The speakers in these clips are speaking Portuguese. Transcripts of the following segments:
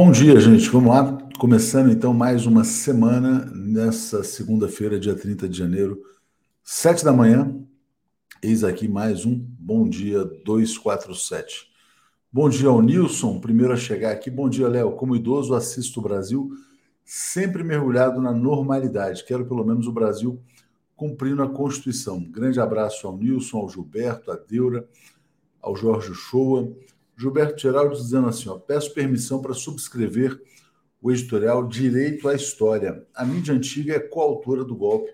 Bom dia, gente. Vamos lá. Começando então mais uma semana nessa segunda-feira, dia 30 de janeiro, 7 da manhã. Eis aqui mais um Bom Dia 247. Bom dia ao Nilson, primeiro a chegar aqui. Bom dia, Léo. Como idoso, assisto o Brasil sempre mergulhado na normalidade. Quero pelo menos o Brasil cumprindo a Constituição. Grande abraço ao Nilson, ao Gilberto, à Deura, ao Jorge Shoa. Gilberto Geraldo dizendo assim: ó, peço permissão para subscrever o editorial Direito à História. A mídia antiga é coautora do golpe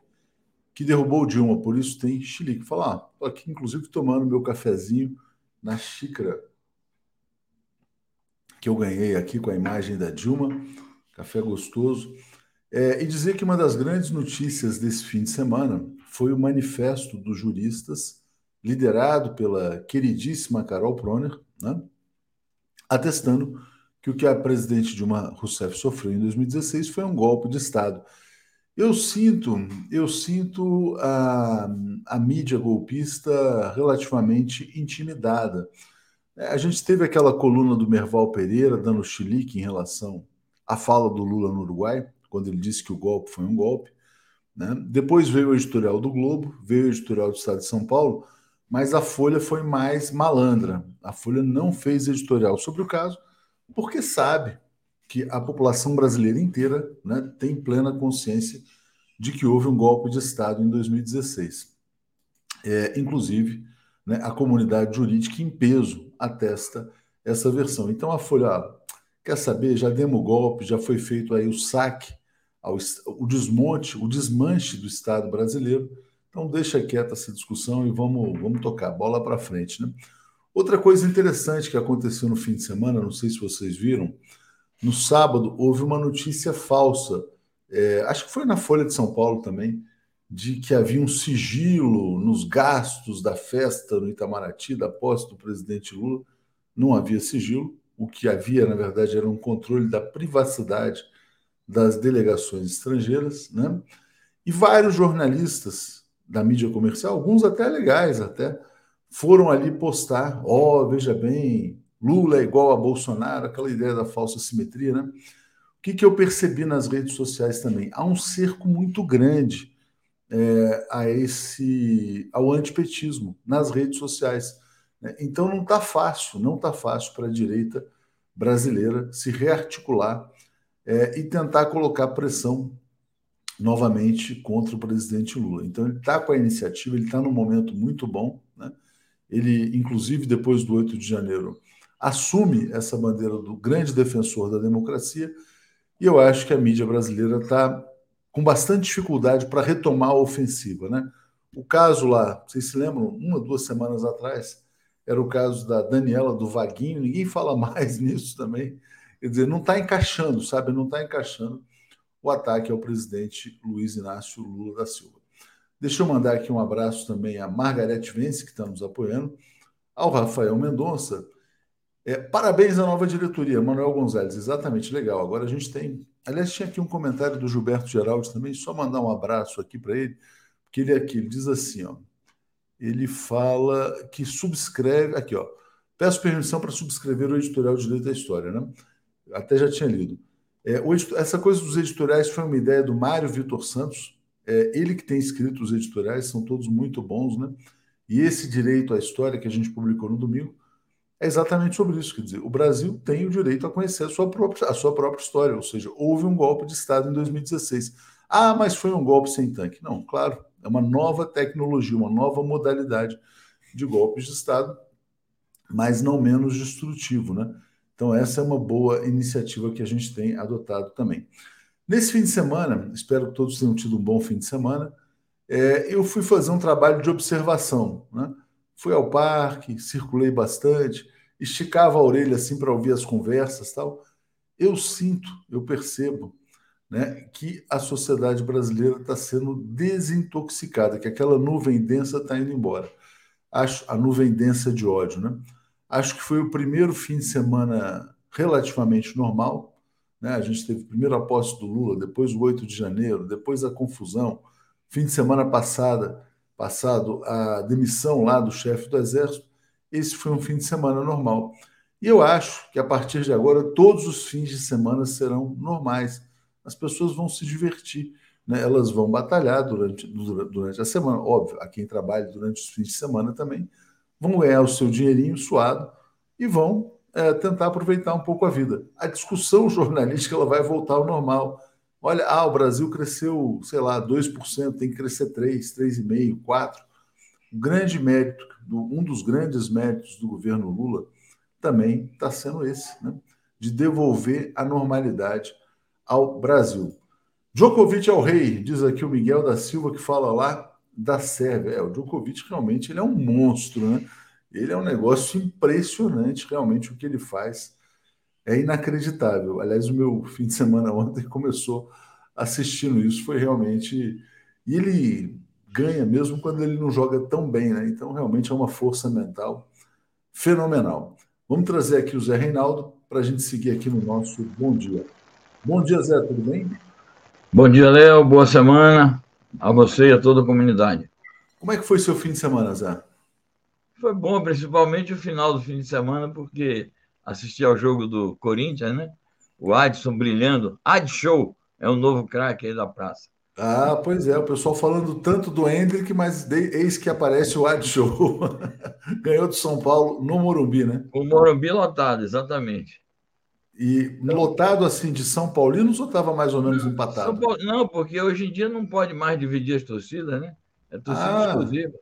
que derrubou Dilma, por isso tem chilique. Falar, estou aqui inclusive tomando meu cafezinho na xícara que eu ganhei aqui com a imagem da Dilma, café gostoso. É, e dizer que uma das grandes notícias desse fim de semana foi o manifesto dos juristas, liderado pela queridíssima Carol Proner, né, atestando que o que a presidente Dilma Rousseff sofreu em 2016 foi um golpe de Estado. Eu sinto, eu sinto a, a mídia golpista relativamente intimidada. É, a gente teve aquela coluna do Merval Pereira dando chilique em relação à fala do Lula no Uruguai, quando ele disse que o golpe foi um golpe. Né? Depois veio o editorial do Globo, veio o editorial do Estado de São Paulo, mas a Folha foi mais malandra. A Folha não fez editorial sobre o caso, porque sabe que a população brasileira inteira né, tem plena consciência de que houve um golpe de Estado em 2016. É, inclusive, né, a comunidade jurídica em peso atesta essa versão. Então a Folha, ah, quer saber, já demos golpe, já foi feito aí o saque, ao, o desmonte, o desmanche do Estado brasileiro. Então deixa quieta essa discussão e vamos, vamos tocar bola para frente. Né? Outra coisa interessante que aconteceu no fim de semana, não sei se vocês viram, no sábado, houve uma notícia falsa, é, acho que foi na Folha de São Paulo também, de que havia um sigilo nos gastos da festa no Itamaraty, da posse do presidente Lula. Não havia sigilo. O que havia, na verdade, era um controle da privacidade das delegações estrangeiras, né? E vários jornalistas da mídia comercial, alguns até legais, até foram ali postar: ó, oh, veja bem, Lula é igual a Bolsonaro, aquela ideia da falsa simetria, né? O que, que eu percebi nas redes sociais também? Há um cerco muito grande é, a esse ao antipetismo nas redes sociais. Né? Então não está fácil, não está fácil para a direita brasileira se rearticular é, e tentar colocar pressão novamente contra o presidente Lula. Então ele está com a iniciativa, ele está num momento muito bom. Né? Ele, inclusive, depois do 8 de janeiro, assume essa bandeira do grande defensor da democracia, e eu acho que a mídia brasileira está com bastante dificuldade para retomar a ofensiva. Né? O caso lá, vocês se lembram, uma, duas semanas atrás, era o caso da Daniela do Vaguinho, ninguém fala mais nisso também. Quer dizer, não está encaixando, sabe? Não está encaixando o ataque ao presidente Luiz Inácio Lula da Silva. Deixa eu mandar aqui um abraço também à Margarete Vence, que está nos apoiando, ao Rafael Mendonça, é, parabéns à nova diretoria, Manuel Gonzalez. Exatamente, legal. Agora a gente tem. Aliás, tinha aqui um comentário do Gilberto Geraldo também, só mandar um abraço aqui para ele, porque ele aqui ele diz assim: ó, ele fala que subscreve. Aqui, ó. Peço permissão para subscrever o editorial de Direito da História, né? Até já tinha lido. É, essa coisa dos editoriais foi uma ideia do Mário Vitor Santos. É, ele que tem escrito os editoriais, são todos muito bons, né? E esse direito à história que a gente publicou no domingo é exatamente sobre isso. Quer dizer, o Brasil tem o direito a conhecer a sua própria, a sua própria história, ou seja, houve um golpe de Estado em 2016. Ah, mas foi um golpe sem tanque. Não, claro, é uma nova tecnologia, uma nova modalidade de golpes de Estado, mas não menos destrutivo, né? Então, essa é uma boa iniciativa que a gente tem adotado também. Nesse fim de semana, espero que todos tenham tido um bom fim de semana, é, eu fui fazer um trabalho de observação. Né? Fui ao parque, circulei bastante, esticava a orelha assim para ouvir as conversas tal. Eu sinto, eu percebo né, que a sociedade brasileira está sendo desintoxicada, que aquela nuvem densa está indo embora. Acho a nuvem densa de ódio, né? Acho que foi o primeiro fim de semana relativamente normal. Né? A gente teve primeiro a posse do Lula, depois o 8 de janeiro, depois a confusão. Fim de semana passada, passado a demissão lá do chefe do Exército. Esse foi um fim de semana normal. E eu acho que a partir de agora todos os fins de semana serão normais. As pessoas vão se divertir, né? elas vão batalhar durante, durante a semana. Óbvio, a quem trabalha durante os fins de semana também vão ganhar o seu dinheirinho suado e vão é, tentar aproveitar um pouco a vida. A discussão jornalística ela vai voltar ao normal. Olha, ah, o Brasil cresceu, sei lá, 2%, tem que crescer 3%, 3,5%, 4%. o grande mérito, um dos grandes méritos do governo Lula também está sendo esse, né? de devolver a normalidade ao Brasil. Djokovic é o rei, diz aqui o Miguel da Silva, que fala lá da Sérvia. É, o Djokovic realmente ele é um monstro, né? Ele é um negócio impressionante, realmente, o que ele faz é inacreditável. Aliás, o meu fim de semana ontem começou assistindo isso, foi realmente. E ele ganha mesmo quando ele não joga tão bem, né? Então, realmente é uma força mental fenomenal. Vamos trazer aqui o Zé Reinaldo para a gente seguir aqui no nosso Bom Dia. Bom dia, Zé, tudo bem? Bom dia, Léo. Boa semana a você e a toda a comunidade. Como é que foi seu fim de semana, Zé? Foi bom, principalmente o final do fim de semana, porque assisti ao jogo do Corinthians, né? O Adson brilhando. Ad Show é o novo craque aí da praça. Ah, pois é, o pessoal falando tanto do Hendrick, mas eis que aparece o Ad Show. Ganhou do São Paulo no Morumbi, né? O Morumbi lotado, exatamente. E lotado assim de São Paulinos ou estava mais ou menos empatado? Paulo, não, porque hoje em dia não pode mais dividir as torcidas, né? É torcida ah, exclusiva.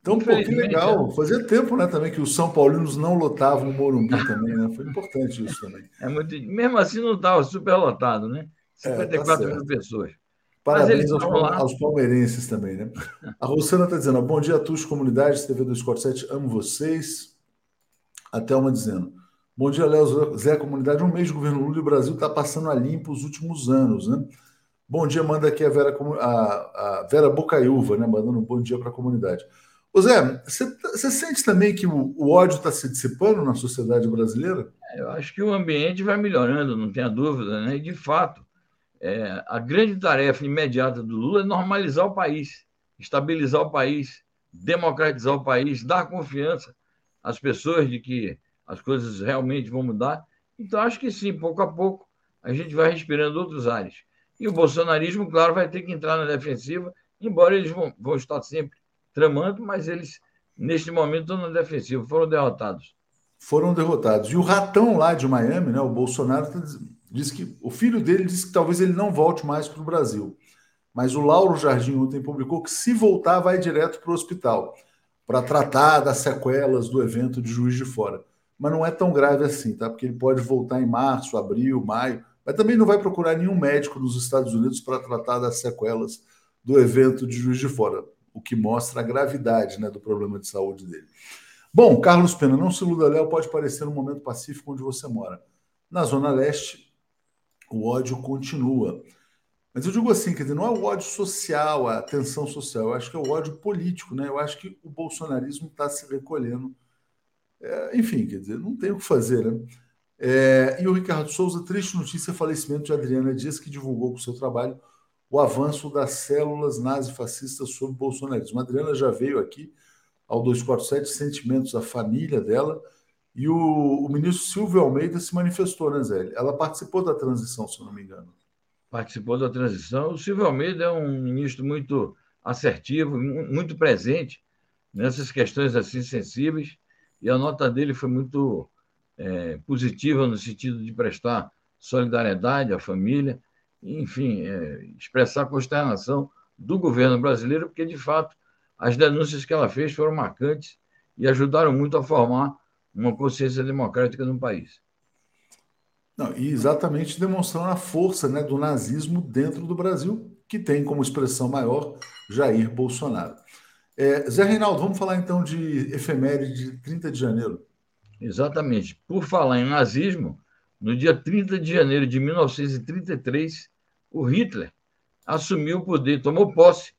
Então, pô, que legal. É. Fazia tempo, né, também, que os São Paulinos não lotavam o Morumbi também, né? Foi importante isso também. É muito... Mesmo assim não estava super lotado, né? 54 é, tá mil pessoas. Parabéns aos, aos, palmeirenses também, né? A Rosana está dizendo: bom dia a todos, comunidade, TV 247, amo vocês. Até uma dizendo. Bom dia, Léo Zé, comunidade. Um mês de governo Lula e o Brasil está passando a limpo os últimos anos, né? Bom dia, manda aqui a Vera, a, a Vera Bocaiúva, né? Mandando um bom dia para a comunidade. Ô Zé, você sente também que o, o ódio está se dissipando na sociedade brasileira? É, eu acho que o ambiente vai melhorando, não tenha dúvida, né? E de fato, é, a grande tarefa imediata do Lula é normalizar o país, estabilizar o país, democratizar o país, dar confiança às pessoas de que as coisas realmente vão mudar. Então, acho que sim, pouco a pouco, a gente vai respirando outros ares. E o bolsonarismo, claro, vai ter que entrar na defensiva, embora eles vão, vão estar sempre tramando, mas eles, neste momento, estão na defensiva, foram derrotados. Foram derrotados. E o ratão lá de Miami, né, o Bolsonaro, tá diz que o filho dele disse que talvez ele não volte mais para o Brasil. Mas o Lauro Jardim ontem publicou que se voltar, vai direto para o hospital para tratar das sequelas do evento de Juiz de Fora mas não é tão grave assim, tá? Porque ele pode voltar em março, abril, maio, mas também não vai procurar nenhum médico nos Estados Unidos para tratar das sequelas do evento de Juiz de Fora, o que mostra a gravidade né, do problema de saúde dele. Bom, Carlos Pena, não se iluda, Léo, pode parecer um momento pacífico onde você mora. Na Zona Leste, o ódio continua. Mas eu digo assim, quer dizer, não é o ódio social, a tensão social, eu acho que é o ódio político, né? Eu acho que o bolsonarismo está se recolhendo é, enfim, quer dizer, não tem o que fazer, né? É, e o Ricardo Souza, triste notícia, falecimento de Adriana Dias, que divulgou com seu trabalho o avanço das células nazifascistas sobre o bolsonarismo. A Adriana já veio aqui ao 247, sentimentos da família dela, e o, o, ministro Silvio Almeida se manifestou, né, Zé? Ela participou da transição, se eu não me engano. Participou da transição. O Silvio Almeida é um ministro muito assertivo, muito presente nessas questões assim sensíveis e a nota dele foi muito é, positiva no sentido de prestar solidariedade à família, enfim, é, expressar consternação do governo brasileiro, porque, de fato, as denúncias que ela fez foram marcantes e ajudaram muito a formar uma consciência democrática no país. Não, e exatamente demonstrando a força né, do nazismo dentro do Brasil, que tem como expressão maior Jair Bolsonaro. É, Zé Reinaldo, vamos falar então de efeméride de 30 de janeiro. Exatamente. Por falar em nazismo, no dia 30 de janeiro de 1933, o Hitler assumiu o poder, tomou posse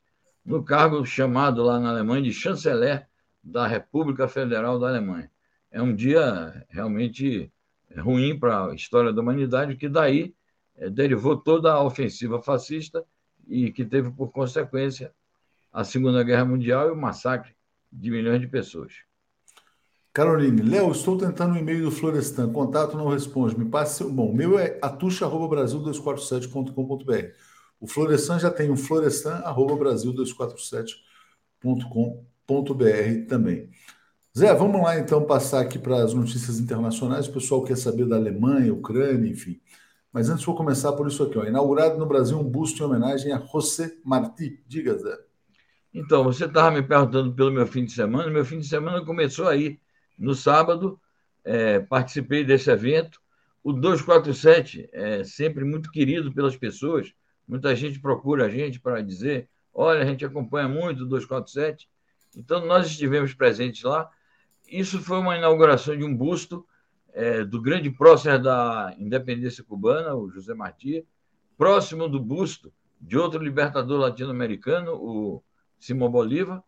no cargo chamado lá na Alemanha de chanceler da República Federal da Alemanha. É um dia realmente ruim para a história da humanidade, que daí é, derivou toda a ofensiva fascista e que teve por consequência a Segunda Guerra Mundial e o massacre de milhões de pessoas. Caroline, Léo, estou tentando o um e-mail do Florestan, contato não responde, me passe. Bom, o meu é atucha.brasil247.com.br. O Florestan já tem um florestan.brasil247.com.br também. Zé, vamos lá então passar aqui para as notícias internacionais. O pessoal quer saber da Alemanha, Ucrânia, enfim. Mas antes vou começar por isso aqui. Ó. Inaugurado no Brasil um busto em homenagem a José Martí. Diga, Zé. Então, você estava me perguntando pelo meu fim de semana. Meu fim de semana começou aí. No sábado, é, participei desse evento. O 247 é sempre muito querido pelas pessoas. Muita gente procura a gente para dizer: olha, a gente acompanha muito o 247. Então, nós estivemos presentes lá. Isso foi uma inauguração de um busto é, do grande prócer da independência cubana, o José Martí, próximo do busto de outro libertador latino-americano, o Simão Bolívar,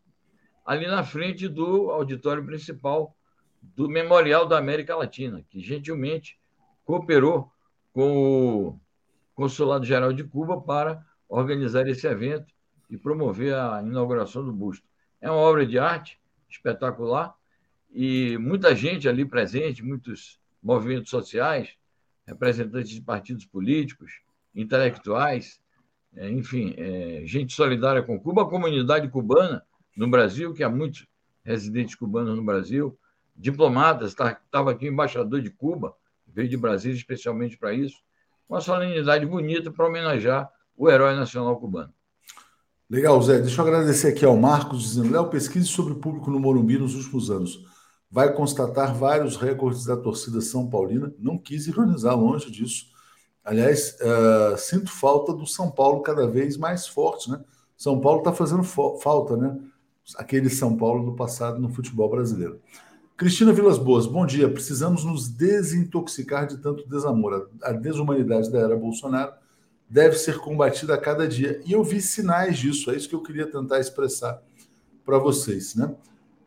ali na frente do auditório principal do Memorial da América Latina, que gentilmente cooperou com o Consulado Geral de Cuba para organizar esse evento e promover a inauguração do busto. É uma obra de arte espetacular e muita gente ali presente, muitos movimentos sociais, representantes de partidos políticos, intelectuais, é, enfim, é, gente solidária com Cuba, a comunidade cubana no Brasil, que há muitos residentes cubanos no Brasil, diplomatas, estava tá, aqui o embaixador de Cuba, veio de Brasília especialmente para isso, uma solenidade bonita para homenagear o herói nacional cubano. Legal, Zé. Deixa eu agradecer aqui ao Marcos, dizendo: Léo, pesquise sobre o público no Morumbi nos últimos anos. Vai constatar vários recordes da torcida São Paulina. Não quis ironizar longe disso. Aliás, uh, sinto falta do São Paulo cada vez mais forte, né? São Paulo está fazendo falta, né? Aquele São Paulo do passado no futebol brasileiro. Cristina Vilas Boas, bom dia. Precisamos nos desintoxicar de tanto desamor. A desumanidade da era Bolsonaro deve ser combatida a cada dia. E eu vi sinais disso, é isso que eu queria tentar expressar para vocês. Né?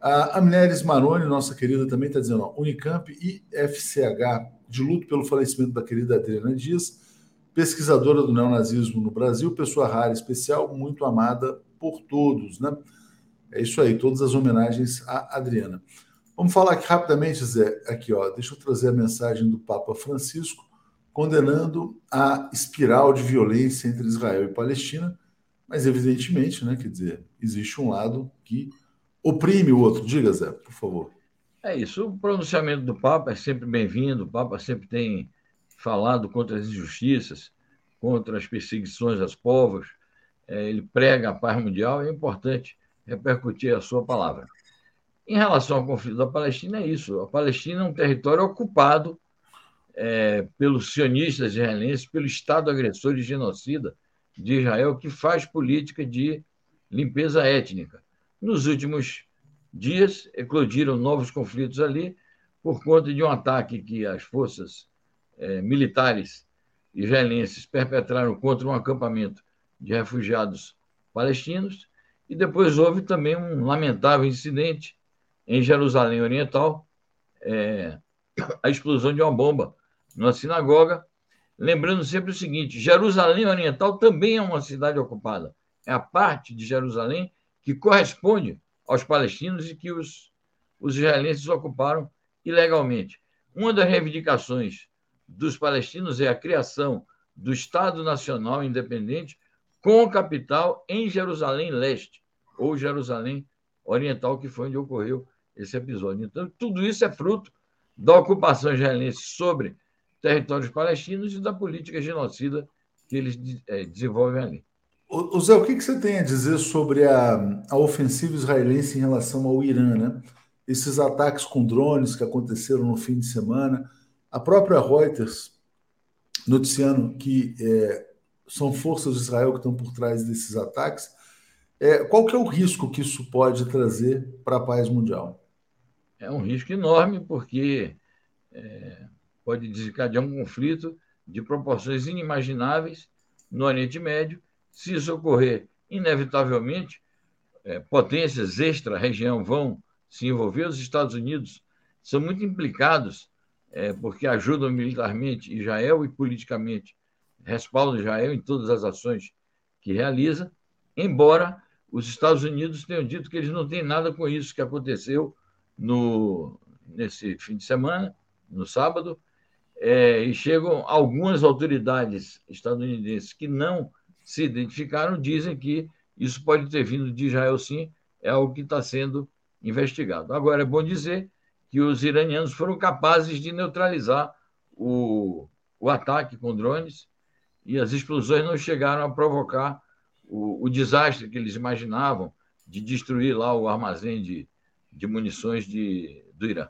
A Amneres Maroni, nossa querida, também está dizendo: ó, Unicamp e FCH, de luto pelo falecimento da querida Adriana Dias, pesquisadora do neonazismo no Brasil, pessoa rara, especial, muito amada por todos. Né? É isso aí, todas as homenagens à Adriana. Vamos falar aqui rapidamente, Zé. Aqui, ó, deixa eu trazer a mensagem do Papa Francisco condenando a espiral de violência entre Israel e Palestina, mas evidentemente, né, quer dizer, existe um lado que oprime o outro. Diga, Zé, por favor. É isso. O pronunciamento do Papa é sempre bem-vindo. O Papa sempre tem falado contra as injustiças, contra as perseguições aos povos. É, ele prega a paz mundial. É importante repercutir a sua palavra. Em relação ao conflito da Palestina, é isso. A Palestina é um território ocupado é, pelos sionistas israelenses, pelo Estado agressor e genocida de Israel, que faz política de limpeza étnica. Nos últimos dias, eclodiram novos conflitos ali por conta de um ataque que as forças é, militares israelenses perpetraram contra um acampamento de refugiados palestinos. E depois houve também um lamentável incidente em Jerusalém Oriental, é, a explosão de uma bomba numa sinagoga, lembrando sempre o seguinte: Jerusalém Oriental também é uma cidade ocupada. É a parte de Jerusalém que corresponde aos palestinos e que os, os israelenses ocuparam ilegalmente. Uma das reivindicações dos palestinos é a criação do Estado Nacional Independente com capital em Jerusalém Leste, ou Jerusalém Oriental, que foi onde ocorreu esse episódio. Então, tudo isso é fruto da ocupação israelense sobre territórios palestinos e da política genocida que eles é, desenvolvem ali. O Zé, o que, você tem a dizer sobre a, a ofensiva israelense em relação ao Irã, né? Esses ataques com drones que aconteceram no fim de semana, a própria Reuters noticiando que é, são forças de Israel que estão por trás desses ataques. É, qual que é o risco que isso pode trazer para a paz mundial? É um risco enorme, porque é, pode desencadear um conflito de proporções inimagináveis no Oriente Médio. Se isso ocorrer, inevitavelmente, é, potências extra-região vão se envolver. Os Estados Unidos são muito implicados, é, porque ajudam militarmente Israel e politicamente respaldam Israel em todas as ações que realiza, embora os Estados Unidos tenham dito que eles não têm nada com isso que aconteceu no, nesse fim de semana, no sábado, é, e chegam algumas autoridades estadunidenses que não se identificaram, dizem que isso pode ter vindo de Israel, sim, é algo que está sendo investigado. Agora, é bom dizer que os iranianos foram capazes de neutralizar o, o ataque com drones e as explosões não chegaram a provocar o, o desastre que eles imaginavam de destruir lá o armazém de, de munições de, do Irã.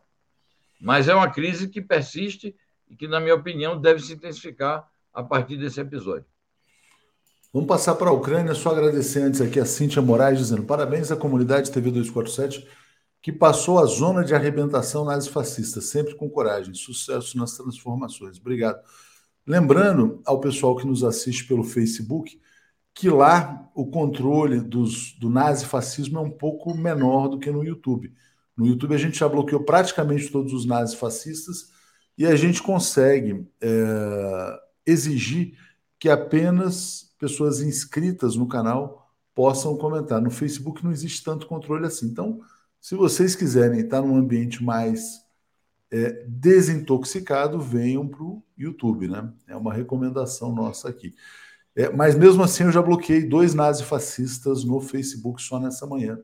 Mas é uma crise que persiste e que, na minha opinião, deve se intensificar a partir desse episódio. Vamos passar para a Ucrânia, só agradecer antes aqui a Cíntia Moraes dizendo parabéns à comunidade TV 247 que passou a zona de arrebentação nazifascista, sempre com coragem, sucesso nas transformações. Obrigado. Lembrando ao pessoal que nos assiste pelo Facebook que lá o controle dos, do nazifascismo é um pouco menor do que no YouTube. No YouTube a gente já bloqueou praticamente todos os nazifascistas e a gente consegue é, exigir que apenas pessoas inscritas no canal possam comentar. No Facebook não existe tanto controle assim. Então, se vocês quiserem estar num ambiente mais é, desintoxicado, venham para o YouTube, né? É uma recomendação nossa aqui. É, mas mesmo assim, eu já bloqueei dois nazifascistas no Facebook só nessa manhã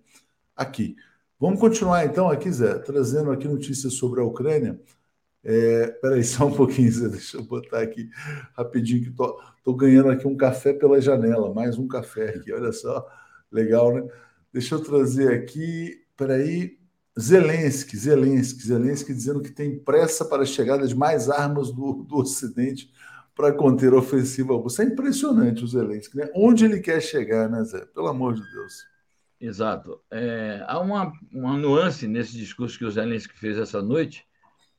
aqui. Vamos continuar então aqui, Zé, trazendo aqui notícias sobre a Ucrânia. É, peraí, só um pouquinho, Zé, deixa eu botar aqui rapidinho, que tô, tô ganhando aqui um café pela janela, mais um café aqui, olha só, legal, né? Deixa eu trazer aqui, peraí, Zelensky, Zelensky, Zelensky dizendo que tem pressa para a chegada de mais armas do, do Ocidente para conter a ofensiva russa. É impressionante o Zelensky, né? Onde ele quer chegar, né, Zé? Pelo amor de Deus. Exato. É, há uma, uma nuance nesse discurso que o Zelensky fez essa noite,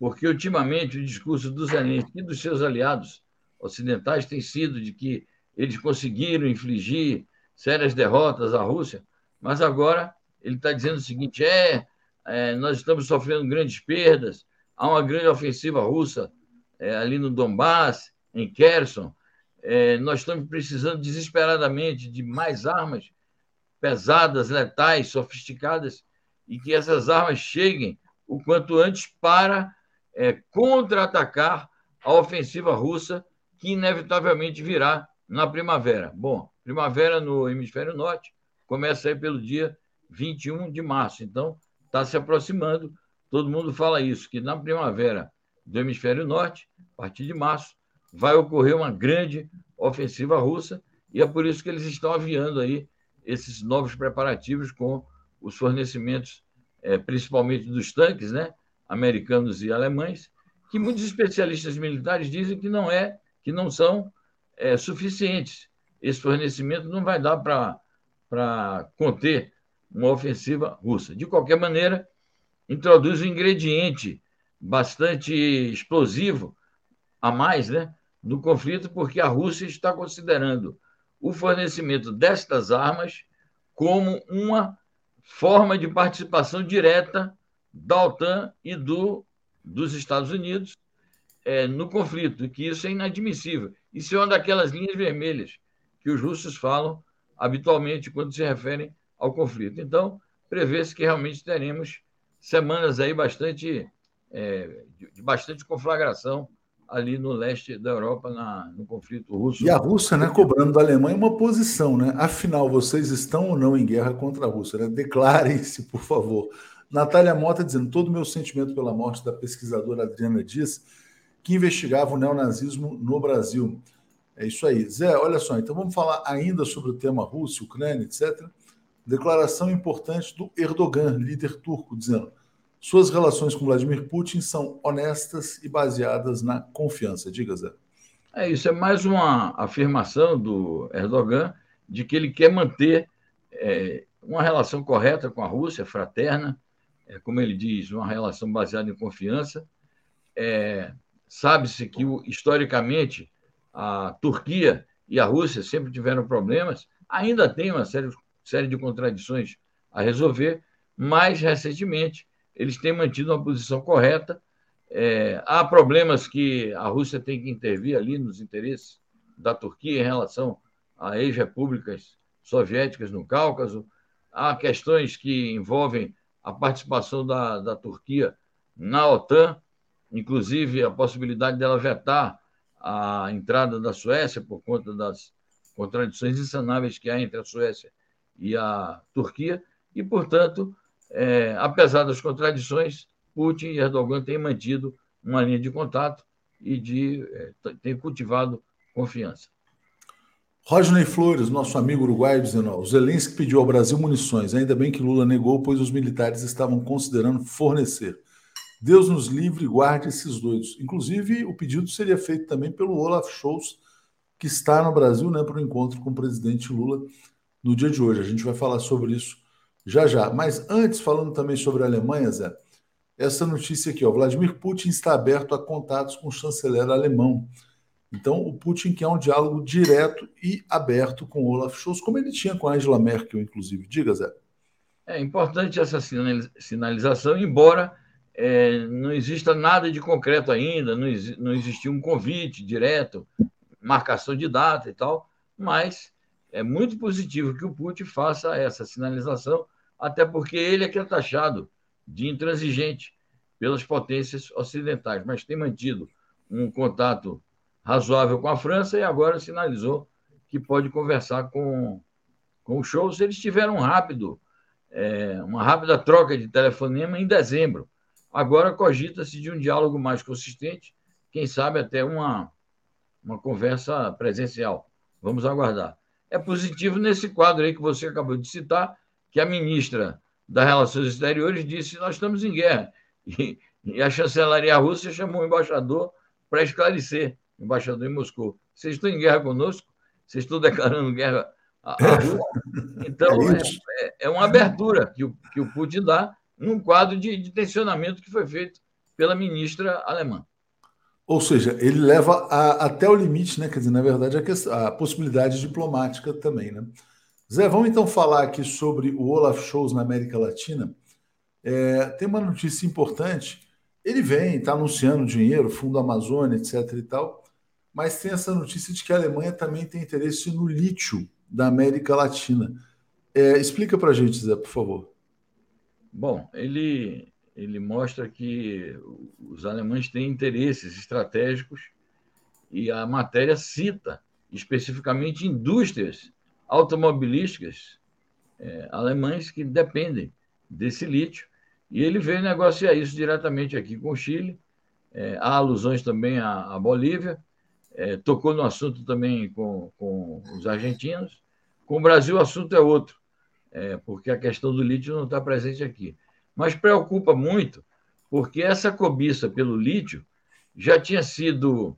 porque ultimamente o discurso do Zelensky e dos seus aliados ocidentais tem sido de que eles conseguiram infligir sérias derrotas à Rússia, mas agora ele está dizendo o seguinte: é, é, nós estamos sofrendo grandes perdas, há uma grande ofensiva russa é, ali no Donbass, em Kherson. É, nós estamos precisando desesperadamente de mais armas pesadas, letais, sofisticadas, e que essas armas cheguem o quanto antes para é, contra-atacar a ofensiva russa, que inevitavelmente virá na primavera. Bom, primavera no hemisfério norte começa aí pelo dia 21 de março, então está se aproximando. Todo mundo fala isso, que na primavera do hemisfério norte, a partir de março, vai ocorrer uma grande ofensiva russa e é por isso que eles estão aviando aí esses novos preparativos com os fornecimentos, é, principalmente dos tanques, né, americanos e alemães, que muitos especialistas militares dizem que não é, que não são é, suficientes. Esse fornecimento não vai dar para conter uma ofensiva russa. De qualquer maneira, introduz um ingrediente bastante explosivo a mais, né, no conflito, porque a Rússia está considerando o fornecimento destas armas como uma forma de participação direta da OTAN e do, dos Estados Unidos é, no conflito, que isso é inadmissível. Isso é uma daquelas linhas vermelhas que os russos falam habitualmente quando se referem ao conflito. Então, prevê-se que realmente teremos semanas aí bastante é, de bastante conflagração ali no leste da Europa, na, no conflito russo. E a Rússia, né, cobrando da Alemanha uma posição, né? Afinal, vocês estão ou não em guerra contra a Rússia? Né? Declarem-se, por favor. Natália Mota dizendo todo o meu sentimento pela morte da pesquisadora Adriana Dias, que investigava o neonazismo no Brasil. É isso aí. Zé, olha só, então vamos falar ainda sobre o tema Rússia, Ucrânia, etc. Declaração importante do Erdogan, líder turco, dizendo suas relações com Vladimir Putin são honestas e baseadas na confiança. Diga, Zé. É, isso é mais uma afirmação do Erdogan de que ele quer manter é, uma relação correta com a Rússia, fraterna, é, como ele diz, uma relação baseada em confiança. É, Sabe-se que, historicamente, a Turquia e a Rússia sempre tiveram problemas, ainda tem uma série, série de contradições a resolver, mas, recentemente, eles têm mantido uma posição correta. É, há problemas que a Rússia tem que intervir ali nos interesses da Turquia em relação a ex-repúblicas soviéticas no Cáucaso. Há questões que envolvem a participação da, da Turquia na OTAN, inclusive a possibilidade dela vetar a entrada da Suécia por conta das contradições insanáveis que há entre a Suécia e a Turquia, e, portanto, é, apesar das contradições, Putin e Erdogan têm mantido uma linha de contato e de, é, têm cultivado confiança. Rodney Flores, nosso amigo uruguaio, dizendo: ó, Zelensky pediu ao Brasil munições. Ainda bem que Lula negou, pois os militares estavam considerando fornecer. Deus nos livre e guarde esses doidos. Inclusive, o pedido seria feito também pelo Olaf Scholz, que está no Brasil né, para o encontro com o presidente Lula no dia de hoje. A gente vai falar sobre isso já já. Mas antes, falando também sobre a Alemanha, Zé, essa notícia aqui: ó, Vladimir Putin está aberto a contatos com o chanceler alemão. Então, o Putin quer um diálogo direto e aberto com Olaf Scholz, como ele tinha com Angela Merkel, inclusive. Diga, Zé. É importante essa sinalização, embora é, não exista nada de concreto ainda, não, não existiu um convite direto, marcação de data e tal, mas é muito positivo que o Putin faça essa sinalização, até porque ele é que é taxado de intransigente pelas potências ocidentais, mas tem mantido um contato razoável com a França e agora sinalizou que pode conversar com, com o show se eles tiveram um rápido, é, uma rápida troca de telefonema em dezembro. Agora cogita-se de um diálogo mais consistente, quem sabe até uma, uma conversa presencial. Vamos aguardar. É positivo nesse quadro aí que você acabou de citar, que a ministra das Relações Exteriores disse: nós estamos em guerra. E, e a chancelaria russa chamou o embaixador para esclarecer embaixador em Moscou. Vocês estão em guerra conosco? Vocês estão declarando guerra à, à Rússia? Então, é, é, é, uma abertura que o, que o Putin dá num quadro de, de tensionamento que foi feito pela ministra alemã. Ou seja, ele leva a, até o limite, né? Quer dizer, na verdade, a, questão, a possibilidade diplomática também, né? Zé, vamos então falar aqui sobre o Olaf Scholz na América Latina. É, tem uma notícia importante. Ele vem, está anunciando dinheiro, Fundo Amazônia, etc. e tal, mas tem essa notícia de que a Alemanha também tem interesse no lítio da América Latina. É, explica para a gente, Zé, por favor. Bom, ele, ele mostra que os alemães têm interesses estratégicos e a matéria cita especificamente indústrias automobilísticas é, alemães que dependem desse lítio. E ele veio negociar isso diretamente aqui com o Chile. É, há alusões também à, à Bolívia é, tocou no assunto também com, com os argentinos. Com o Brasil, o assunto é outro, é, porque a questão do lítio não está presente aqui. Mas preocupa muito, porque essa cobiça pelo lítio já tinha sido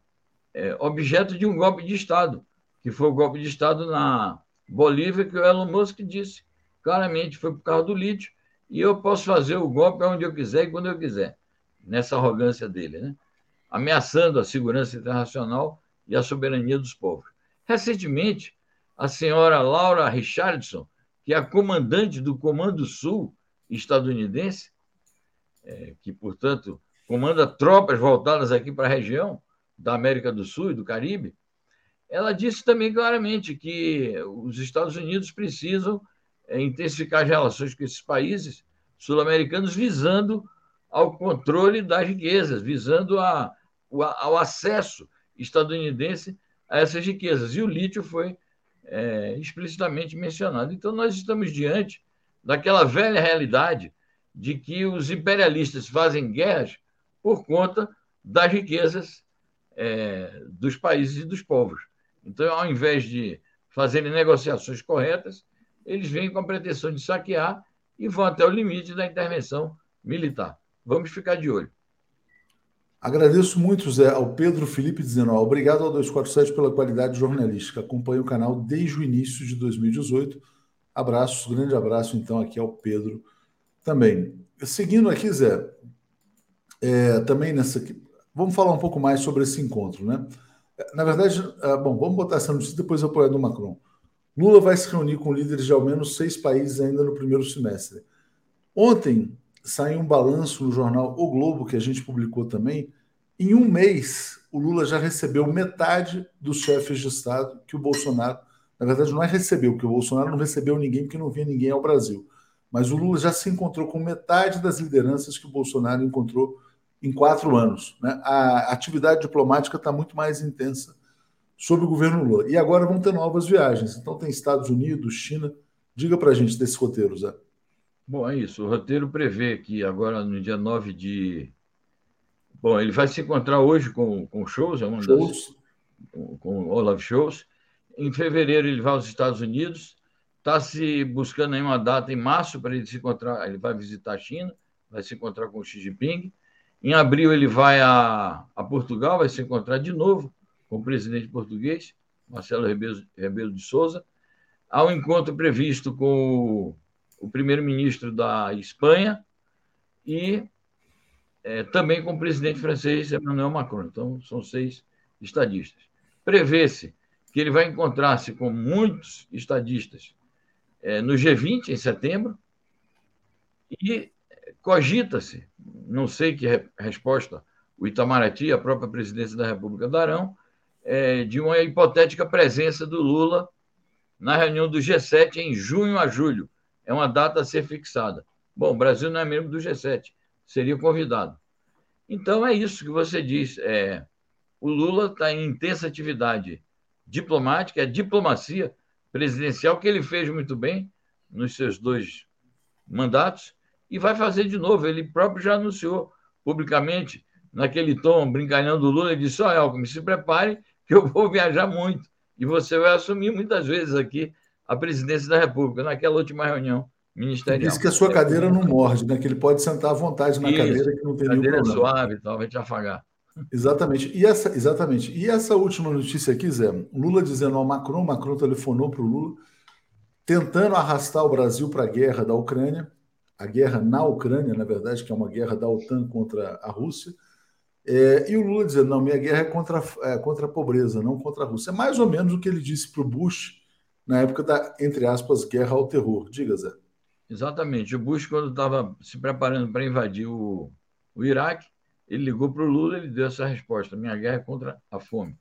é, objeto de um golpe de Estado, que foi o golpe de Estado na Bolívia, que o Elon Musk disse claramente foi por causa do lítio, e eu posso fazer o golpe onde eu quiser e quando eu quiser, nessa arrogância dele, né? ameaçando a segurança internacional e a soberania dos povos. Recentemente, a senhora Laura Richardson, que é a comandante do Comando Sul estadunidense, é, que, portanto, comanda tropas voltadas aqui para a região da América do Sul e do Caribe, ela disse também claramente que os Estados Unidos precisam é, intensificar as relações com esses países sul-americanos visando ao controle das riquezas, visando a, ao acesso estadunidense a essas riquezas. E o lítio foi é, explicitamente mencionado. Então, nós estamos diante daquela velha realidade de que os imperialistas fazem guerras por conta das riquezas é, dos países e dos povos. Então, ao invés de fazerem negociações corretas, eles vêm com a pretensão de saquear e vão até o limite da intervenção militar. Vamos ficar de olho. Agradeço muito, Zé, ao Pedro Felipe dizendo: ó, obrigado ao 247 pela qualidade jornalística. Acompanho o canal desde o início de 2018. Abraços, grande abraço então aqui ao Pedro também. Seguindo aqui, Zé, é, também nessa. Vamos falar um pouco mais sobre esse encontro, né? Na verdade, é, bom, vamos botar essa notícia depois eu apoio do Macron. Lula vai se reunir com líderes de ao menos seis países ainda no primeiro semestre. Ontem, saiu um balanço no jornal O Globo, que a gente publicou também. Em um mês, o Lula já recebeu metade dos chefes de Estado que o Bolsonaro, na verdade, não é recebeu, porque o Bolsonaro não recebeu ninguém porque não vinha ninguém ao Brasil. Mas o Lula já se encontrou com metade das lideranças que o Bolsonaro encontrou em quatro anos. Né? A atividade diplomática está muito mais intensa sob o governo Lula. E agora vão ter novas viagens. Então tem Estados Unidos, China. Diga para a gente desse roteiro, Zé. Bom, é isso. O roteiro prevê que agora, no dia 9 de. Bom, ele vai se encontrar hoje com, com shows, é uma shows. Das, com, Olaf Shows, Em fevereiro ele vai aos Estados Unidos. Está se buscando aí uma data em março para ele se encontrar. Ele vai visitar a China, vai se encontrar com o Xi Jinping. Em abril ele vai a, a Portugal, vai se encontrar de novo com o presidente português, Marcelo Rebelo, Rebelo de Souza. Há um encontro previsto com o, o primeiro-ministro da Espanha e é, também com o presidente francês Emmanuel Macron. Então, são seis estadistas. Prevê-se que ele vai encontrar-se com muitos estadistas é, no G20, em setembro, e cogita-se, não sei que resposta o Itamaraty, a própria presidência da República darão, é, de uma hipotética presença do Lula na reunião do G7 em junho a julho. É uma data a ser fixada. Bom, o Brasil não é membro do G7, seria convidado. Então é isso que você diz. É, o Lula está em intensa atividade diplomática, é diplomacia presidencial que ele fez muito bem nos seus dois mandatos e vai fazer de novo. Ele próprio já anunciou publicamente, naquele tom brincalhão do Lula, ele disse: Olha, Alckmin, se prepare que eu vou viajar muito e você vai assumir muitas vezes aqui a presidência da República, naquela última reunião ministerial. Diz que a sua cadeira não morde, né? que ele pode sentar à vontade na Isso, cadeira, que não tem nenhum problema. Cadeira suave e tal, vai te afagar. Exatamente. E essa, exatamente. E essa última notícia aqui, Zé, Lula dizendo ao Macron, Macron telefonou para o Lula, tentando arrastar o Brasil para a guerra da Ucrânia, a guerra na Ucrânia, na verdade, que é uma guerra da OTAN contra a Rússia. É, e o Lula dizendo: não, minha guerra é contra, é contra a pobreza, não contra a Rússia. É mais ou menos o que ele disse para o Bush na época da, entre aspas, guerra ao terror. Diga, Zé. Exatamente. O Bush, quando estava se preparando para invadir o, o Iraque, ele ligou para o Lula e ele deu essa resposta: minha guerra é contra a fome.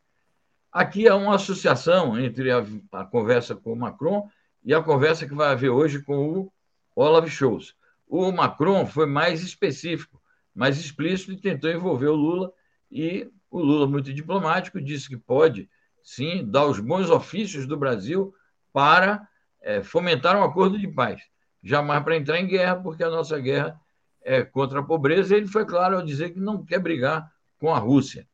Aqui há uma associação entre a, a conversa com o Macron e a conversa que vai haver hoje com o Olaf Scholz. O Macron foi mais específico, mais explícito e tentou envolver o Lula e o Lula, muito diplomático, disse que pode, sim, dar os bons ofícios do Brasil para é, fomentar um acordo de paz. Jamais para entrar em guerra, porque a nossa guerra é, contra a pobreza, ele foi claro ao dizer que não quer brigar com a Rússia,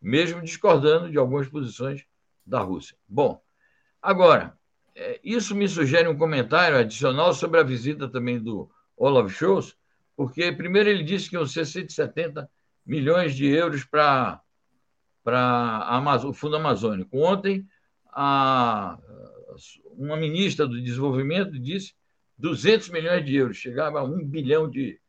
mesmo discordando de algumas posições da Rússia. Bom, agora, é, isso me sugere um comentário adicional sobre a visita também do Olaf Scholz, porque primeiro ele disse que iam ser 170 milhões de euros para o Fundo Amazônico. Ontem, a, uma ministra do Desenvolvimento disse 200 milhões de euros, chegava a um bilhão de,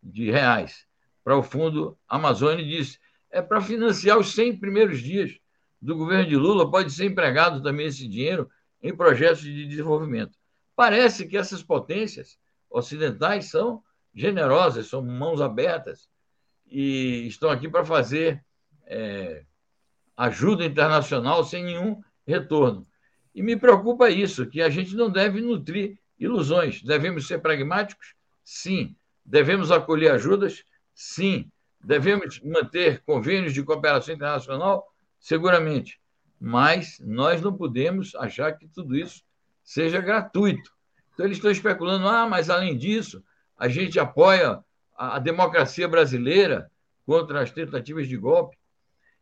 de reais para o Fundo Amazônia e disse é para financiar os 100 primeiros dias do governo de Lula, pode ser empregado também esse dinheiro em projetos de desenvolvimento. Parece que essas potências ocidentais são generosas, são mãos abertas e estão aqui para fazer é, ajuda internacional sem nenhum retorno. E me preocupa isso, que a gente não deve nutrir ilusões. Devemos ser pragmáticos? Sim. Devemos acolher ajudas? Sim. Devemos manter convênios de cooperação internacional? Seguramente. Mas nós não podemos achar que tudo isso seja gratuito. Então, eles estão especulando: ah, mas além disso, a gente apoia a democracia brasileira contra as tentativas de golpe.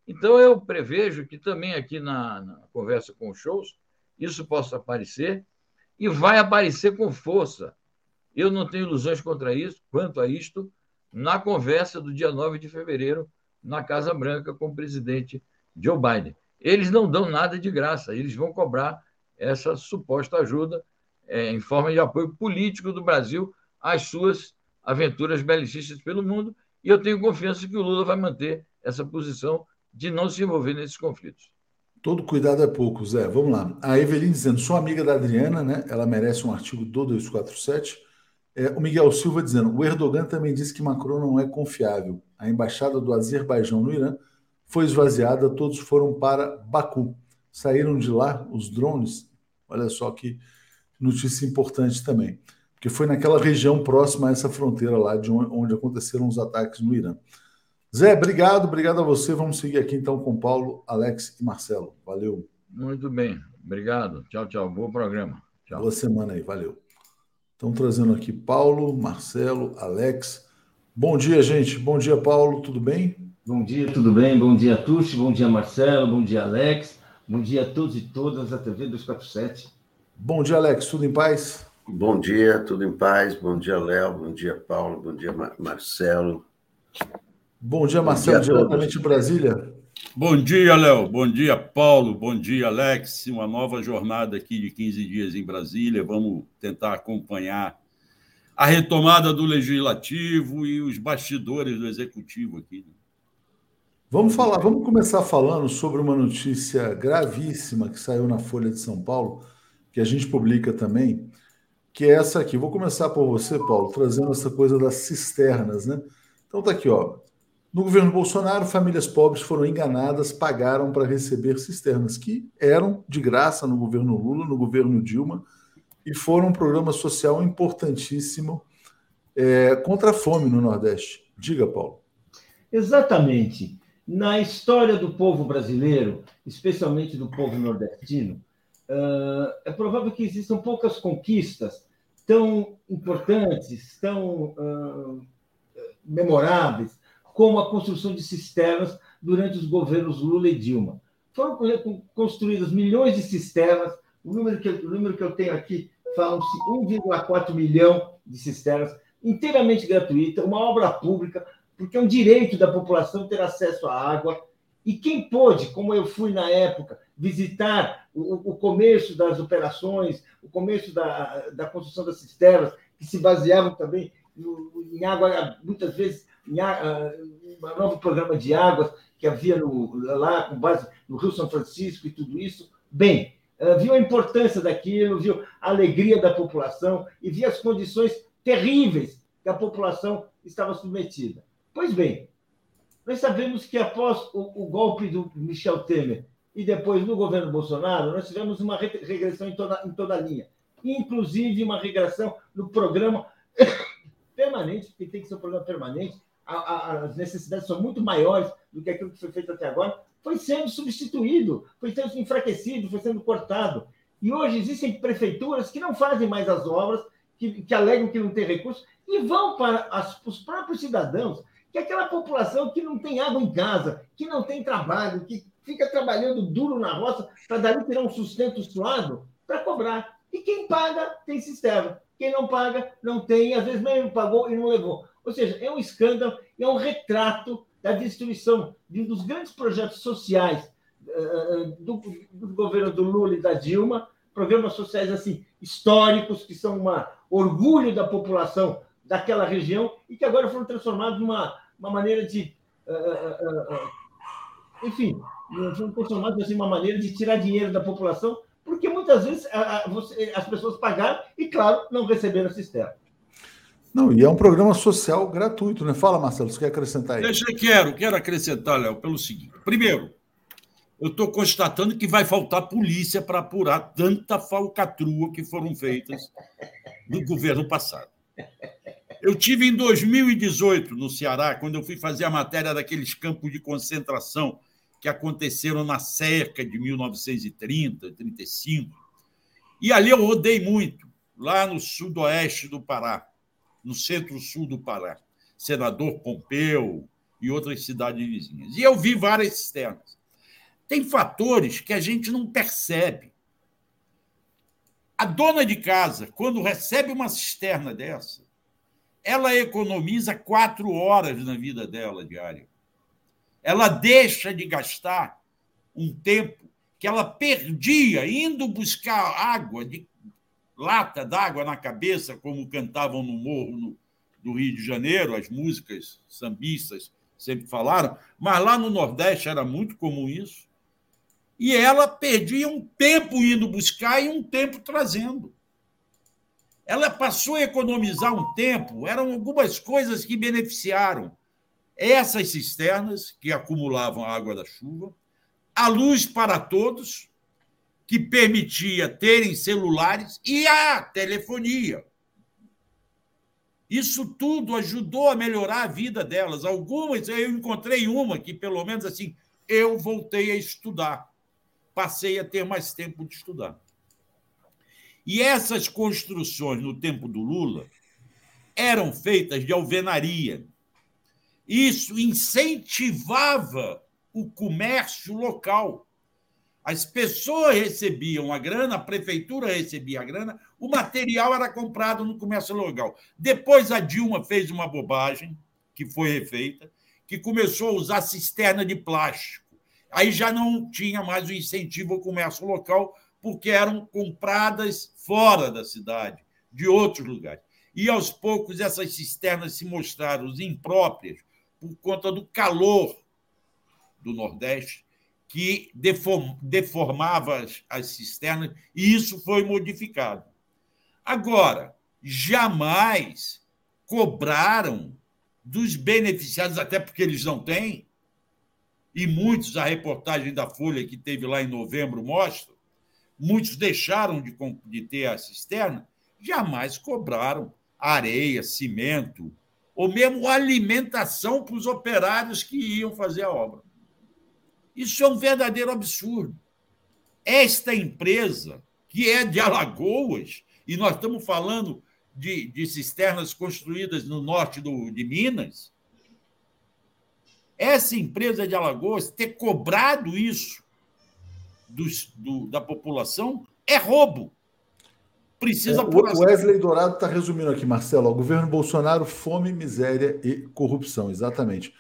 Então, eu prevejo que também aqui na, na conversa com os shows, isso possa aparecer e vai aparecer com força eu não tenho ilusões contra isso, quanto a isto, na conversa do dia 9 de fevereiro, na Casa Branca, com o presidente Joe Biden. Eles não dão nada de graça, eles vão cobrar essa suposta ajuda é, em forma de apoio político do Brasil às suas aventuras belicistas pelo mundo, e eu tenho confiança que o Lula vai manter essa posição de não se envolver nesses conflitos. Todo cuidado é pouco, Zé. Vamos lá. A Evelyn dizendo, sou amiga da Adriana, né? Ela merece um artigo do 247. É, o Miguel Silva dizendo: o Erdogan também disse que Macron não é confiável. A embaixada do Azerbaijão no Irã foi esvaziada, todos foram para Baku. Saíram de lá os drones. Olha só que notícia importante também, porque foi naquela região próxima a essa fronteira lá de onde aconteceram os ataques no Irã. Zé, obrigado, obrigado a você. Vamos seguir aqui então com Paulo, Alex e Marcelo. Valeu. Muito bem, obrigado. Tchau, tchau. Bom programa. Tchau. Boa semana aí, valeu. Estão trazendo aqui Paulo, Marcelo, Alex. Bom dia, gente. Bom dia, Paulo. Tudo bem? Bom dia, tudo bem? Bom dia, Tuxi. Bom dia, Marcelo. Bom dia, Alex. Bom dia a todos e todas da TV 247. Bom dia, Alex. Tudo em paz? Bom dia, tudo em paz. Bom dia, Léo. Bom dia, Paulo. Bom dia, Marcelo. Bom dia, Marcelo, Bom dia diretamente de Brasília. Bom dia, Léo. Bom dia, Paulo. Bom dia, Alex. Uma nova jornada aqui de 15 dias em Brasília. Vamos tentar acompanhar a retomada do legislativo e os bastidores do executivo aqui. Né? Vamos falar, vamos começar falando sobre uma notícia gravíssima que saiu na Folha de São Paulo, que a gente publica também, que é essa aqui. Vou começar por você, Paulo, trazendo essa coisa das cisternas, né? Então tá aqui, ó. No governo Bolsonaro, famílias pobres foram enganadas, pagaram para receber cisternas que eram de graça no governo Lula, no governo Dilma, e foram um programa social importantíssimo é, contra a fome no Nordeste. Diga, Paulo. Exatamente. Na história do povo brasileiro, especialmente do povo nordestino, é provável que existam poucas conquistas tão importantes, tão memoráveis, como a construção de cisternas durante os governos Lula e Dilma. Foram construídas milhões de cisternas, o número que, o número que eu tenho aqui falam-se 1,4 milhão de cisternas, inteiramente gratuita, uma obra pública, porque é um direito da população ter acesso à água. E quem pôde, como eu fui na época, visitar o, o começo das operações, o começo da, da construção das cisternas, que se baseavam também em água, muitas vezes um novo programa de águas que havia no, lá com base no Rio São Francisco e tudo isso. Bem, viu a importância daquilo, viu a alegria da população e viu as condições terríveis que a população estava submetida. Pois bem, nós sabemos que após o, o golpe do Michel Temer e depois no governo Bolsonaro, nós tivemos uma regressão em toda, em toda a linha, inclusive uma regressão no programa permanente, porque tem que ser um programa permanente, a, a, as necessidades são muito maiores do que aquilo que foi feito até agora, foi sendo substituído, foi sendo enfraquecido, foi sendo cortado. E hoje existem prefeituras que não fazem mais as obras, que, que alegam que não tem recursos, e vão para as, os próprios cidadãos, que é aquela população que não tem água em casa, que não tem trabalho, que fica trabalhando duro na roça para dali tirar um sustento suado para cobrar. E quem paga tem sistema. Quem não paga não tem, às vezes mesmo pagou e não levou. Ou seja, é um escândalo, é um retrato da destruição de um dos grandes projetos sociais uh, do, do, governo do Lula e da Dilma, programas sociais assim históricos que são um orgulho da população daquela região e que agora foram transformados numa uma maneira de, enfim, foram transformados assim uma maneira de tirar dinheiro da população, porque muitas vezes as pessoas pagaram e, claro, não receberam a cisterna. Não, e é um programa social gratuito, né? Fala, Marcelo, você quer acrescentar aí? Deixa, quero, quero acrescentar, Léo, pelo seguinte. Primeiro, eu estou constatando que vai faltar polícia para apurar tanta falcatrua que foram feitas no governo passado. Eu tive em 2018 no Ceará, quando eu fui fazer a matéria daqueles campos de concentração que aconteceram na cerca de 1930, 35. E ali eu rodei muito, lá no sudoeste do Pará no centro-sul do Pará, Senador Pompeu e outras cidades vizinhas. E eu vi várias cisternas. Tem fatores que a gente não percebe. A dona de casa, quando recebe uma cisterna dessa, ela economiza quatro horas na vida dela diária. Ela deixa de gastar um tempo que ela perdia indo buscar água de lata d'água na cabeça, como cantavam no morro no, do Rio de Janeiro, as músicas sambistas sempre falaram, mas lá no Nordeste era muito comum isso. E ela perdia um tempo indo buscar e um tempo trazendo. Ela passou a economizar um tempo, eram algumas coisas que beneficiaram essas cisternas que acumulavam a água da chuva, a luz para todos, que permitia terem celulares e a telefonia. Isso tudo ajudou a melhorar a vida delas. Algumas, eu encontrei uma que, pelo menos assim, eu voltei a estudar. Passei a ter mais tempo de estudar. E essas construções no tempo do Lula eram feitas de alvenaria. Isso incentivava o comércio local As pessoas recebiam a grana, a prefeitura recebia a grana, o material era comprado no comércio local. Depois a Dilma fez uma bobagem, que foi refeita, que começou a usar cisterna de plástico. Aí já não tinha mais o incentivo ao comércio local, porque eram compradas fora da cidade, de outros lugares. E aos poucos essas cisternas se mostraram impróprias por conta do calor do Nordeste, que deformava as cisternas, e isso foi modificado. Agora, jamais cobraram dos beneficiados, até porque eles não têm, e muitos, a reportagem da Folha que teve lá em novembro mostra, muitos deixaram de, de ter a cisterna, jamais cobraram areia, cimento, ou mesmo alimentação para os operários que iam fazer a obra. Isso é um verdadeiro absurdo. Esta empresa, que é de Alagoas, e nós estamos falando de, de cisternas construídas no norte do, de Minas, essa empresa de Alagoas ter cobrado isso dos, do, da população é roubo. Precisa é, O Wesley Dourado está resumindo aqui, Marcelo. O governo Bolsonaro, fome, miséria e corrupção. Exatamente.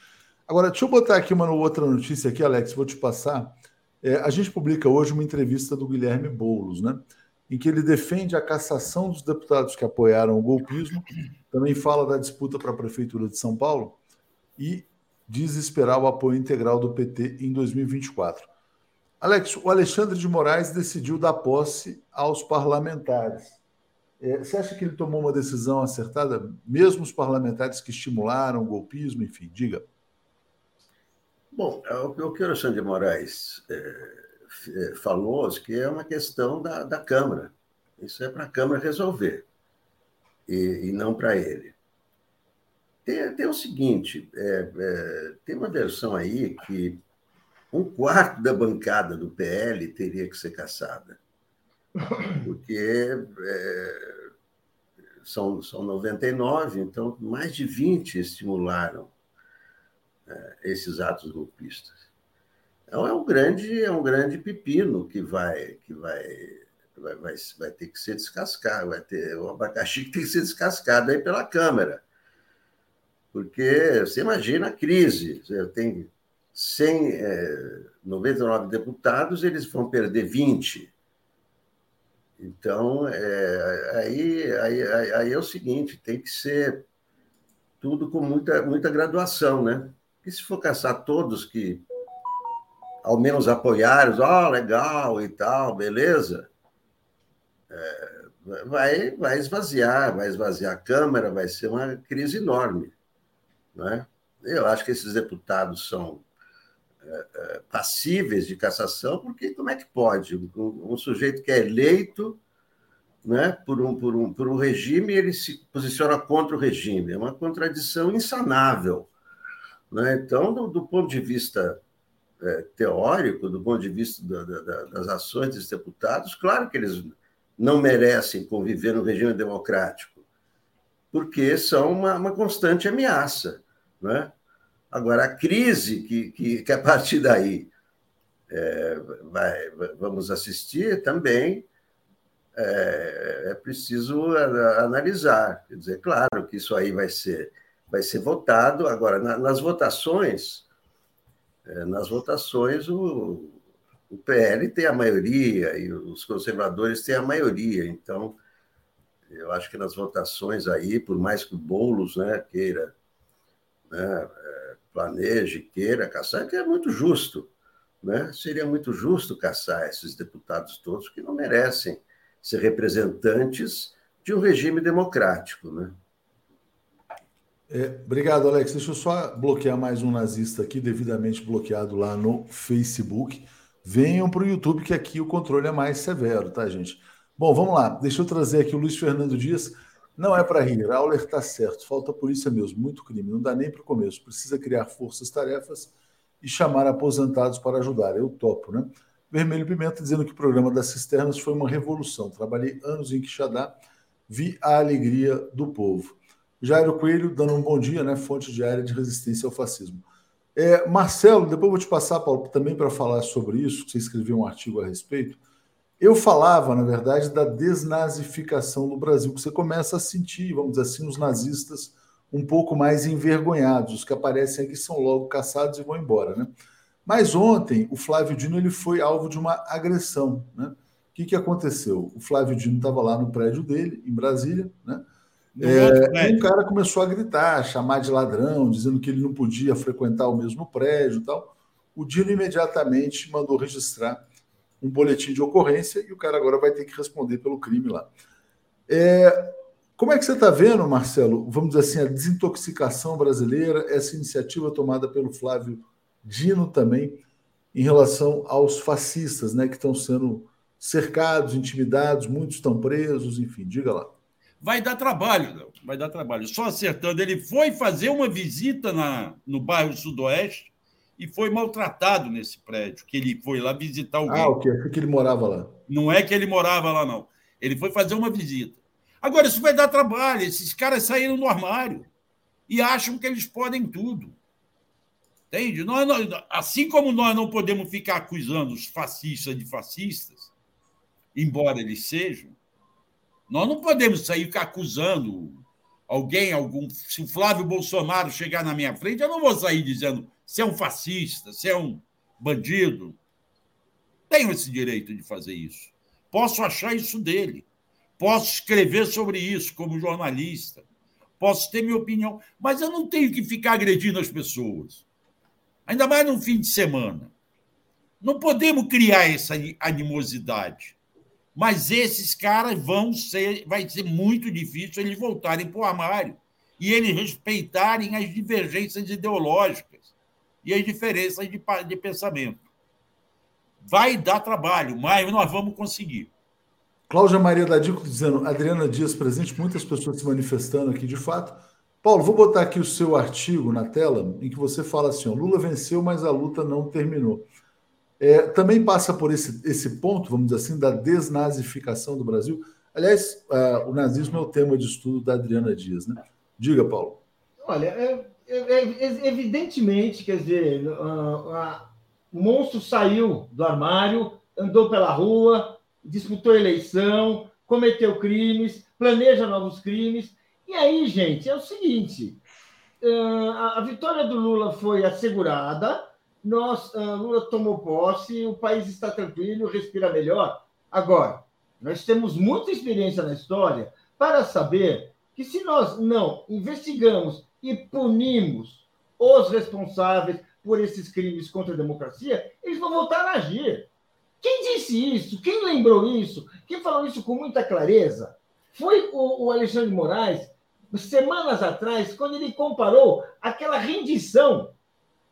Agora, deixa eu botar aqui uma outra notícia aqui, Alex, vou te passar. É, a gente publica hoje uma entrevista do Guilherme Boulos, né? Em que ele defende a cassação dos deputados que apoiaram o golpismo, também fala da disputa para a Prefeitura de São Paulo e diz esperar o apoio integral do PT em 2024. Alex, o Alexandre de Moraes decidiu dar posse aos parlamentares. É, você acha que ele tomou uma decisão acertada, mesmo os parlamentares que estimularam o golpismo, enfim, diga. Bom, é o que o Alexandre de Moraes é, falou que é uma questão da, da Câmara. Isso é para a Câmara resolver, e, e não para ele. Tem, tem o seguinte: é, é, tem uma versão aí que um quarto da bancada do PL teria que ser caçada. Porque é, são, são 99, então mais de 20 estimularam esses atos golpistas. Então é um grande é um grande pepino que vai que vai vai, vai, vai ter que ser descascado, vai ter o abacaxi que tem que ser descascado aí pela Câmara. Porque você imagina a crise, tem 100, é, 99 deputados, eles vão perder 20. Então, é, aí, aí, aí é o seguinte, tem que ser tudo com muita, muita graduação, né? E se for caçar todos que ao menos apoiaram, ó, oh, legal e tal, beleza, é, vai, vai esvaziar, vai esvaziar a Câmara, vai ser uma crise enorme. Né? Eu acho que esses deputados são é, é, passíveis de cassação, porque como é que pode? Um, um sujeito que é eleito né, por, um, por, um, por um regime, ele se posiciona contra o regime. É uma contradição insanável. Né? Então, do, do, ponto de vista é, teórico, do ponto de vista da, da, das ações dos deputados, claro que eles não merecem conviver no regime democrático, porque são uma, uma constante ameaça. Né? Agora, a crise que, que, que a partir daí é, vai, vamos assistir também é, é, preciso analisar. Quer dizer, claro que isso aí vai ser vai ser votado. Agora, na, nas votações, é, nas votações, o, o PL tem a maioria e os conservadores têm a maioria. Então, eu acho que nas votações aí, por mais que o Boulos né, queira, né, é, planeje, queira caçar, que é muito justo. Né? Seria muito justo caçar esses deputados todos que não merecem ser representantes de um regime democrático. Né? É, obrigado, Alex. Deixa eu só bloquear mais um nazista aqui, devidamente bloqueado lá no Facebook. Venham para o YouTube, que aqui o controle é mais severo, tá, gente? Bom, vamos lá. Deixa eu trazer aqui o Luiz Fernando Dias. Não é para rir, Auler está certo. Falta polícia mesmo, muito crime. Não dá nem para o começo. Precisa criar forças-tarefas e chamar aposentados para ajudar. Eu topo, né? Vermelho Pimenta dizendo que o programa das cisternas foi uma revolução. Trabalhei anos em Quixadá, vi a alegria do povo. Jairo Coelho dando um bom dia, né? Fonte diária de resistência ao fascismo. É, Marcelo, depois vou te passar, Paulo, também para falar sobre isso, você escreveu um artigo a respeito. Eu falava, na verdade, da desnazificação no Brasil, que você começa a sentir, vamos dizer assim, os nazistas um pouco mais envergonhados. Os que aparecem aqui são logo caçados e vão embora, né? Mas ontem o Flávio Dino ele foi alvo de uma agressão, né? O que, que aconteceu? O Flávio Dino estava lá no prédio dele, em Brasília, né? É, e um cara começou a gritar, chamar de ladrão, dizendo que ele não podia frequentar o mesmo prédio e tal. O Dino imediatamente mandou registrar um boletim de ocorrência e o cara agora vai ter que responder pelo crime lá. É, como é que você está vendo, Marcelo, vamos dizer assim, a desintoxicação brasileira, essa iniciativa tomada pelo Flávio Dino também, em relação aos fascistas, né, que estão sendo cercados, intimidados, muitos estão presos, enfim, diga lá. Vai dar trabalho, vai dar trabalho. Só acertando, ele foi fazer uma visita na, no bairro Sudoeste e foi maltratado nesse prédio, que ele foi lá visitar alguém. Ah, o quê? Porque ele morava lá. Não é que ele morava lá, não. Ele foi fazer uma visita. Agora, isso vai dar trabalho. Esses caras saíram do armário e acham que eles podem tudo. Entende? Nós, nós, assim como nós não podemos ficar acusando os fascistas de fascistas, embora eles sejam, nós não podemos sair acusando alguém, algum. Se o Flávio Bolsonaro chegar na minha frente, eu não vou sair dizendo se é um fascista, se é um bandido. Tenho esse direito de fazer isso. Posso achar isso dele. Posso escrever sobre isso como jornalista, posso ter minha opinião, mas eu não tenho que ficar agredindo as pessoas. Ainda mais no fim de semana. Não podemos criar essa animosidade. Mas esses caras vão ser, vai ser muito difícil eles voltarem para o armário e eles respeitarem as divergências ideológicas e as diferenças de, de pensamento. Vai dar trabalho, mas nós vamos conseguir. Cláudia Maria Dadico dizendo, Adriana Dias presente, muitas pessoas se manifestando aqui de fato. Paulo, vou botar aqui o seu artigo na tela, em que você fala assim: ó, Lula venceu, mas a luta não terminou. É, também passa por esse, esse ponto, vamos dizer assim, da desnazificação do Brasil. Aliás, uh, o nazismo é o tema de estudo da Adriana Dias, né? Diga, Paulo. Olha, é, é, é evidentemente, quer dizer, uh, o monstro saiu do armário, andou pela rua, disputou eleição, cometeu crimes, planeja novos crimes. E aí, gente, é o seguinte: a vitória do Lula foi assegurada, nós, Lula tomou posse, o país está tranquilo, respira melhor. Agora, nós temos muita experiência na história para saber que se nós não investigamos e punimos os responsáveis por esses crimes contra a democracia, eles vão voltar a agir. Quem disse isso? Quem lembrou isso? Quem falou isso com muita clareza? Foi o, o Alexandre Moraes, semanas atrás, quando ele comparou aquela rendição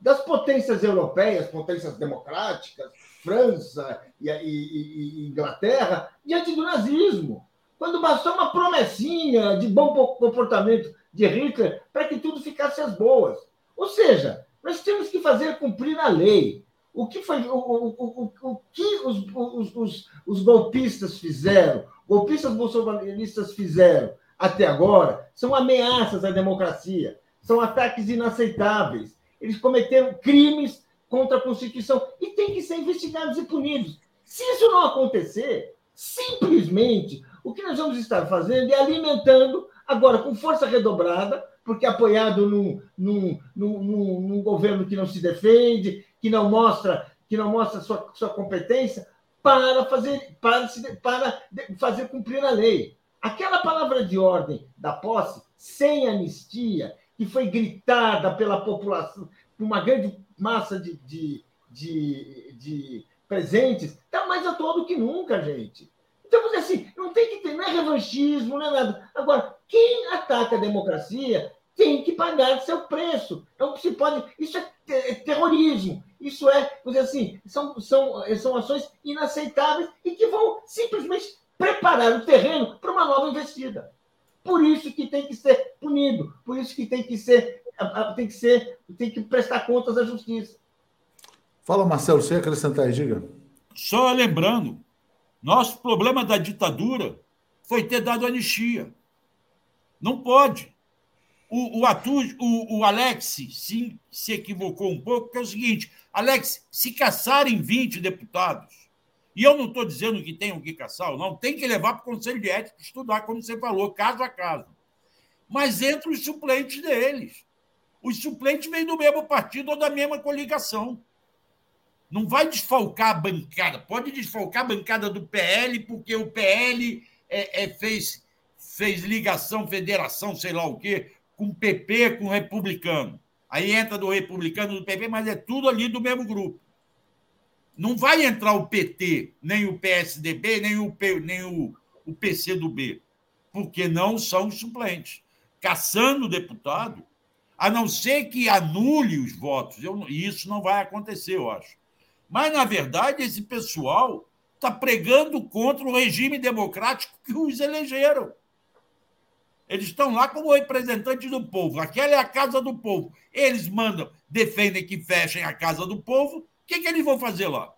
das potências europeias, potências democráticas, França e, e, e, Inglaterra, diante do nazismo. Quando bastou uma promessinha de bom comportamento de Hitler para que tudo ficasse às boas. Ou seja, nós temos que fazer cumprir a lei. O que, foi, o, o, o, o que os, os, os, os golpistas fizeram, golpistas bolsonaristas fizeram até agora, são ameaças à democracia, são ataques inaceitáveis. Eles cometeram crimes contra a Constituição e têm que ser investigados e punidos. Se isso não acontecer, simplesmente o que nós vamos estar fazendo é alimentando, agora com força redobrada, porque apoiado num, num, num, num, governo que não se defende, que não mostra, que não mostra sua, sua competência, para fazer, para, para fazer cumprir a lei. Aquela palavra de ordem da posse, sem anistia, que foi gritada pela população, uma grande massa de, de, de, de presentes, está mais atual do que nunca, gente. Então, assim, não tem que ter, não é revanchismo, não é nada. Agora, quem ataca a democracia tem que pagar seu preço. Não se pode. Isso é, é terrorismo. Isso é, dizer assim, são, são, são ações inaceitáveis e que vão simplesmente preparar o terreno para uma nova investida. Por isso que tem que ser punido, por isso que tem que ser, tem que ser, tem que prestar contas à justiça. Fala, Marcelo, você ia acrescentar aí, diga. Só lembrando nosso problema da ditadura foi ter dado anistia. Não pode. o, o, Atu, o, o Alex se, se equivocou um pouco, que é o seguinte: Alex, se caçarem 20 deputados, e eu não estou dizendo que tenham que caçar ou não, tem que levar para o Conselho de Ética estudar, como você falou, caso a caso. Mas entre os suplentes deles. Os suplentes vêm do mesmo partido ou da mesma coligação. Não vai desfalcar a bancada. Pode desfalcar a bancada do PL, porque o PL é, é, fez, fez ligação, federação, sei lá o quê, com PP, com republicano. Aí entra do republicano do PP, mas é tudo ali do mesmo grupo. Não vai entrar o PT, nem o PSDB, nem o, P, nem o, o PC do B, porque não são suplentes. Caçando o deputado, a não ser que anule os votos. Eu, isso não vai acontecer, eu acho. Mas, na verdade, esse pessoal está pregando contra o regime democrático que os elegeram. Eles estão lá como representantes do povo. Aquela é a casa do povo. Eles mandam, defendem que fechem a casa do povo. O que, que eles vão fazer lá?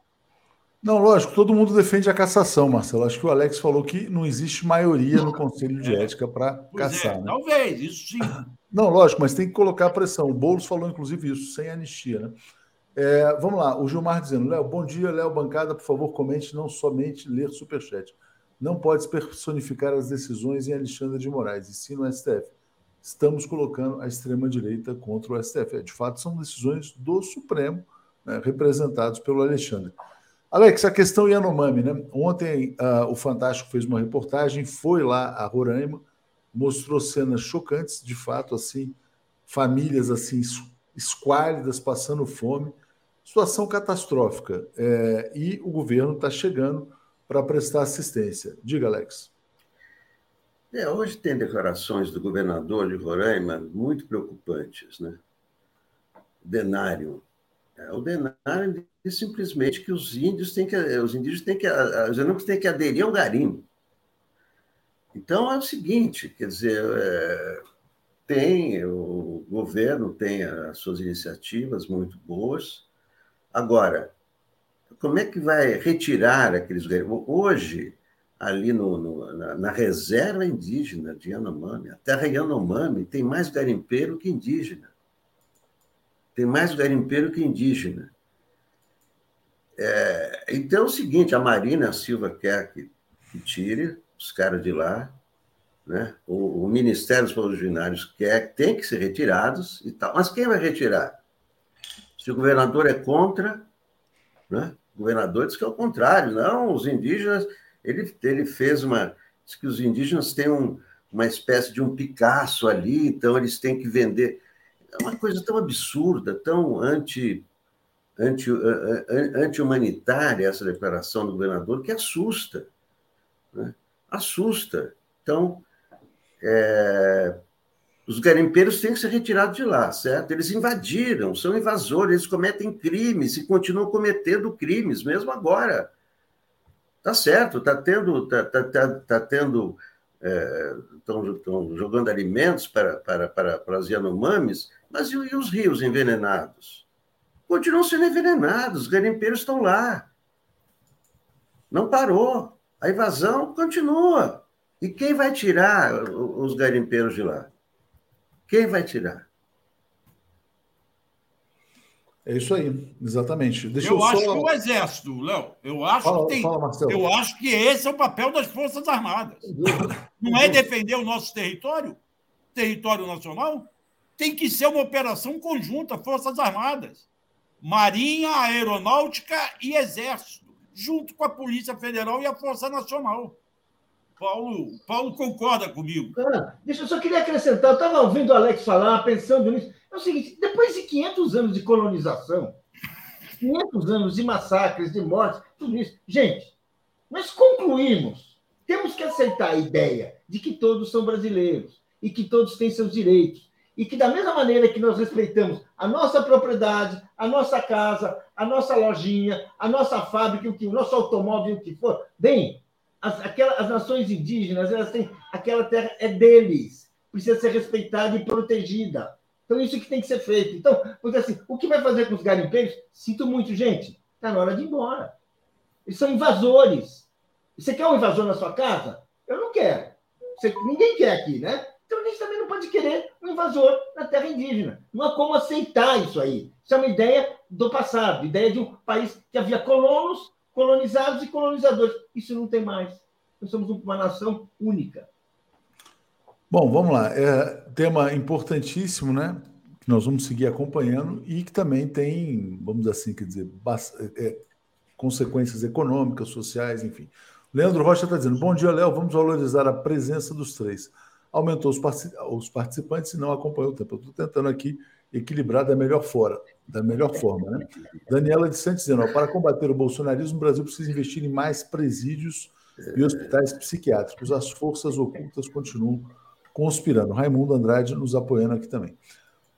Não, lógico, todo mundo defende a cassação, Marcelo. Acho que o Alex falou que não existe maioria no Conselho de Ética para é, caçar. É, né? Talvez, isso sim. Não, lógico, mas tem que colocar pressão. O Boulos falou, inclusive, isso, sem anistia, né? É, vamos lá, o Gilmar dizendo, Léo, bom dia, Léo Bancada, por favor, comente, não somente ler superchat não pode personificar as decisões em Alexandre de Moraes, e sim no STF. Estamos colocando a extrema-direita contra o STF. É, de fato, são decisões do Supremo, né, representados pelo Alexandre. Alex, a questão Yanomami, né? Ontem uh, o Fantástico fez uma reportagem, foi lá a Roraima, mostrou cenas chocantes, de fato, assim, famílias assim esquálidas, passando fome, situação catastrófica. É, e o governo está chegando para prestar assistência. Diga, Alex. É, hoje tem declarações do governador de Roraima muito preocupantes, né? Denário. É, o denário diz simplesmente que os índios têm que, os indígenas têm que, os índios têm que aderir ao garimpo. Então é o seguinte, quer dizer, é, tem o governo tem as suas iniciativas muito boas. Agora, como é que vai retirar aqueles garimpeiros? Hoje, ali no, no, na, na, reserva indígena de Yanomami, a terra Yanomami tem mais garimpeiro que indígena. Tem mais garimpeiro que indígena. É, então é o seguinte, a Marina Silva quer que, que tire os caras de lá, né? o, o Ministério dos Povos Originários quer, tem que ser retirados e tal. Mas quem vai retirar? Se o governador é contra, né? O governador disse que é o contrário, não, os indígenas, ele, ele fez uma, diz que os indígenas têm um, uma espécie de um Picasso ali, então eles têm que vender. É uma coisa tão absurda, tão anti, anti, anti-humanitária essa declaração do governador, que assusta. Né? Assusta. Então, é, os garimpeiros têm que ser retirados de lá, certo? Eles invadiram, são invasores, eles cometem crimes e continuam cometendo crimes, mesmo agora. Tá certo, tá tendo, tá, tá, tá, tá tendo, estão é, jogando alimentos para, para, para, para as Yanomamis, mas e, e os rios envenenados? Continuam sendo envenenados, os garimpeiros estão lá. Não parou. A invasão continua. E quem vai tirar os garimpeiros de lá? Quem vai tirar? É isso aí, exatamente. Deixa eu, eu acho só... que o Exército, Léo, eu acho fala, que tem. Fala, eu acho que esse é o papel das Forças Armadas. Não é defender o nosso território, território nacional? Tem que ser uma operação conjunta, Forças Armadas, Marinha, Aeronáutica e Exército, junto com a Polícia Federal e a Força Nacional. Paulo, Paulo concorda comigo. Ah, deixa eu só queria acrescentar, eu estava ouvindo o Alex falar, pensando nisso. É o seguinte, depois de 500 anos de colonização, 500 anos de massacres, de mortes, tudo isso, gente, nós concluímos, temos que aceitar a ideia de que todos são brasileiros e que todos têm seus direitos e que da mesma maneira que nós respeitamos a nossa propriedade, a nossa casa, a nossa lojinha, a nossa fábrica, o, que, o nosso automóvel, o que for, bem, as, aquela, as nações indígenas, elas têm, aquela terra é deles, precisa ser respeitada e protegida. Então, isso que tem que ser feito. Então, porque assim, o que vai fazer com os garimpeiros? Sinto muito, gente, está na hora de ir embora. Eles são invasores. Você quer um invasor na sua casa? Eu não quero. Você, ninguém quer aqui, né? Então a gente também não pode querer um invasor na terra indígena. Não há como aceitar isso aí. Isso é uma ideia do passado, ideia de um país que havia colonos, colonizados e colonizadores. Isso não tem mais. Nós somos uma nação única. Bom, vamos lá. É tema importantíssimo, né? Que nós vamos seguir acompanhando e que também tem, vamos assim, quer dizer, é, consequências econômicas, sociais, enfim. Leandro Rocha está dizendo: Bom dia, Léo. Vamos valorizar a presença dos três. Aumentou os, os participantes e não acompanhou o tempo. Eu estou tentando aqui equilibrar da melhor, fora, da melhor forma. Né? Daniela de Santos dizendo: para combater o bolsonarismo, o Brasil precisa investir em mais presídios e hospitais psiquiátricos. As forças ocultas continuam conspirando. Raimundo Andrade nos apoiando aqui também.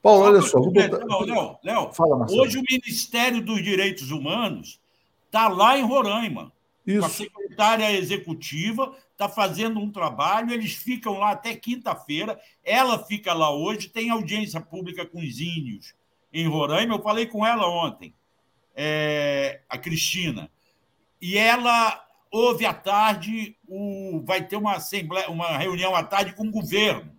Paulo, olha só. Vou botar... Não, Léo, Léo, Fala, Marcelo. hoje o Ministério dos Direitos Humanos está lá em Roraima. Isso. A secretária executiva está fazendo um trabalho, eles ficam lá até quinta-feira, ela fica lá hoje, tem audiência pública com os índios em Roraima. Eu falei com ela ontem, é, a Cristina, e ela houve à tarde, o, vai ter uma, assembleia, uma reunião à tarde com o governo.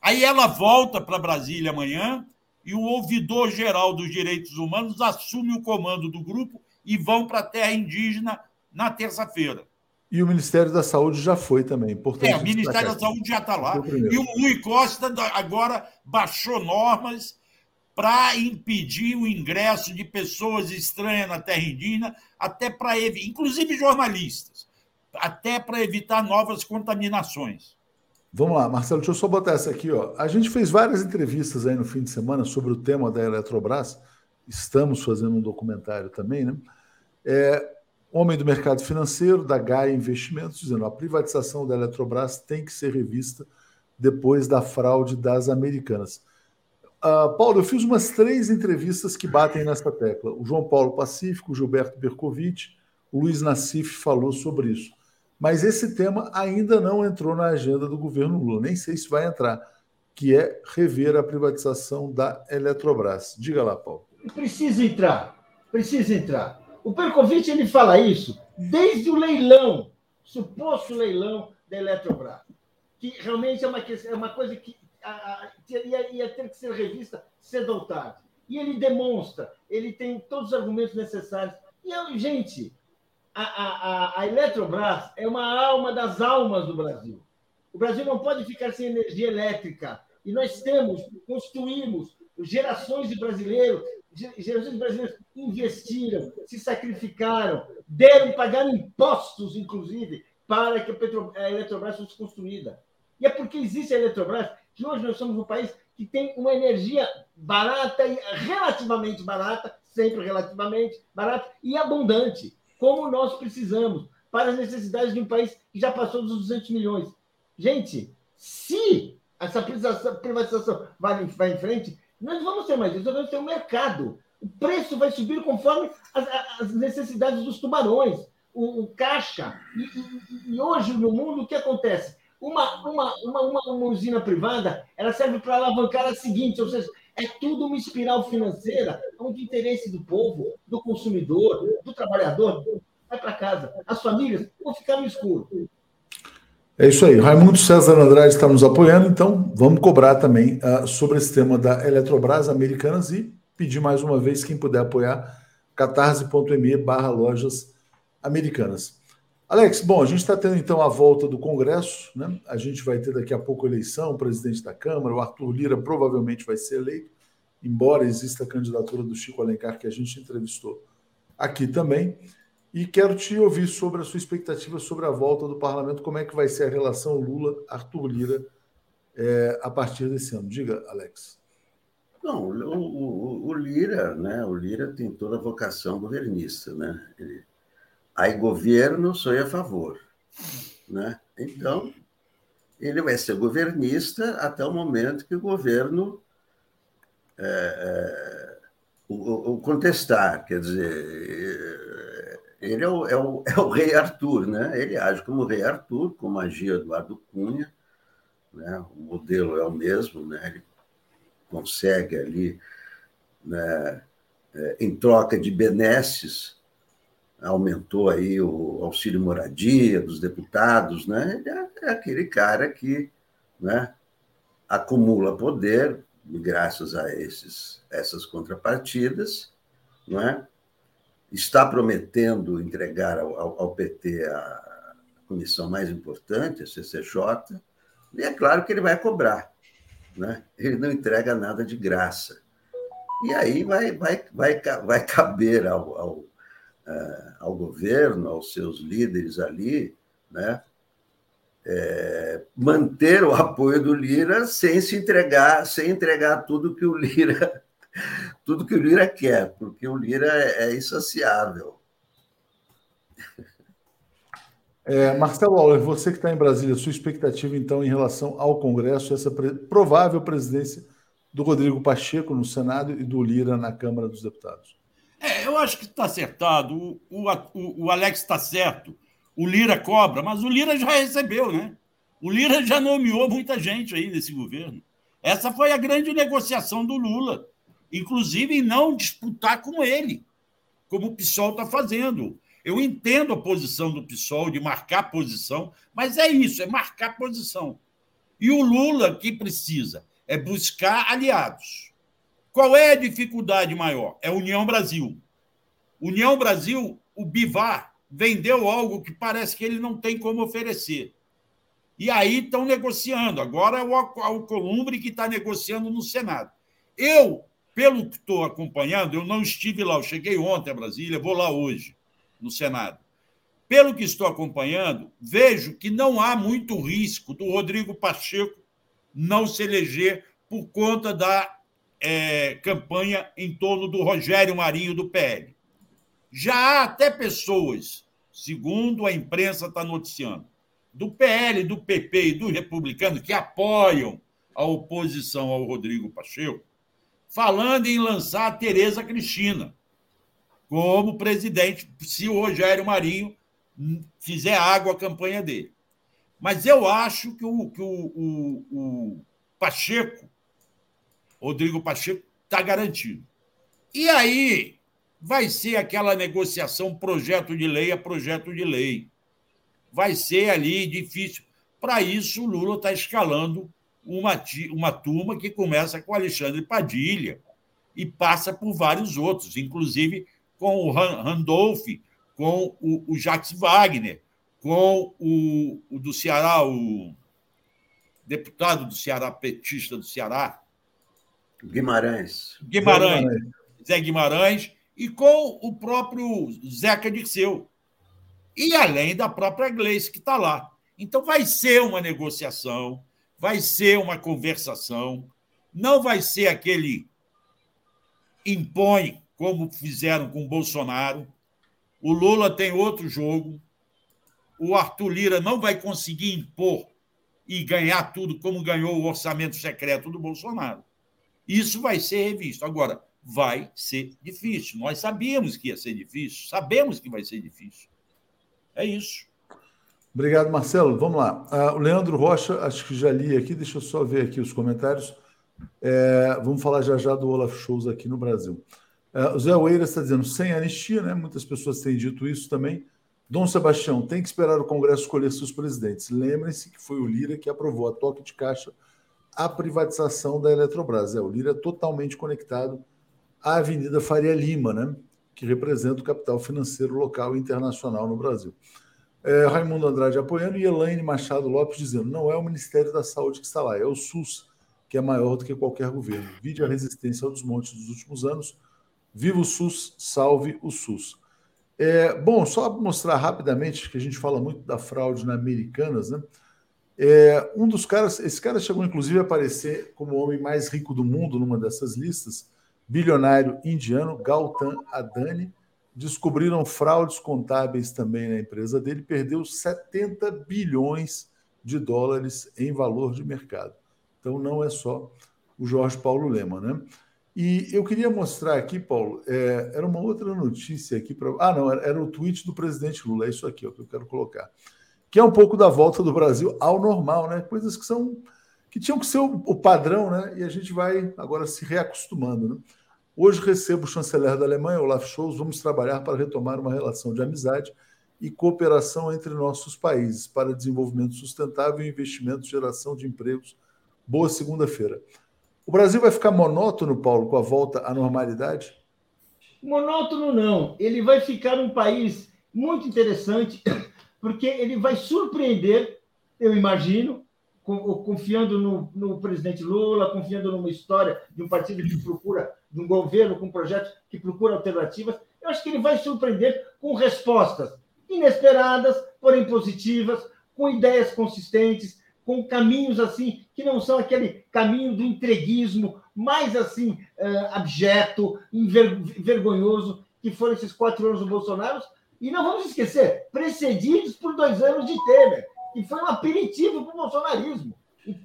Aí ela volta para Brasília amanhã e o ouvidor geral dos direitos humanos assume o comando do grupo e vão para a terra indígena na terça-feira. E o Ministério da Saúde já foi também. Importante é, o Ministério da Saúde já está lá. E o Rui Costa agora baixou normas para impedir o ingresso de pessoas estranhas na terra indígena, até para inclusive jornalistas, até para evitar novas contaminações. Vamos lá, Marcelo, deixa eu só botar essa aqui. Ó. A gente fez várias entrevistas aí no fim de semana sobre o tema da Eletrobras. Estamos fazendo um documentário também, né? É, homem do mercado financeiro, da Gaia Investimentos, dizendo a privatização da Eletrobras tem que ser revista depois da fraude das americanas. Uh, Paulo, eu fiz umas três entrevistas que batem nessa tecla. O João Paulo Pacífico, o Gilberto Bercovitch, o Luiz Nassif falou sobre isso. Mas esse tema ainda não entrou na agenda do governo Lula, nem sei se vai entrar, que é rever a privatização da Eletrobras. Diga lá, Paulo. Precisa entrar, precisa entrar. O Percovitch ele fala isso desde o leilão, suposto leilão da Eletrobras, que realmente é uma, é uma coisa que a, a, ia, ia, ter que ser revista cedo ou tarde. E ele demonstra, ele tem todos os argumentos necessários. E, gente, a, a, a Eletrobras é uma alma das almas do Brasil. O Brasil não pode ficar sem energia elétrica. E nós temos, construímos gerações de brasileiros, de brasileiros investiram, se sacrificaram, deram, pagaram impostos, inclusive, para que a, Petro, a Eletrobras fosse construída. E é porque existe a Eletrobras que hoje nós somos um país que tem uma energia barata e relativamente barata, sempre relativamente barata e abundante, como nós precisamos para as necessidades de um país que já passou dos 200 milhões. Gente, se essa privatização vai em frente, nós vamos ter mais isso, nós vamos ter um mercado. O preço vai subir conforme as, as necessidades dos tubarões, o, o caixa. E, e, e, hoje, no mundo, o que acontece? Uma, uma, uma, uma, uma usina privada ela serve para alavancar a seguinte, ou seja, é tudo uma espiral financeira onde o interesse do povo, do consumidor, do trabalhador vai para casa. As famílias vão ficar no escuro. É isso aí. Raimundo César Andrade está nos apoiando, então vamos cobrar também uh, sobre esse tema da Eletrobras Americanas e pedir mais uma vez quem puder apoiar catarse.me barra lojas americanas. Alex, bom, a gente está tendo então a volta do Congresso, né? A gente vai ter daqui a pouco eleição, o presidente da Câmara, o Arthur Lira provavelmente vai ser eleito, embora exista a candidatura do Chico Alencar que a gente entrevistou aqui também. E quero te ouvir sobre a sua expectativa sobre a volta do parlamento, como é que vai ser a relação Lula-Arthur Lira é, a partir desse ano. Diga, Alex. Não, o, o, o, Lira, né? O Lira tem toda a vocação governista, né? Ele Aí governo sou a favor. Né? Então, ele vai ser governista até o momento que o governo é, é, o, o, contestar. Quer dizer, ele é o, é, o, é o rei Arthur, né? ele age como rei Arthur, como agia Eduardo Cunha. Né? O modelo é o mesmo, né? ele consegue ali, né, é, em troca de benesses, aumentou aí o auxílio moradia dos deputados, né? Ele é, é aquele cara que, né? acumula poder graças a esses, essas contrapartidas, não é? Está prometendo entregar ao, ao, PT a comissão mais importante, a CCJ, e é claro que ele vai cobrar. Né? Ele não entrega nada de graça. E aí vai, vai, vai, vai caber ao, ao, uh, ao governo, aos seus líderes ali, né? É, manter o apoio do Lira sem se entregar, sem entregar tudo que o Lira tudo que o Lira quer, porque o Lira é, é insaciável. É, Marcelo Auler, você que está em Brasília, sua expectativa então em relação ao Congresso, essa provável presidência do Rodrigo Pacheco no Senado e do Lira na Câmara dos Deputados? É, eu acho que está acertado. O, o, o Alex está certo. O Lira cobra, mas o Lira já recebeu, né? O Lira já nomeou muita gente aí nesse governo. Essa foi a grande negociação do Lula, inclusive não disputar com ele, como o PSOL está fazendo. Eu entendo a posição do PSOL de marcar posição, mas é isso, é marcar posição. E o Lula que precisa é buscar aliados. Qual é a dificuldade maior? É a União Brasil. União Brasil, o Bivar vendeu algo que parece que ele não tem como oferecer. E aí estão negociando. Agora é o Alcolumbre que está negociando no Senado. Eu, pelo que estou acompanhando, eu não estive lá, eu cheguei ontem a Brasília, vou lá hoje, no Senado. Pelo que estou acompanhando, vejo que não há muito risco do Rodrigo Pacheco não se eleger por conta da é, campanha em torno do Rogério Marinho do PL. Já há até pessoas, segundo a imprensa está noticiando, do PL, do PP e do republicano que apoiam a oposição ao Rodrigo Pacheco, falando em lançar a Tereza Cristina como presidente, se o Rogério Marinho fizer água a campanha dele. Mas eu acho que o, que o, o, o Pacheco, Rodrigo Pacheco, está garantido. E aí vai ser aquela negociação projeto de lei a projeto de lei. Vai ser ali difícil. Para isso, o Lula está escalando uma, uma turma que começa com Alexandre Padilha e passa por vários outros, inclusive com o Randolph, com o, o Jacques Wagner, com o, o do Ceará, o deputado do Ceará, petista do Ceará. Guimarães. Guimarães. Guimarães. Zé Guimarães e com o próprio Zeca Dirceu. E além da própria Gleice, que está lá. Então, vai ser uma negociação, vai ser uma conversação, não vai ser aquele impõe, como fizeram com o Bolsonaro. O Lula tem outro jogo, o Arthur Lira não vai conseguir impor e ganhar tudo como ganhou o orçamento secreto do Bolsonaro. Isso vai ser revisto. Agora, vai ser difícil. Nós sabíamos que ia ser difícil, sabemos que vai ser difícil. É isso. Obrigado, Marcelo. Vamos lá. Uh, o Leandro Rocha, acho que já li aqui, deixa eu só ver aqui os comentários. É, vamos falar já já do Olaf Scholz aqui no Brasil. Uh, o Zé Oeira está dizendo sem anistia, né? Muitas pessoas têm dito isso também. Dom Sebastião, tem que esperar o Congresso escolher seus presidentes. Lembrem-se que foi o Lira que aprovou a toque de caixa a privatização da Eletrobras. É, o Lira é totalmente conectado à Avenida Faria Lima, né? que representa o capital financeiro local e internacional no Brasil. É, Raimundo Andrade apoiando e Elaine Machado Lopes dizendo: não é o Ministério da Saúde que está lá, é o SUS, que é maior do que qualquer governo. Vide a resistência aos montes dos últimos anos. Viva o SUS, salve o SUS. É, bom, só mostrar rapidamente que a gente fala muito da fraude na Americanas, né? É, um dos caras, esse cara chegou inclusive a aparecer como o homem mais rico do mundo numa dessas listas, bilionário indiano Gautam Adani. Descobriram fraudes contábeis também na empresa dele, perdeu 70 bilhões de dólares em valor de mercado. Então não é só o Jorge Paulo Lema, né? E eu queria mostrar aqui, Paulo, é, era uma outra notícia aqui para. Ah, não, era, era, o tweet do presidente Lula, é isso aqui ó, que eu quero colocar. Que é um pouco da volta do Brasil ao normal, né? Coisas que são que tinham que ser o, o padrão, né? E a gente vai agora se reacostumando. Né? Hoje recebo o chanceler da Alemanha, Olaf Scholz. Vamos trabalhar para retomar uma relação de amizade e cooperação entre nossos países para desenvolvimento sustentável e investimento, geração de empregos Boa segunda-feira. O Brasil vai ficar monótono, Paulo, com a volta à normalidade? Monótono não. Ele vai ficar um país muito interessante, porque ele vai surpreender, eu imagino, confiando no, no, presidente Lula, confiando numa história de um partido que procura, de um governo com projetos que procura alternativas. Eu acho que ele vai surpreender com respostas inesperadas, porém positivas, com ideias consistentes, com caminhos assim que não são aquele caminho do entreguismo mais assim uh, abjeto, vergonhoso que foram esses quatro anos do Bolsonaro. E não vamos esquecer, precedidos por dois anos de Temer, que foi um aperitivo para o bolsonarismo.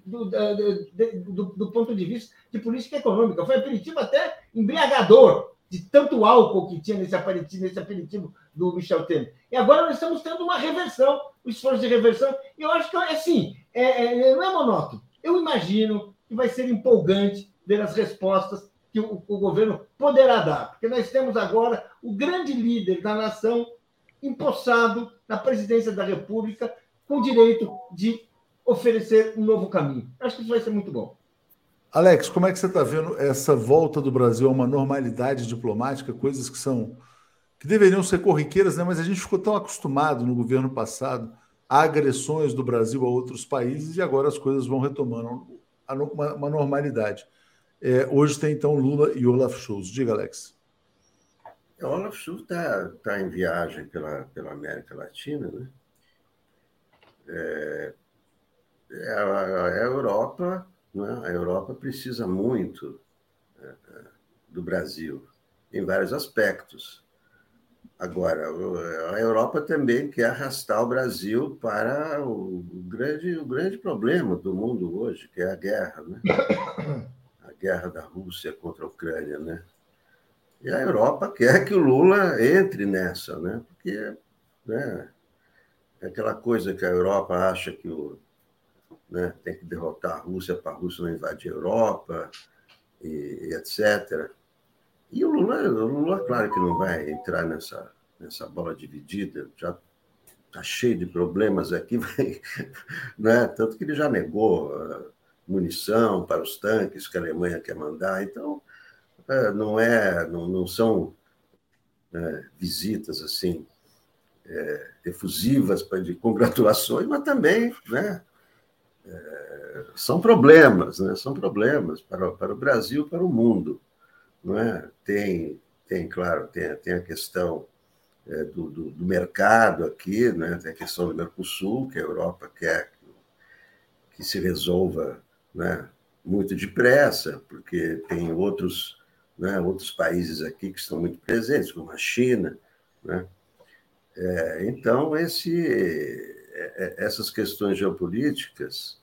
Do, do, do, ponto de vista de política econômica. Foi aperitivo até embriagador, de tanto álcool que tinha nesse aperitivo, nesse aperitivo do Michel Temer. E agora nós estamos tendo uma reversão, um esforço de reversão. E eu acho que, assim, é, é, não é monótono. Eu imagino que vai ser empolgante ver as respostas que o, o governo poderá dar. Porque nós temos agora o grande líder da nação empossado na presidência da República com direito de oferecer um novo caminho. Acho que isso vai ser muito bom. Alex, como é que você está vendo essa volta do Brasil a uma normalidade diplomática, coisas que são que deveriam ser corriqueiras, né? mas a gente ficou tão acostumado no governo passado a agressões do Brasil a outros países e agora as coisas vão retomando uma, uma normalidade. É, hoje tem então Lula e Olaf Scholz. Diga, Alex. O Olaf Scholz está tá em viagem pela, pela América Latina, né? É, é a, a, Europa, né? a Europa precisa muito é, é do Brasil em vários aspectos. Agora, a Europa também quer arrastar o Brasil para o grande, o grande problema do mundo hoje, que é a guerra, né? A guerra da Rússia contra a Ucrânia, né? E a Europa quer que o Lula entre nessa, né? Porque né, é aquela coisa que a Europa acha que o, né, tem que derrotar a Rússia para a Rússia não invadir a Europa, e, e etc. E o Lula, o Lula, claro que não vai entrar nessa, nessa bola dividida, já está cheio de problemas aqui, vai, né? tanto que ele já negou ah, munição para os tanques que a Alemanha quer mandar. Então, é, não, é, não, não são é, visitas assim é, efusivas de congratulações, mas também né, são problemas, né, são problemas para, para o Brasil, para o mundo. Não é? Tem, tem, claro, tem, tem a questão é, do, do, do, mercado aqui, né? tem a questão do Mercosul, que a Europa quer que, que se resolva né? muito depressa, porque tem outros, né? outros países aqui que estão muito presentes, como a China. Né? É, então, esse, é, é, essas questões geopolíticas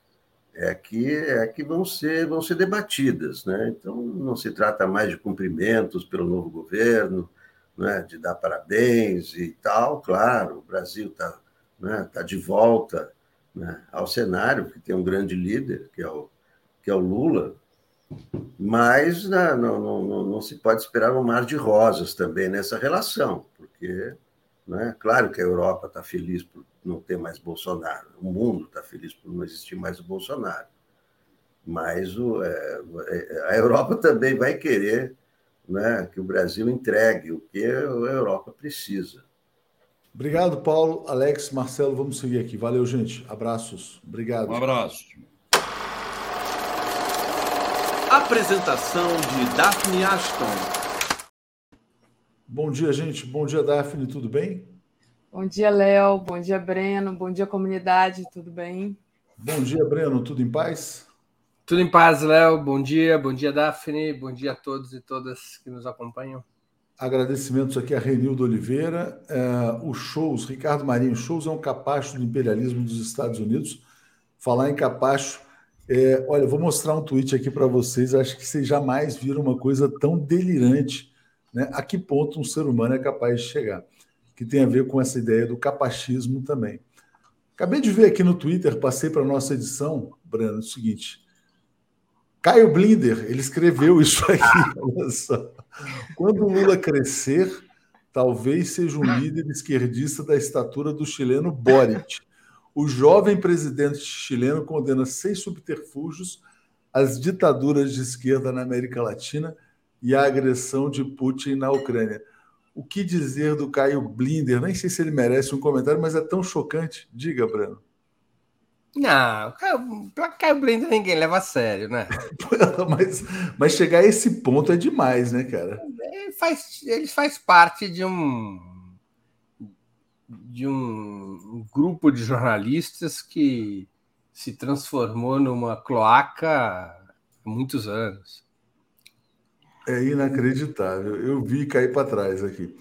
é que, é que vão, ser, vão ser debatidas. Né? Então, não se trata mais de cumprimentos pelo novo governo, né? de dar parabéns e tal. Claro, o Brasil está né? tá de volta né? ao cenário, que tem um grande líder, que é o, que é o Lula, mas né, não, não, não, não, se pode esperar um mar de rosas também nessa relação, porque, né, claro que a Europa está feliz por não ter mais Bolsonaro. O mundo está feliz por não existir mais o Bolsonaro. Mas o, é, é, a Europa também vai querer né, que o Brasil entregue o que a Europa precisa. Obrigado, Paulo, Alex, Marcelo. Vamos seguir aqui. Valeu, gente. Abraços. Obrigado. Um abraço. Apresentação de Daphne Ashton. Bom dia, gente. Bom dia, Daphne. Tudo bem? Bom dia, Léo. Bom dia, Breno. Bom dia, comunidade. Tudo bem? Bom dia, Breno. Tudo em paz? Tudo em paz, Léo. Bom dia. Bom dia, Daphne. Bom dia a todos e todas que nos acompanham. Agradecimentos aqui a Renildo Oliveira. Uh, o Shows, Ricardo Marinho, Shows é um capacho do imperialismo dos Estados Unidos. Falar em capacho, é, olha, vou mostrar um tweet aqui para vocês. Acho que vocês jamais viram uma coisa tão delirante. Né? A que ponto um ser humano é capaz de chegar? que tem a ver com essa ideia do capachismo também. Acabei de ver aqui no Twitter, passei para a nossa edição, Breno, o seguinte. Caio Blinder, ele escreveu isso aqui. Quando o Lula crescer, talvez seja um líder esquerdista da estatura do chileno Boric. O jovem presidente chileno condena seis subterfúgios as ditaduras de esquerda na América Latina e a agressão de Putin na Ucrânia. O que dizer do Caio Blinder? Nem sei se ele merece um comentário, mas é tão chocante. Diga, Breno. Não, para Caio Blinder ninguém leva a sério, né? mas, mas chegar a esse ponto é demais, né, cara? Ele faz, ele faz parte de um de um grupo de jornalistas que se transformou numa cloaca há muitos anos. É inacreditável. Eu vi cair para trás aqui.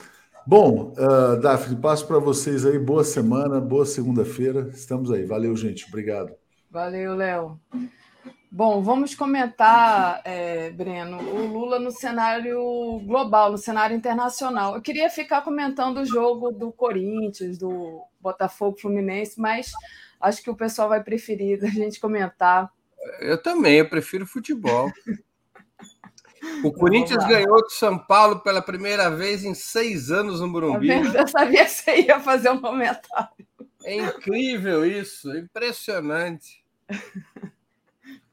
Bom, uh, Daphne, passo para vocês aí. Boa semana, boa segunda-feira. Estamos aí. Valeu, gente. Obrigado. Valeu, Léo. Bom, vamos comentar, é, Breno, o Lula no cenário global, no cenário internacional. Eu queria ficar comentando o jogo do Corinthians, do Botafogo Fluminense, mas acho que o pessoal vai preferir a gente comentar. Eu também, eu prefiro futebol. O Corinthians ganhou do São Paulo pela primeira vez em seis anos no Morumbi. Eu sabia que você ia fazer um comentário. É incrível isso, impressionante.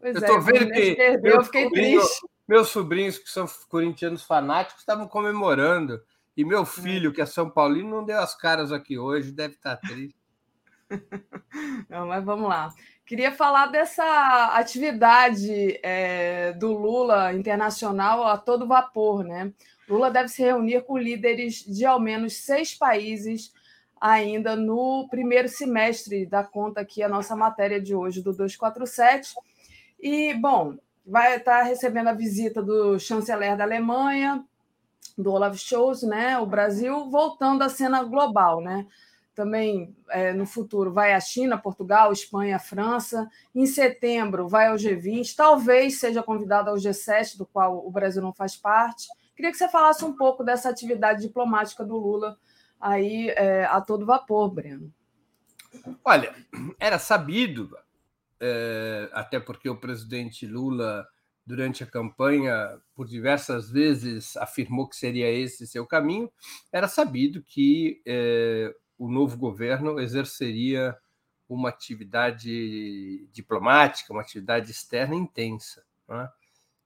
Pois eu é, tô vendo que perdeu, eu fiquei sobrinho, triste. Meus sobrinhos, que são corintianos fanáticos, estavam comemorando. E meu filho, que é São Paulino, não deu as caras aqui hoje, deve estar tá triste. Não, mas vamos lá. Queria falar dessa atividade é, do Lula internacional a todo vapor, né? Lula deve se reunir com líderes de ao menos seis países ainda no primeiro semestre da conta aqui a nossa matéria de hoje do 247 e, bom, vai estar recebendo a visita do chanceler da Alemanha, do Olaf Scholz, né? O Brasil voltando à cena global, né? Também é, no futuro vai a China, Portugal, Espanha, França. Em setembro vai ao G20, talvez seja convidado ao G7, do qual o Brasil não faz parte. Queria que você falasse um pouco dessa atividade diplomática do Lula aí é, a todo vapor, Breno. Olha, era sabido é, até porque o presidente Lula, durante a campanha, por diversas vezes afirmou que seria esse seu caminho, era sabido que é, o novo governo exerceria uma atividade diplomática, uma atividade externa intensa. Né?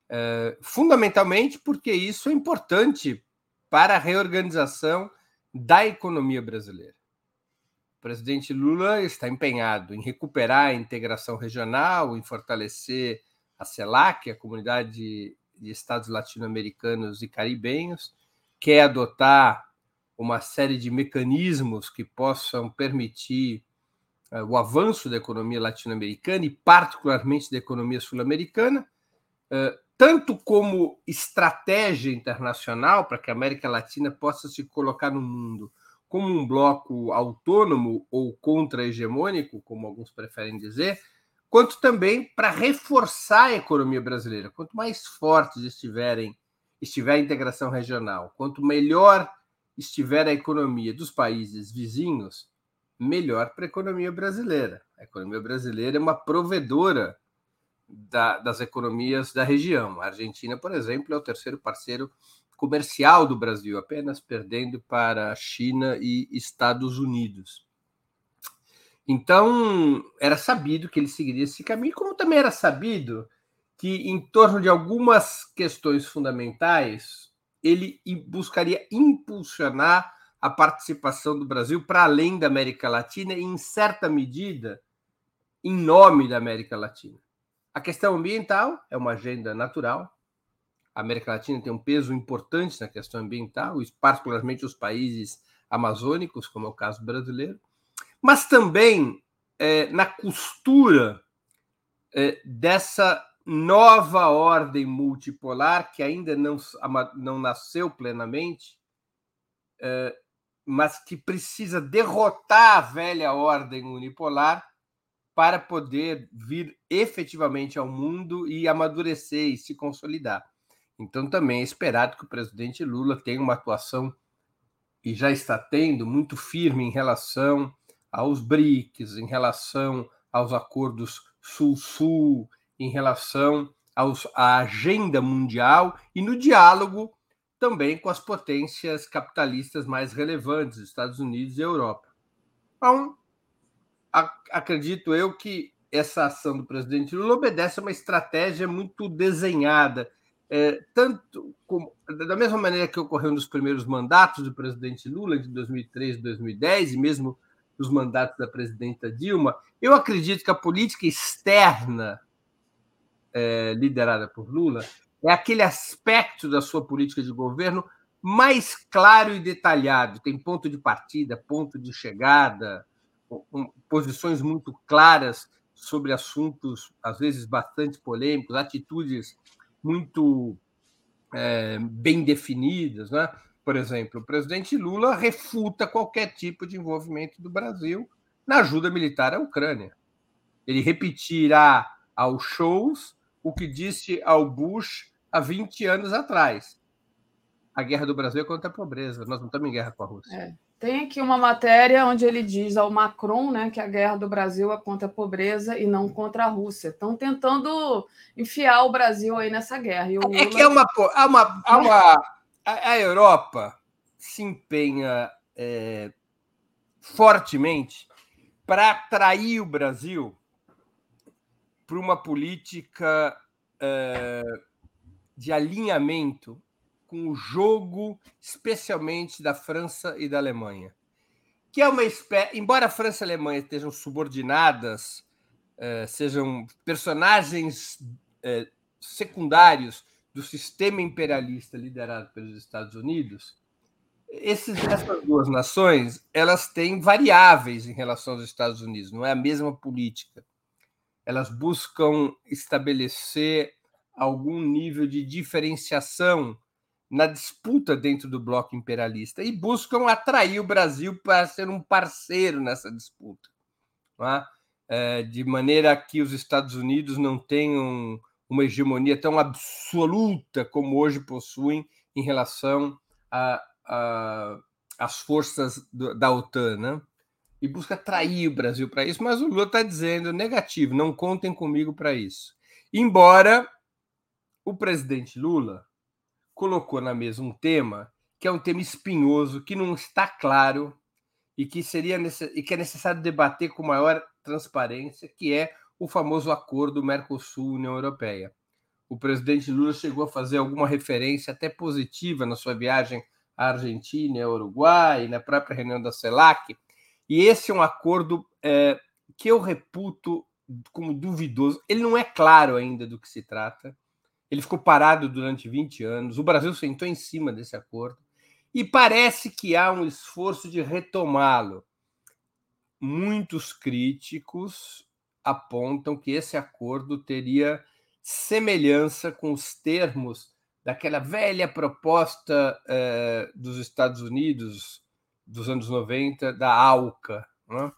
É, fundamentalmente porque isso é importante para a reorganização da economia brasileira. O presidente Lula está empenhado em recuperar a integração regional, em fortalecer a CELAC, a Comunidade de Estados Latino-Americanos e Caribenhos, quer adotar uma série de mecanismos que possam permitir uh, o avanço da economia latino-americana e, particularmente, da economia sul-americana, uh, tanto como estratégia internacional para que a América Latina possa se colocar no mundo como um bloco autônomo ou contra-hegemônico, como alguns preferem dizer, quanto também para reforçar a economia brasileira. Quanto mais fortes estiverem estiver a integração regional, quanto melhor estiver a economia dos países vizinhos, melhor para a economia brasileira. A economia brasileira é uma provedora da, das economias da região. A Argentina, por exemplo, é o terceiro parceiro comercial do Brasil, apenas perdendo para a China e Estados Unidos. Então, era sabido que ele seguiria esse caminho, como também era sabido que, em torno de algumas questões fundamentais, ele buscaria impulsionar a participação do Brasil para além da América Latina e, em certa medida, em nome da América Latina. A questão ambiental é uma agenda natural, a América Latina tem um peso importante na questão ambiental, particularmente os países amazônicos, como é o caso brasileiro, mas também é, na costura é, dessa nova ordem multipolar que ainda não, não nasceu plenamente, mas que precisa derrotar a velha ordem unipolar para poder vir efetivamente ao mundo e amadurecer e se consolidar. Então, também é esperado que o presidente Lula tenha uma atuação, e já está tendo, muito firme em relação aos BRICS, em relação aos acordos Sul-Sul, em relação aos, à agenda mundial e no diálogo também com as potências capitalistas mais relevantes, Estados Unidos e Europa. Então, acredito eu que essa ação do presidente Lula obedece a uma estratégia muito desenhada, é, tanto como, da mesma maneira que ocorreu nos primeiros mandatos do presidente Lula, de 2003 e 2010, e mesmo nos mandatos da presidenta Dilma, eu acredito que a política externa é, liderada por Lula é aquele aspecto da sua política de governo mais claro e detalhado. Tem ponto de partida, ponto de chegada, posições muito claras sobre assuntos, às vezes, bastante polêmicos, atitudes muito é, bem definidas. Né? Por exemplo, o presidente Lula refuta qualquer tipo de envolvimento do Brasil na ajuda militar à Ucrânia. Ele repetirá aos shows o que disse ao Bush há 20 anos atrás. A guerra do Brasil é contra a pobreza, nós não estamos em guerra com a Rússia. É. Tem aqui uma matéria onde ele diz ao Macron né, que a guerra do Brasil é contra a pobreza e não contra a Rússia. Estão tentando enfiar o Brasil aí nessa guerra. Lula... É que é uma, há uma, há uma a, a, Europa se empenha é, fortemente para atrair o Brasil para uma política é, de alinhamento com o jogo, especialmente da França e da Alemanha, que é uma espécie, embora a França e a Alemanha estejam subordinadas, eh, sejam personagens eh, secundários do sistema imperialista liderado pelos Estados Unidos, esses, essas duas nações elas têm variáveis em relação aos Estados Unidos, não é a mesma política. Elas buscam estabelecer algum nível de diferenciação na disputa dentro do bloco imperialista e buscam atrair o Brasil para ser um parceiro nessa disputa, é? É, de maneira que os Estados Unidos não tenham uma hegemonia tão absoluta como hoje possuem em relação às forças da OTAN, né? E busca atrair o Brasil para isso, mas o Lula está dizendo negativo, não contem comigo para isso. Embora o presidente Lula colocou na mesa um tema que é um tema espinhoso, que não está claro e que seria e que é necessário debater com maior transparência, que é o famoso acordo Mercosul-União Europeia. O presidente Lula chegou a fazer alguma referência até positiva na sua viagem à Argentina, ao Uruguai, na própria reunião da CELAC, e esse é um acordo é, que eu reputo como duvidoso. Ele não é claro ainda do que se trata. Ele ficou parado durante 20 anos. O Brasil sentou em cima desse acordo e parece que há um esforço de retomá-lo. Muitos críticos apontam que esse acordo teria semelhança com os termos daquela velha proposta eh, dos Estados Unidos dos anos 90 da ALCA, né?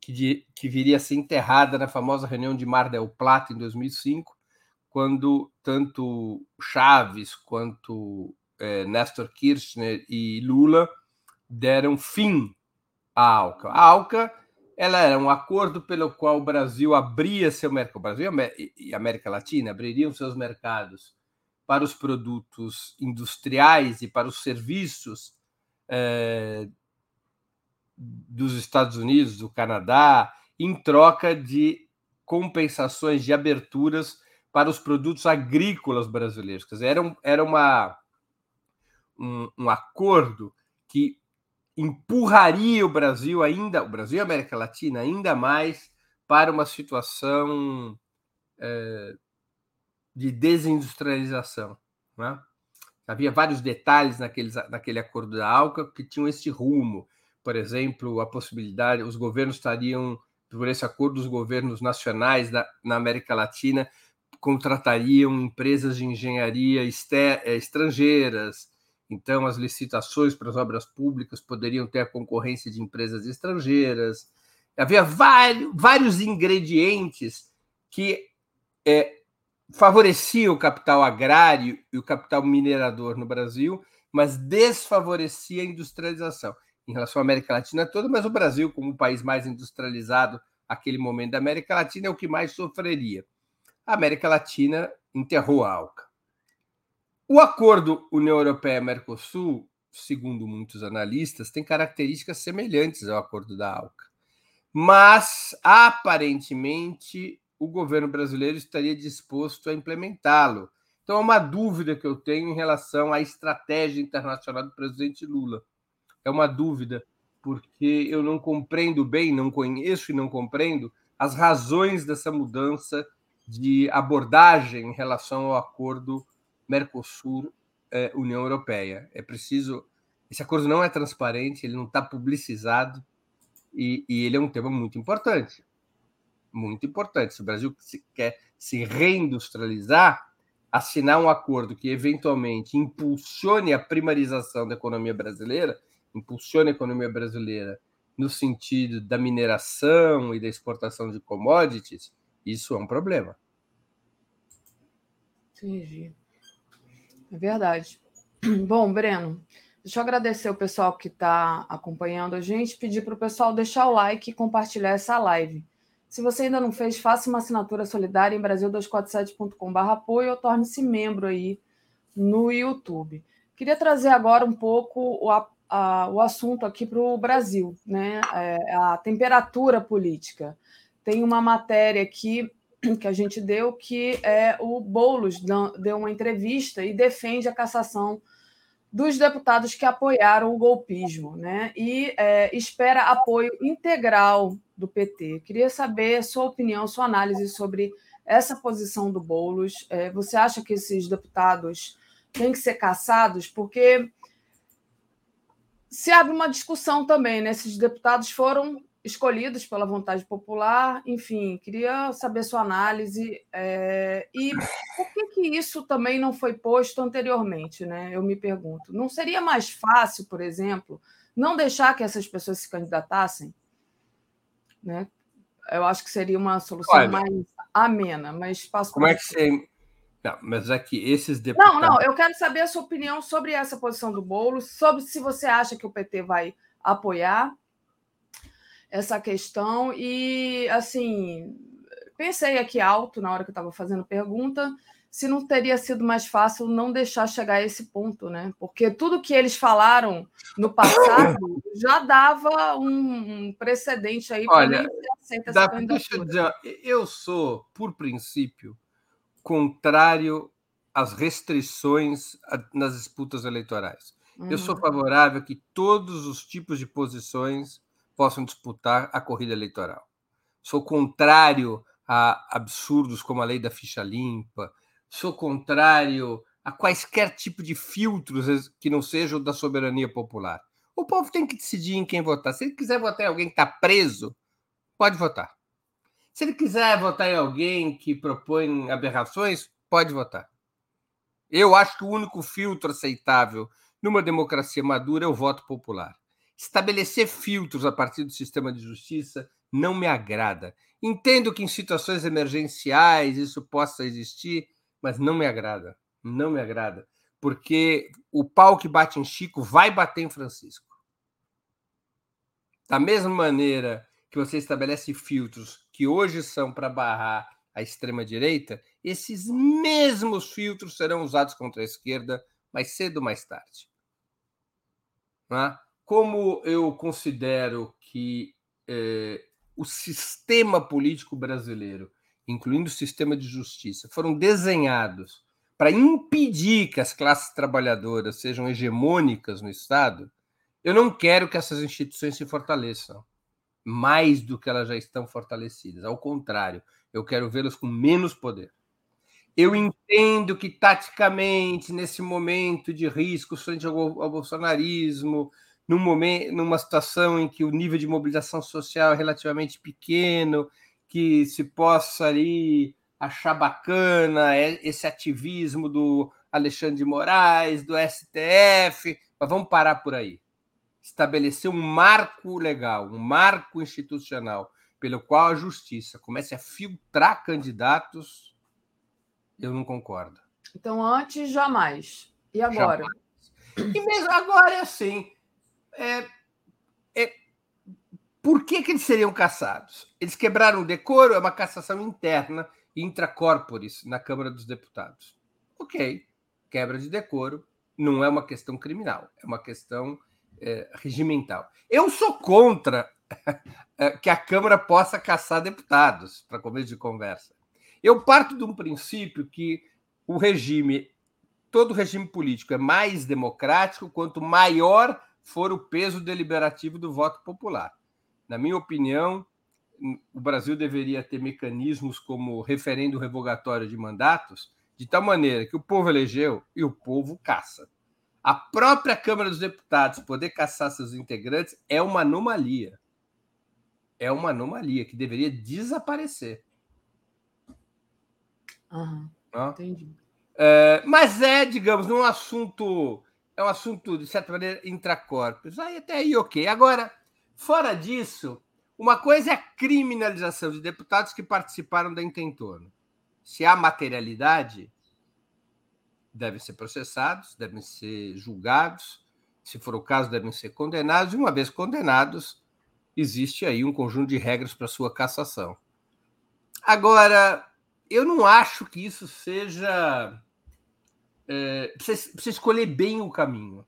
que, de, que viria a ser enterrada na famosa reunião de Mar del Plata em 2005, quando tanto Chaves quanto é, Néstor Kirchner e Lula deram fim à ALCA. A ALCA ela era um acordo pelo qual o Brasil abria seu mercado, o Brasil e a América Latina abririam seus mercados para os produtos industriais e para os serviços é, dos Estados Unidos, do Canadá, em troca de compensações de aberturas para os produtos agrícolas brasileiros. Quer dizer, era, um, era uma, um, um acordo que empurraria o Brasil ainda, o Brasil e a América Latina ainda mais para uma situação é, de desindustrialização. Né? Havia vários detalhes naqueles, naquele acordo da ALCA que tinham esse rumo. Por exemplo, a possibilidade, os governos estariam, por esse acordo, os governos nacionais da, na América Latina contratariam empresas de engenharia eh, estrangeiras, então as licitações para as obras públicas poderiam ter a concorrência de empresas estrangeiras. Havia vários, vários ingredientes que é, favorecia o capital agrário e o capital minerador no Brasil, mas desfavorecia a industrialização em relação à América Latina toda, mas o Brasil, como o país mais industrializado aquele momento da América Latina, é o que mais sofreria a América Latina enterrou a ALCA. O acordo União Europeia-Mercosul, segundo muitos analistas, tem características semelhantes ao acordo da ALCA. mas aparentemente o governo brasileiro estaria disposto a implementá-lo. Então, é uma dúvida que eu tenho em relação à estratégia internacional do presidente Lula. É uma dúvida, porque eu não compreendo bem, não conheço e não compreendo as razões dessa mudança de abordagem em relação ao acordo Mercosul-União Europeia. É preciso. Esse acordo não é transparente, ele não está publicizado e, e ele é um tema muito importante. Muito importante. Se o Brasil quer se reindustrializar, assinar um acordo que eventualmente impulsione a primarização da economia brasileira, impulsione a economia brasileira no sentido da mineração e da exportação de commodities, isso é um problema. Entendi. É verdade. Bom, Breno, deixa eu agradecer o pessoal que está acompanhando a gente, pedir para o pessoal deixar o like e compartilhar essa live. Se você ainda não fez, faça uma assinatura solidária em brasil247.com.br apoio ou torne-se membro aí no YouTube. Queria trazer agora um pouco o, a, o assunto aqui para o Brasil, né? É, a temperatura política. Tem uma matéria aqui que a gente deu que é o Boulos deu uma entrevista e defende a cassação dos deputados que apoiaram o golpismo, né? E é, espera apoio integral do PT. Queria saber sua opinião, sua análise sobre essa posição do Boulos. É, você acha que esses deputados têm que ser cassados? Porque se abre uma discussão também, né? Esses deputados foram escolhidos pela vontade popular, enfim, queria saber sua análise é, e por que, que isso também não foi posto anteriormente, né? Eu me pergunto. Não seria mais fácil, por exemplo, não deixar que essas pessoas se candidatassem? Né? Eu acho que seria uma solução Olha, mais amena, mas passo Como é que você não, mas é esses deputados. Não, não, eu quero saber a sua opinião sobre essa posição do Boulos, sobre se você acha que o PT vai apoiar essa questão. E, assim, pensei aqui alto na hora que eu estava fazendo pergunta, se não teria sido mais fácil não deixar chegar a esse ponto, né? Porque tudo que eles falaram no passado já dava um, precedente aí para Olha, dá, deixa eu dizer, eu sou, por princípio, contrário às restrições nas disputas eleitorais. Uhum. Eu sou uhum. favorável a que todos os tipos de posições possam disputar a corrida eleitoral. Sou contrário a absurdos como a lei da ficha limpa, sou contrário a quaisquer tipo de filtros que não sejam da soberania popular. O povo tem que decidir em quem votar. Se ele quiser votar em alguém que está preso, pode votar. Se ele quiser votar em alguém que propõe aberrações, pode votar. Eu acho que o único filtro aceitável numa democracia madura é o voto popular. Estabelecer filtros a partir do sistema de justiça não me agrada. Entendo que em situações emergenciais isso possa existir, mas não me agrada. Não me agrada. Porque o pau que bate em Chico vai bater em Francisco. Da mesma maneira que você estabelece filtros que hoje são para barrar a extrema-direita, esses mesmos filtros serão usados contra a esquerda mais cedo ou mais tarde. É? Como eu considero que eh, o sistema político brasileiro, incluindo o sistema de justiça, foram desenhados para impedir que as classes trabalhadoras sejam hegemônicas no Estado, eu não quero que essas instituições se fortaleçam mais do que elas já estão fortalecidas. Ao contrário, eu quero vê-las com menos poder. Eu entendo que, taticamente, nesse momento de risco frente ao bolsonarismo, num momento, numa situação em que o nível de mobilização social é relativamente pequeno, que se possa ali achar bacana esse ativismo do Alexandre de Moraes, do STF, mas vamos parar por aí estabelecer um marco legal, um marco institucional, pelo qual a justiça comece a filtrar candidatos, eu não concordo. Então, antes, jamais. E agora? Jamais. E mesmo agora é assim. É, é, por que, que eles seriam caçados? Eles quebraram o decoro, é uma cassação interna, intracorporis, na Câmara dos Deputados. Ok, quebra de decoro não é uma questão criminal, é uma questão é, regimental. Eu sou contra é, que a Câmara possa caçar deputados, para começo de conversa. Eu parto de um princípio que o regime, todo regime político é mais democrático quanto maior for o peso deliberativo do voto popular. Na minha opinião, o Brasil deveria ter mecanismos como referendo revogatório de mandatos, de tal maneira que o povo elegeu e o povo caça. A própria Câmara dos Deputados poder caçar seus integrantes é uma anomalia. É uma anomalia que deveria desaparecer. Uhum, entendi. É, mas é, digamos, um assunto. É um assunto, de certa maneira, intracorpus. Aí até aí, ok. Agora, fora disso, uma coisa é a criminalização de deputados que participaram da intentorno. Se há materialidade, devem ser processados, devem ser julgados, se for o caso, devem ser condenados, e uma vez condenados, existe aí um conjunto de regras para sua cassação. Agora, eu não acho que isso seja. É, precisa, precisa escolher bem o caminho.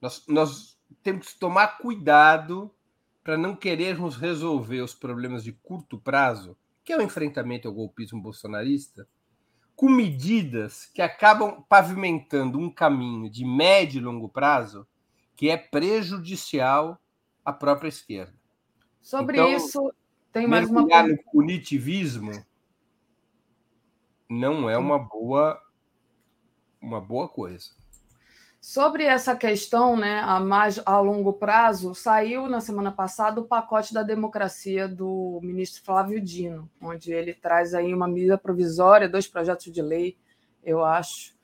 Nós, nós temos que tomar cuidado para não querermos resolver os problemas de curto prazo, que é o enfrentamento ao golpismo bolsonarista, com medidas que acabam pavimentando um caminho de médio e longo prazo que é prejudicial à própria esquerda. Sobre então, isso, tem mais uma no punitivismo não é uma boa uma boa coisa. Sobre essa questão, né, a mais a longo prazo, saiu na semana passada o pacote da democracia do ministro Flávio Dino, onde ele traz aí uma medida provisória, dois projetos de lei, eu acho.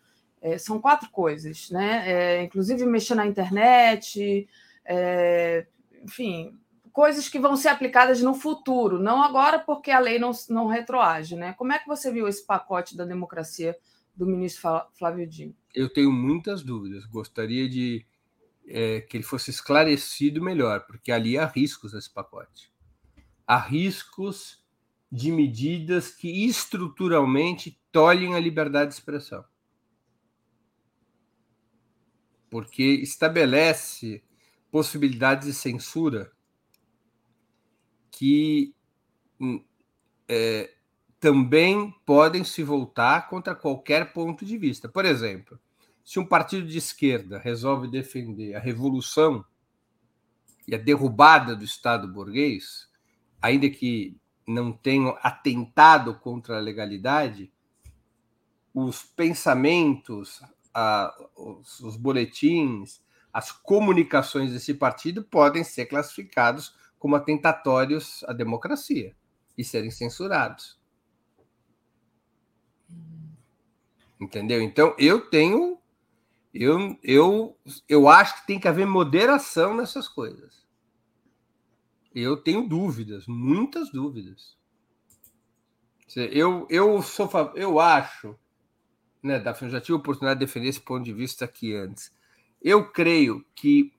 É, são quatro coisas, né? É, inclusive mexer na internet, é, enfim, coisas que vão ser aplicadas no futuro, não agora, porque a lei não, não retroage, né? Como é que você viu esse pacote da democracia do ministro Flávio Dino? Eu tenho muitas dúvidas. Gostaria de é, que ele fosse esclarecido melhor, porque ali há riscos nesse pacote. Há riscos de medidas que estruturalmente tolhem a liberdade de expressão. Porque estabelece possibilidades de censura que hum, é, também podem se voltar contra qualquer ponto de vista. Por exemplo, se um partido de esquerda resolve defender a revolução e a derrubada do Estado burguês, ainda que não tenham atentado contra a legalidade, os pensamentos, os, os boletins, as comunicações desse partido podem ser classificados como atentatórios à democracia e serem censurados. Entendeu? Então, eu tenho. Eu, eu, eu acho que tem que haver moderação nessas coisas. Eu tenho dúvidas, muitas dúvidas. Eu, eu sou eu acho, né, Daphne, eu já tive a oportunidade de defender esse ponto de vista aqui antes. Eu creio que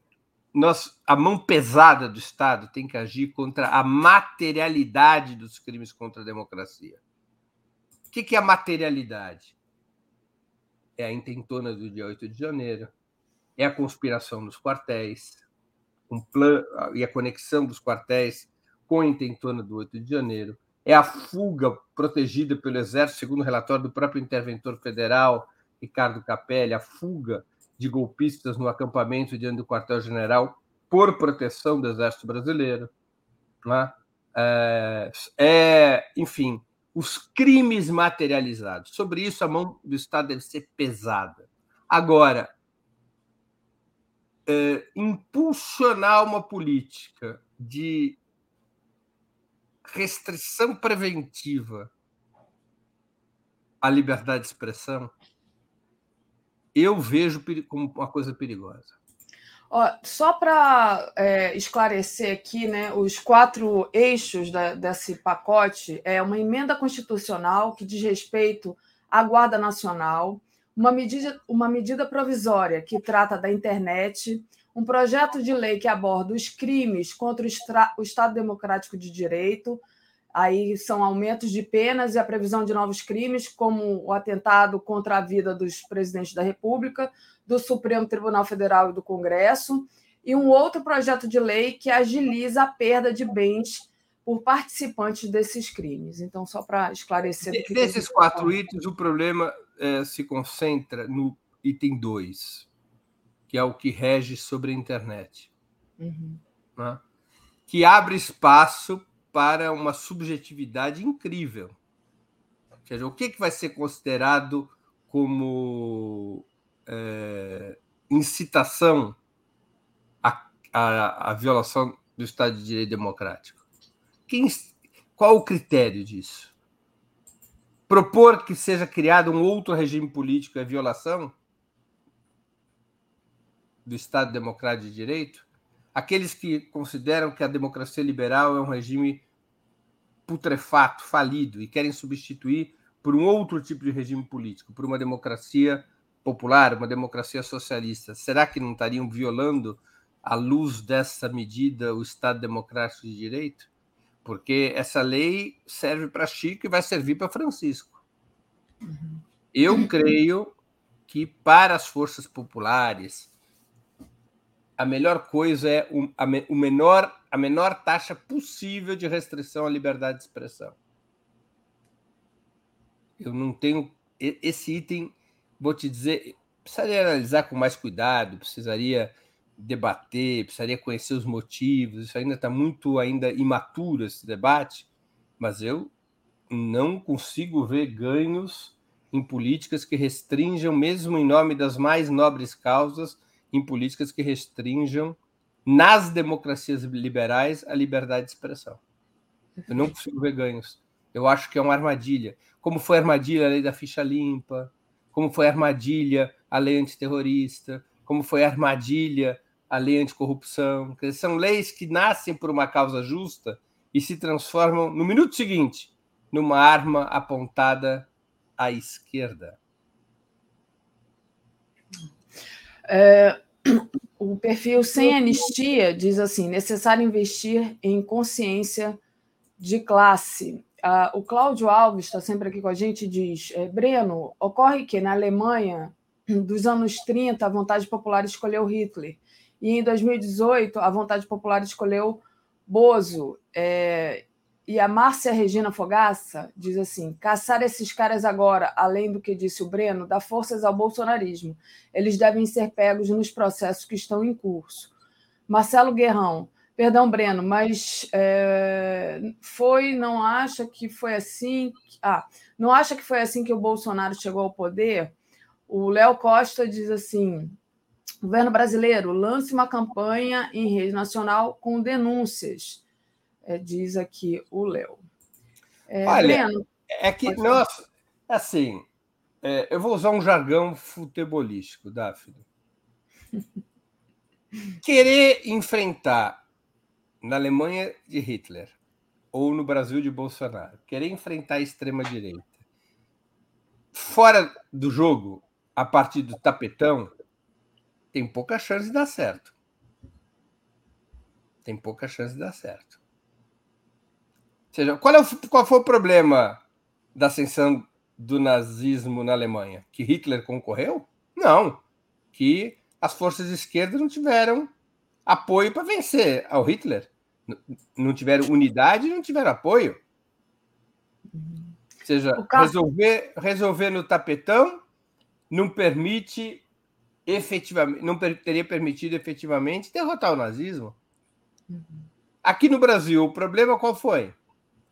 nós, a mão pesada do Estado tem que agir contra a materialidade dos crimes contra a democracia. O que é a materialidade? É a intentona do dia 8 de janeiro, é a conspiração nos quartéis, um plano, e a conexão dos quartéis com a intentona do 8 de janeiro, é a fuga protegida pelo Exército, segundo o relatório do próprio interventor federal, Ricardo Capelli, a fuga de golpistas no acampamento diante do quartel-general por proteção do Exército Brasileiro. Né? É, é, enfim, os crimes materializados. Sobre isso, a mão do Estado deve ser pesada. Agora, é, impulsionar uma política de restrição preventiva à liberdade de expressão, eu vejo como uma coisa perigosa. Ó, só para é, esclarecer aqui, né, os quatro eixos da, desse pacote é uma emenda constitucional que diz respeito à Guarda Nacional, uma medida, uma medida provisória que trata da internet, um projeto de lei que aborda os crimes contra o, o Estado Democrático de Direito, aí são aumentos de penas e a previsão de novos crimes, como o atentado contra a vida dos presidentes da República, do Supremo Tribunal Federal e do Congresso, e um outro projeto de lei que agiliza a perda de bens por participantes desses crimes. Então, só para esclarecer. De, desses quatro itens, o problema é, se concentra no item 2, que é o que rege sobre a internet, uhum. né? que abre espaço para uma subjetividade incrível. Ou seja, o que, que vai ser considerado como é, incitação à, à, à, violação do Estado de Direito Democrático? Quem, qual o critério disso? Propor que seja criado um outro regime político é violação do Estado Democrático de Direito? Aqueles que consideram que a democracia liberal é um regime putrefato, falido, e querem substituir por um outro tipo de regime político, por uma democracia popular, uma democracia socialista, será que não estariam violando, à luz dessa medida, o Estado Democrático de Direito? Porque essa lei serve para Chico e vai servir para Francisco. Uhum. Eu creio que para as forças populares a melhor coisa é o, a, o menor, a menor taxa possível de restrição à liberdade de expressão. Eu não tenho esse item, vou te dizer, precisaria analisar com mais cuidado, precisaria debater, precisaria conhecer os motivos. Isso ainda está muito ainda imaturo esse debate, mas eu não consigo ver ganhos em políticas que restringam, mesmo em nome das mais nobres causas, em políticas que restringam nas democracias liberais a liberdade de expressão. Eu não consigo ver ganhos. Eu acho que é uma armadilha. Como foi a armadilha a lei da ficha limpa, como foi a armadilha a lei antiterrorista, como foi a armadilha a lei anticorrupção. São leis que nascem por uma causa justa e se transformam, no minuto seguinte, numa arma apontada à esquerda. É, o perfil sem anistia diz assim: necessário investir em consciência de classe. Ah, o Cláudio Alves está sempre aqui com a gente diz: é, Breno, ocorre que na Alemanha dos anos 30 a vontade popular escolheu Hitler e em 2018 a vontade popular escolheu Bozo. É, e a Márcia Regina Fogaça diz assim: caçar esses caras agora, além do que disse o Breno, dá forças ao bolsonarismo. Eles devem ser pegos nos processos que estão em curso. Marcelo Guerrão, perdão, Breno, mas é, foi, não acha que foi assim? Ah, não acha que foi assim que o Bolsonaro chegou ao poder? O Léo Costa diz assim: governo brasileiro lance uma campanha em rede nacional com denúncias é, diz aqui o Léo. É, Olha, Breno, é que, nossa, assim, é, eu vou usar um jargão futebolístico, Daphne. Querer enfrentar na Alemanha de Hitler ou no Brasil de Bolsonaro, querer enfrentar a extrema-direita fora do jogo, a partir do tapetão, tem pouca chance de dar certo. Tem pouca chance de dar certo seja, qual, é o, qual foi o problema da ascensão do nazismo na Alemanha? Que Hitler concorreu? Não. Que as forças de esquerda não tiveram apoio para vencer ao Hitler. Não tiveram unidade não tiveram apoio. Ou seja, resolver, resolver no tapetão não permite efetivamente, não teria permitido efetivamente derrotar o nazismo. Uhum. Aqui no Brasil, o problema qual foi?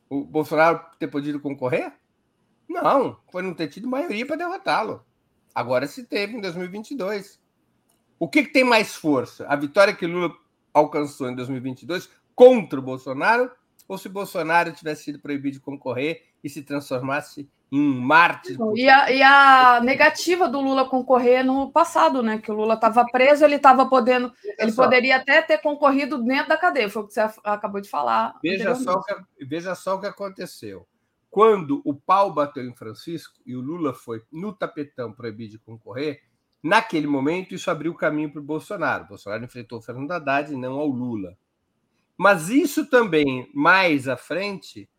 o Bolsonaro ter podido concorrer? Não, foi não ter tido maioria para derrotá-lo. Agora se teve em 2022. O que, que, tem mais força? A vitória que Lula alcançou em 2022 contra o Bolsonaro ou se Bolsonaro tivesse sido proibido de concorrer e se transformasse em um mártir. E a, e a negativa do Lula concorrer no passado, né? Que o Lula estava preso, ele estava podendo. Ele só. poderia até ter concorrido dentro da cadeia, foi o que você acabou de falar. Veja só, que, veja só o que aconteceu. Quando o pau bateu em Francisco e o Lula foi no tapetão proibido de concorrer, naquele momento isso abriu o caminho para o Bolsonaro. O Bolsonaro enfrentou o Fernando Haddad e não ao Lula. Mas isso também, mais à frente,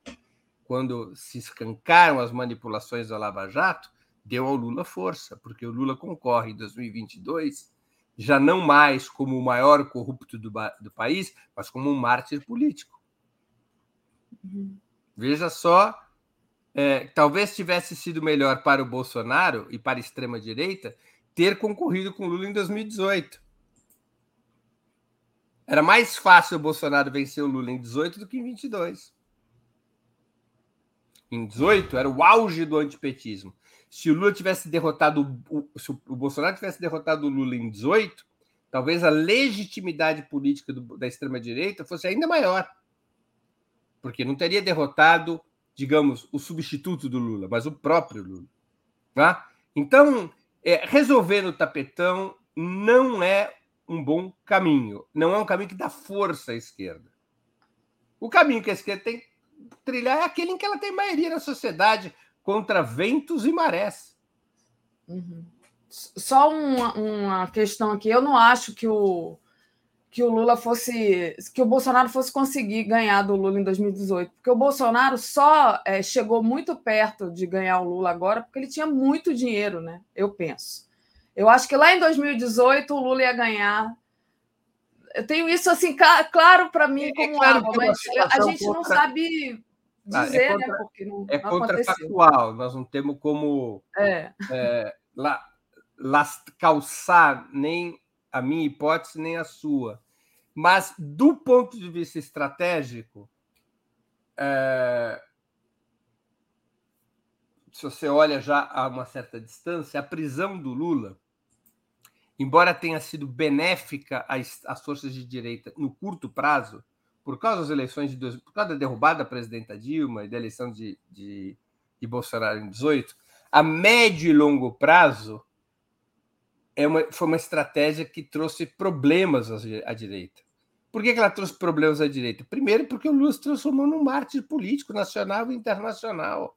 quando se escancaram as manipulações da Lava Jato, deu ao Lula força, porque o Lula concorre em 2022 já não mais como o maior corrupto do, do país, mas como um mártir político. Uhum. Veja só, é, talvez tivesse sido melhor para o Bolsonaro e para a extrema-direita ter concorrido com Lula em 2018. Era mais fácil o Bolsonaro vencer o Lula em 18 do que em 22. Em 18 era o auge do antipetismo. Se o Lula tivesse derrotado, se o Bolsonaro tivesse derrotado o Lula em 18, talvez a legitimidade política do, da extrema-direita fosse ainda maior. Porque não teria derrotado, digamos, o substituto do Lula, mas o próprio Lula. Tá? Então, é, resolver no tapetão não é um bom caminho. Não é um caminho que dá força à esquerda. O caminho que a esquerda tem que trilhar é aquele em que ela tem maioria na sociedade, contra ventos e marés. Uhum. Só uma, uma, questão aqui. Eu não acho que o, que o Lula fosse. que o Bolsonaro fosse conseguir ganhar do Lula em 2018. Porque o Bolsonaro só é, chegou muito perto de ganhar o Lula agora porque ele tinha muito dinheiro, né? Eu penso. Eu acho que lá em 2018 o Lula ia ganhar. Eu tenho isso assim claro para mim é como é claro água, mas a gente contra... não sabe ah, é dizer, é contra, né? Porque não, é não contrafactual, nós não temos como é. É, la, las, calçar nem a minha hipótese, nem a sua. Mas, do ponto de vista estratégico, é, se você olha já a uma certa distância, a prisão do Lula, embora tenha sido benéfica às, às forças de direita no curto prazo, por causa das eleições de por causa da derrubada da presidenta Dilma e da eleição de, de, de Bolsonaro em 18, a médio e longo prazo é uma, foi uma estratégia que trouxe problemas à direita. Por que, que ela trouxe problemas à direita? Primeiro, porque o Lula se transformou num mártir político nacional e internacional.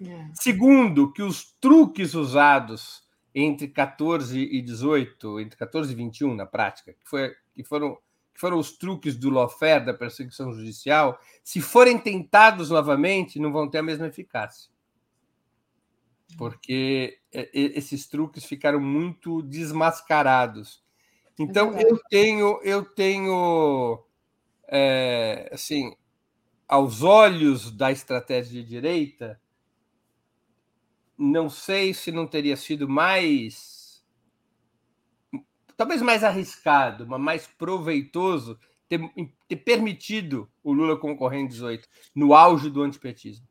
É. Segundo, que os truques usados entre 14 e 18, entre 14 e 21 na prática, que, foi, que foram que foram os truques do lawfare, da perseguição judicial, se forem tentados novamente, não vão ter a mesma eficácia. Porque é, esses truques ficaram muito desmascarados. Então, é eu tenho, eu tenho é, assim, aos olhos da estratégia de direita, não sei se não teria sido mais talvez mais arriscado, mas mais proveitoso ter, ter permitido o Lula concorrer em 18, no auge do antipetismo.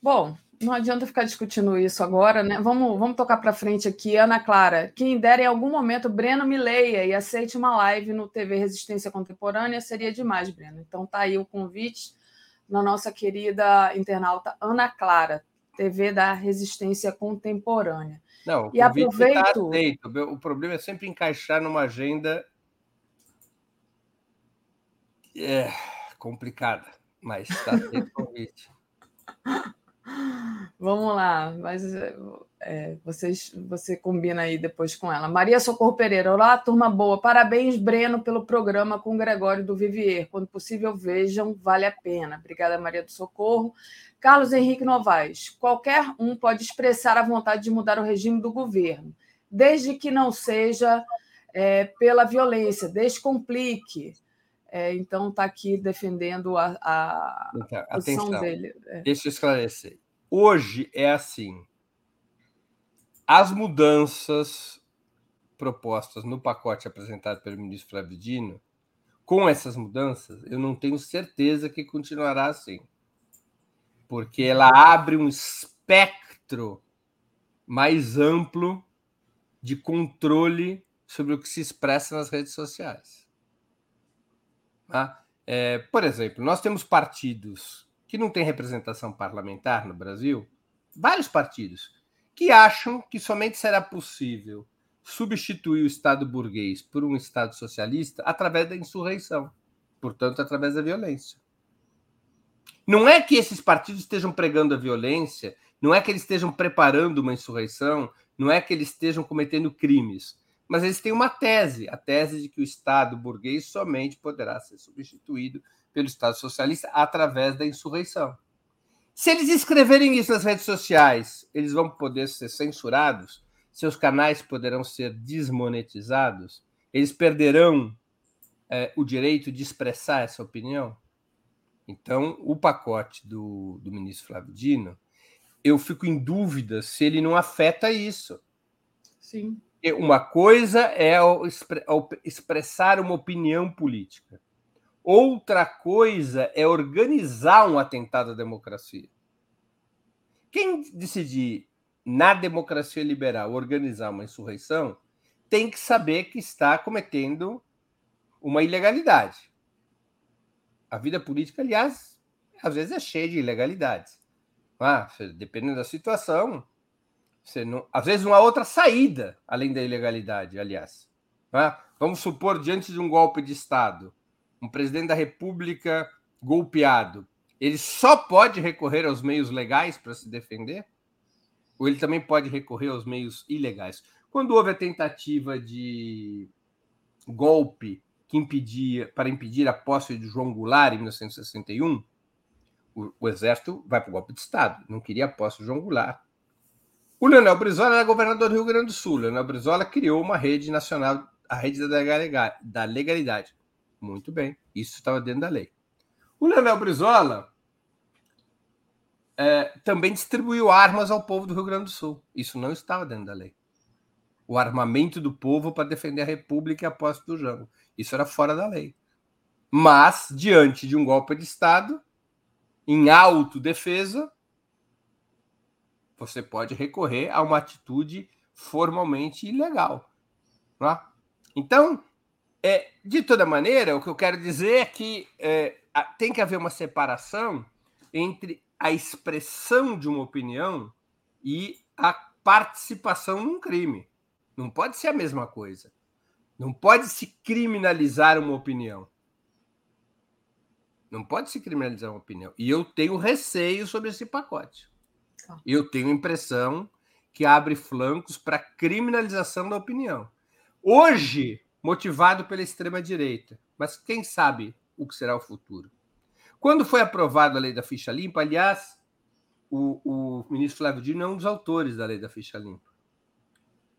Bom, não adianta ficar discutindo isso agora, né? Vamos, vamos tocar para frente aqui. Ana Clara, quem dera em algum momento Breno me leia e aceite uma live no TV Resistência Contemporânea, seria demais, Breno. Então tá aí o convite na nossa querida internauta Ana Clara, TV da Resistência Contemporânea. Não, e tá aproveito. Tá o problema é sempre encaixar numa agenda é, complicada, mas está aceito o convite. Vamos lá, mas é, vocês, você combina aí depois com ela. Maria Socorro Pereira, olá, turma boa. Parabéns, Breno, pelo programa com o Gregório do Vivier. Quando possível, vejam, vale a pena. Obrigada, Maria do Socorro. Carlos Henrique Novaes, qualquer um pode expressar a vontade de mudar o regime do governo, desde que não seja é, pela violência, descomplique. É, então, está aqui defendendo a, a então, posição atenção. dele. É. Deixa eu esclarecer. Hoje é assim: as mudanças propostas no pacote apresentado pelo ministro Flávio Dino, com essas mudanças, eu não tenho certeza que continuará assim porque ela abre um espectro mais amplo de controle sobre o que se expressa nas redes sociais. Tá? É, por exemplo, nós temos partidos que não têm representação parlamentar no Brasil, vários partidos, que acham que somente será possível substituir o Estado burguês por um Estado socialista através da insurreição, portanto, através da violência. Não é que esses partidos estejam pregando a violência, não é que eles estejam preparando uma insurreição, não é que eles estejam cometendo crimes, mas eles têm uma tese, a tese de que o Estado burguês somente poderá ser substituído pelo Estado socialista através da insurreição. Se eles escreverem isso nas redes sociais, eles vão poder ser censurados? seus canais poderão ser desmonetizados? Eles perderão é, o direito de expressar essa opinião? Então, o pacote do, do ministro Flávio Dino, eu fico em dúvida se ele não afeta isso. Sim. Uma coisa é expressar uma opinião política. Outra coisa é organizar um atentado à democracia. Quem decidir na democracia liberal organizar uma insurreição tem que saber que está cometendo uma ilegalidade. A vida política, aliás, às vezes é cheia de ilegalidades. Ah, dependendo da situação, você não, às vezes uma outra saída além da ilegalidade, aliás. Ah, vamos supor, diante de um golpe de Estado, um presidente da República golpeado, ele só pode recorrer aos meios legais para se defender? Ou ele também pode recorrer aos meios ilegais? Quando houve a tentativa de golpe que impedia para impedir a posse de João Goulart em 1961, o, o exército vai para o golpe de Estado, não queria a posse de João Goulart. O Leonel Brizola era governador do Rio Grande do Sul. Leonel Brizola criou uma rede nacional, a rede da legalidade. Muito bem, isso estava dentro da lei. O Leonel Brizola é, também distribuiu armas ao povo do Rio Grande do Sul. Isso não estava dentro da lei. O armamento do povo para defender a República e a posse do Jango. Isso era fora da lei. Mas, diante de um golpe de Estado, em autodefesa, você pode recorrer a uma atitude formalmente ilegal. Né? Então, é, de toda maneira, o que eu quero dizer é que é, tem que haver uma separação entre a expressão de uma opinião e a participação num crime. Não pode ser a mesma coisa. Não pode se criminalizar uma opinião. Não pode se criminalizar uma opinião. E eu tenho receio sobre esse pacote. Tá. Eu tenho a impressão que abre flancos para criminalização da opinião. Hoje, motivado pela extrema-direita. Mas quem sabe o que será o futuro? Quando foi aprovada a lei da ficha limpa, aliás, o, o ministro Flávio Dino é um dos autores da lei da ficha limpa.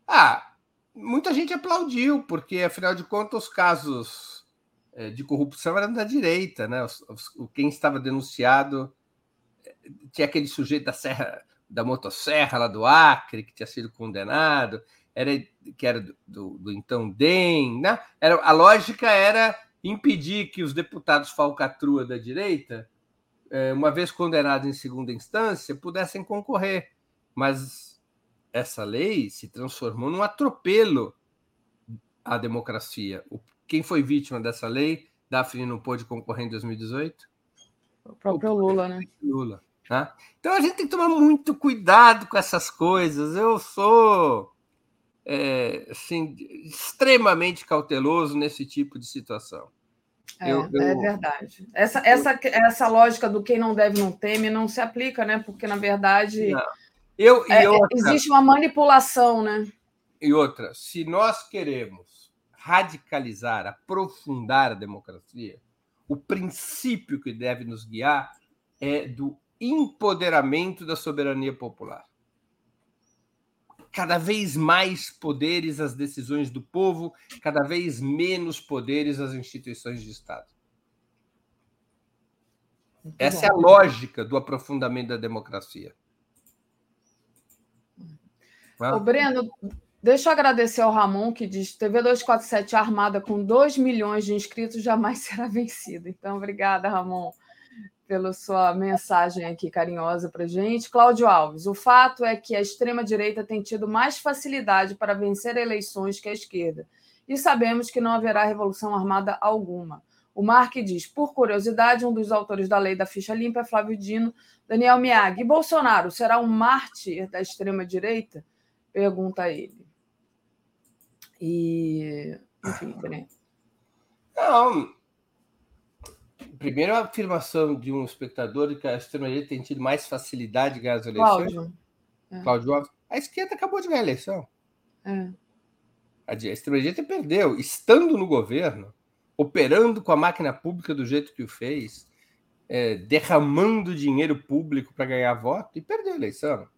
Ah, muita gente aplaudiu, porque, afinal de contas, os casos é, de corrupção eram da direita, né? Quem estava denunciado tinha aquele sujeito da serra, da motosserra lá do Acre, que tinha sido condenado, era que era do, do, do então DEM, né? Era, a lógica era impedir que os deputados falcatrua da direita, é, uma vez condenados em segunda instância, pudessem concorrer. Mas essa lei se transformou num atropelo à democracia. Quem foi vítima dessa lei? Daphne não pôde concorrer em 2018? O próprio Lula, né? Lula. Tá? Então a gente tem que tomar muito cuidado com essas coisas. Eu sou é, assim, extremamente cauteloso nesse tipo de situação. É, eu, eu... é verdade. Essa, essa, essa lógica do quem não deve não teme não se aplica, né? Porque, na verdade. Eu, é, é, outra, existe uma manipulação, né? E outra, se nós queremos radicalizar, aprofundar a democracia, o princípio que deve nos guiar é do empoderamento da soberania popular. Cada vez mais poderes às decisões do povo, cada vez menos poderes às instituições de Estado. Muito Essa bom. é a lógica do aprofundamento da democracia. O Breno, deixa eu agradecer ao Ramon, que diz TV 247 armada com 2 milhões de inscritos jamais será vencida. Então, obrigada, Ramon, pela sua mensagem aqui carinhosa para gente. Cláudio Alves, o fato é que a extrema-direita tem tido mais facilidade para vencer eleições que a esquerda. E sabemos que não haverá revolução armada alguma. O Mark diz, por curiosidade, um dos autores da lei da ficha limpa é Flávio Dino, Daniel Miag. E Bolsonaro será um mártir da extrema-direita? Pergunta ele. E, enfim? Não. Primeiro, a afirmação de um espectador de que a extrema-direita tem tido mais facilidade de ganhar as eleições. Cláudio. É. Cláudio Alves. A esquerda acabou de ganhar a eleição. É. A extrema-direita perdeu, estando no governo, operando com a máquina pública do jeito que o fez, é, derramando dinheiro público para ganhar voto, e perdeu a eleição.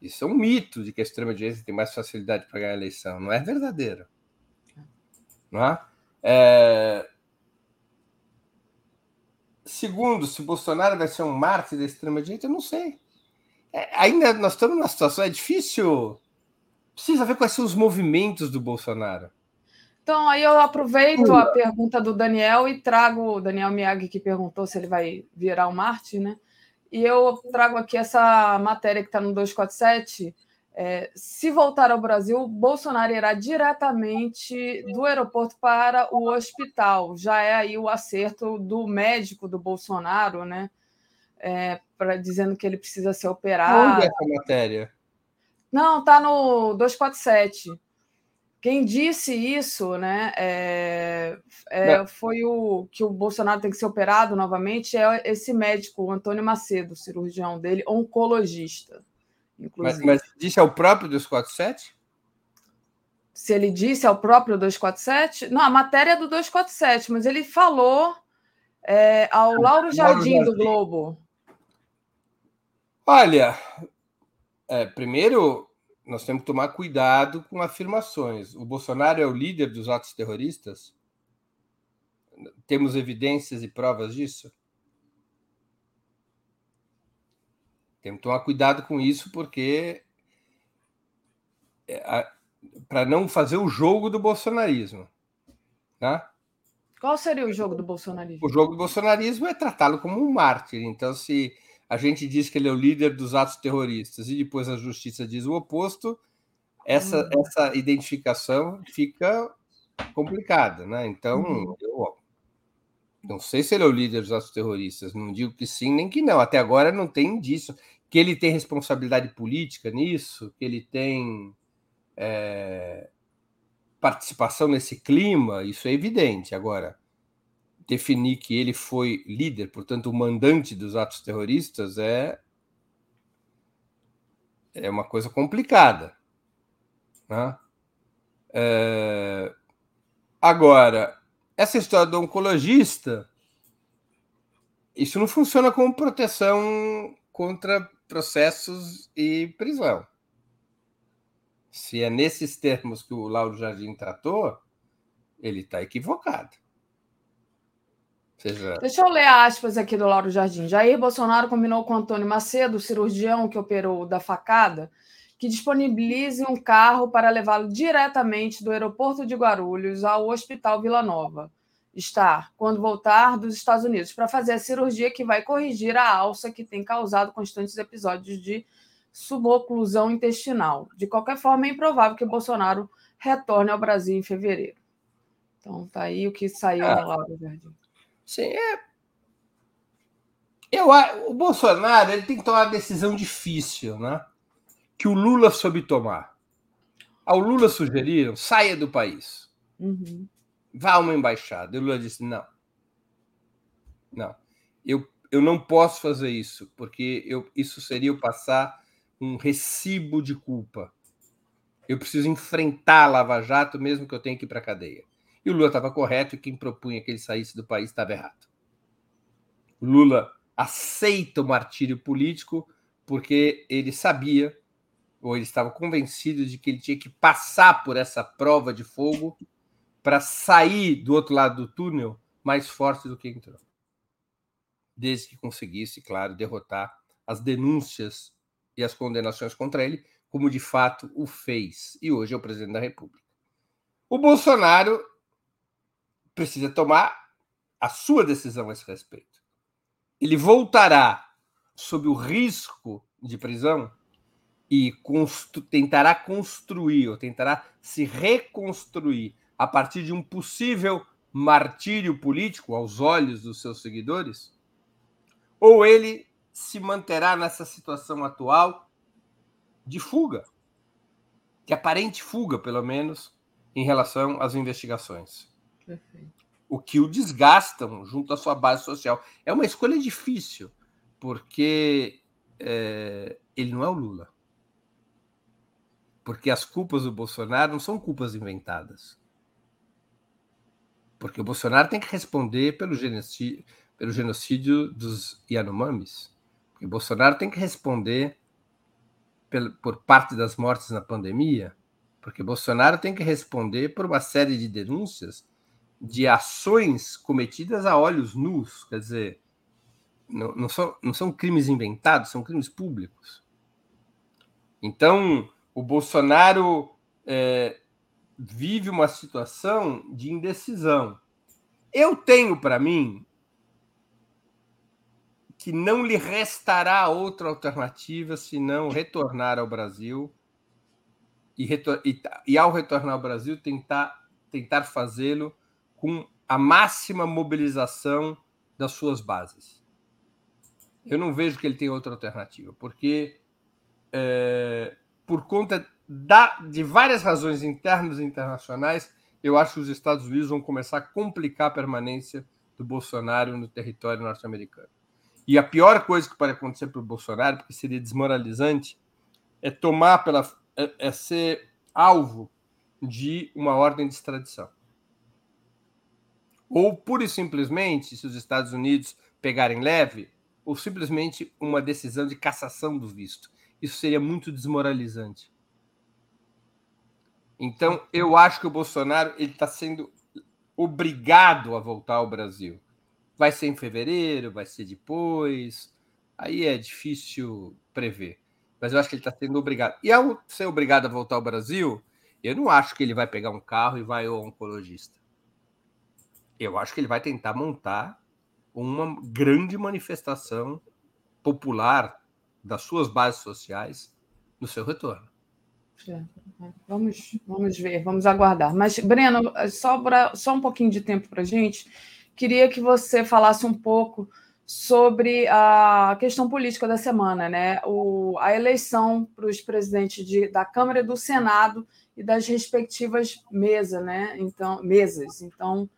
Isso é um mito de que a extrema-direita tem mais facilidade para ganhar a eleição. Não é verdadeiro. Não é? é... Segundo, se Bolsonaro vai ser um mártir da extrema-direita, eu não sei. É, ainda nós estamos numa situação, é difícil. Precisa ver quais são os movimentos do Bolsonaro. Então, aí eu aproveito a pergunta do Daniel e trago o Daniel Miyagi, que perguntou se ele vai virar um Marte, né? E eu trago aqui essa matéria que está no 247. É, se voltar ao Brasil, Bolsonaro irá diretamente do aeroporto para o hospital. Já é aí o acerto do médico do Bolsonaro, né? É, pra, dizendo que ele precisa ser operado. Onde é essa matéria? Não, está no 247. Quem disse isso, né, é, é, foi o que o Bolsonaro tem que ser operado novamente, é esse médico, o Antônio Macedo, cirurgião dele, oncologista. Mas, mas, disse ao próprio 247? Se ele disse ao próprio 247? Não, a matéria é do 247, mas ele falou é, ao Lauro Jardim, do Globo. Olha, é, primeiro nós temos que tomar cuidado com afirmações. O Bolsonaro é o líder dos atos terroristas? Temos evidências e provas disso? Temos que tomar cuidado com isso, porque é, para não fazer o jogo do bolsonarismo. Tá? Qual seria o jogo do bolsonarismo? O jogo do bolsonarismo é tratá-lo como um mártir. Então, se a gente diz que ele é o líder dos atos terroristas e depois a justiça diz o oposto, essa, hum. essa identificação fica complicada, né? Então, uhum. eu não sei se ele é o líder dos atos terroristas, não digo que sim nem que não. Até agora não tem indício que ele tem responsabilidade política nisso, que ele tem é, participação nesse clima, isso é evidente. Agora, definir que ele foi líder, portanto, o mandante dos atos terroristas, é, é uma coisa complicada. Né? É... Agora, essa história do oncologista, isso não funciona como proteção contra processos e prisão. Se é nesses termos que o Lauro Jardim tratou, ele está equivocado. Seja... Deixa eu ler aspas aqui do Lauro Jardim. Jair Bolsonaro combinou com Antônio Macedo, cirurgião que operou da facada, que disponibilize um carro para levá-lo diretamente do aeroporto de Guarulhos ao Hospital Vila Nova. Está, quando voltar dos Estados Unidos, para fazer a cirurgia que vai corrigir a alça que tem causado constantes episódios de suboclusão intestinal. De qualquer forma, é improvável que Bolsonaro retorne ao Brasil em fevereiro. Então, tá aí o que saiu ah. do Lauro Jardim. Sim, é. Eu, o Bolsonaro ele tem que tomar uma decisão difícil, né? Que o Lula soube tomar. Ao Lula sugeriram saia do país. Uhum. Vá a uma embaixada. E o Lula disse: não. Não. Eu, eu não posso fazer isso, porque eu, isso seria eu passar um recibo de culpa. Eu preciso enfrentar a Lava Jato, mesmo que eu tenha que ir para a cadeia. E o Lula estava correto e quem propunha que ele saísse do país estava errado. Lula aceita o martírio político porque ele sabia, ou ele estava convencido de que ele tinha que passar por essa prova de fogo para sair do outro lado do túnel mais forte do que entrou. Desde que conseguisse, claro, derrotar as denúncias e as condenações contra ele, como de fato o fez. E hoje é o presidente da República. O Bolsonaro precisa tomar a sua decisão a esse respeito. Ele voltará sob o risco de prisão e constru tentará construir, ou tentará se reconstruir a partir de um possível martírio político aos olhos dos seus seguidores? Ou ele se manterá nessa situação atual de fuga, de aparente fuga, pelo menos, em relação às investigações? Perfeito. O que o desgastam junto à sua base social. É uma escolha difícil, porque é, ele não é o Lula. Porque as culpas do Bolsonaro não são culpas inventadas. Porque o Bolsonaro tem que responder pelo genocídio, pelo genocídio dos Yanomamis. o Bolsonaro tem que responder por parte das mortes na pandemia, porque Bolsonaro tem que responder por uma série de denúncias de ações cometidas a olhos nus, quer dizer, não, não, são, não são crimes inventados, são crimes públicos. Então, o Bolsonaro é, vive uma situação de indecisão. Eu tenho para mim que não lhe restará outra alternativa senão retornar ao Brasil e, e, e ao retornar ao Brasil tentar, tentar fazê-lo com a máxima mobilização das suas bases. Eu não vejo que ele tenha outra alternativa, porque é, por conta da, de várias razões internas e internacionais, eu acho que os Estados Unidos vão começar a complicar a permanência do Bolsonaro no território norte-americano. E a pior coisa que pode acontecer para o Bolsonaro, porque seria desmoralizante, é tomar pela. é, é ser alvo de uma ordem de extradição. Ou, pura e simplesmente, se os Estados Unidos pegarem leve, ou simplesmente uma decisão de cassação do visto. Isso seria muito desmoralizante. Então, eu acho que o Bolsonaro ele está sendo obrigado a voltar ao Brasil. Vai ser em fevereiro, vai ser depois. Aí é difícil prever. Mas eu acho que ele está sendo obrigado. E ao ser obrigado a voltar ao Brasil, eu não acho que ele vai pegar um carro e vai ao oncologista. Eu acho que ele vai tentar montar uma grande manifestação popular das suas bases sociais no seu retorno. Vamos, vamos ver, vamos aguardar. Mas, Breno, só, pra, só um pouquinho de tempo para gente. Queria que você falasse um pouco sobre a questão política da semana, né? O, a eleição para os presidentes de, da Câmara e do Senado e das respectivas mesas, né? Então, mesas. Então,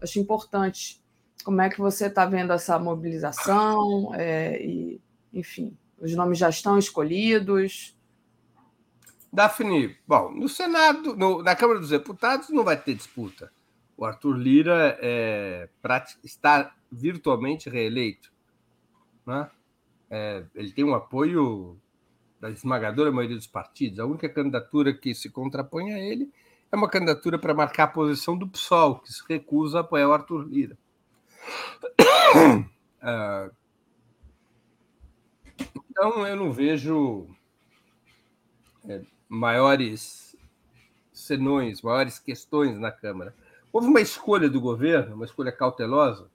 acho importante. Como é que você está vendo essa mobilização? É, e, enfim, os nomes já estão escolhidos. Daphne, bom, no Senado, no, na Câmara dos Deputados não vai ter disputa. O Arthur Lira é, está virtualmente reeleito. Né? É, ele tem um apoio da esmagadora maioria dos partidos. A única candidatura que se contrapõe a ele é uma candidatura para marcar a posição do PSOL, que se recusa a apoiar o Arthur Lira. Ah, então, eu não vejo é, maiores senões, maiores questões na Câmara. Houve uma escolha do governo, uma escolha cautelosa,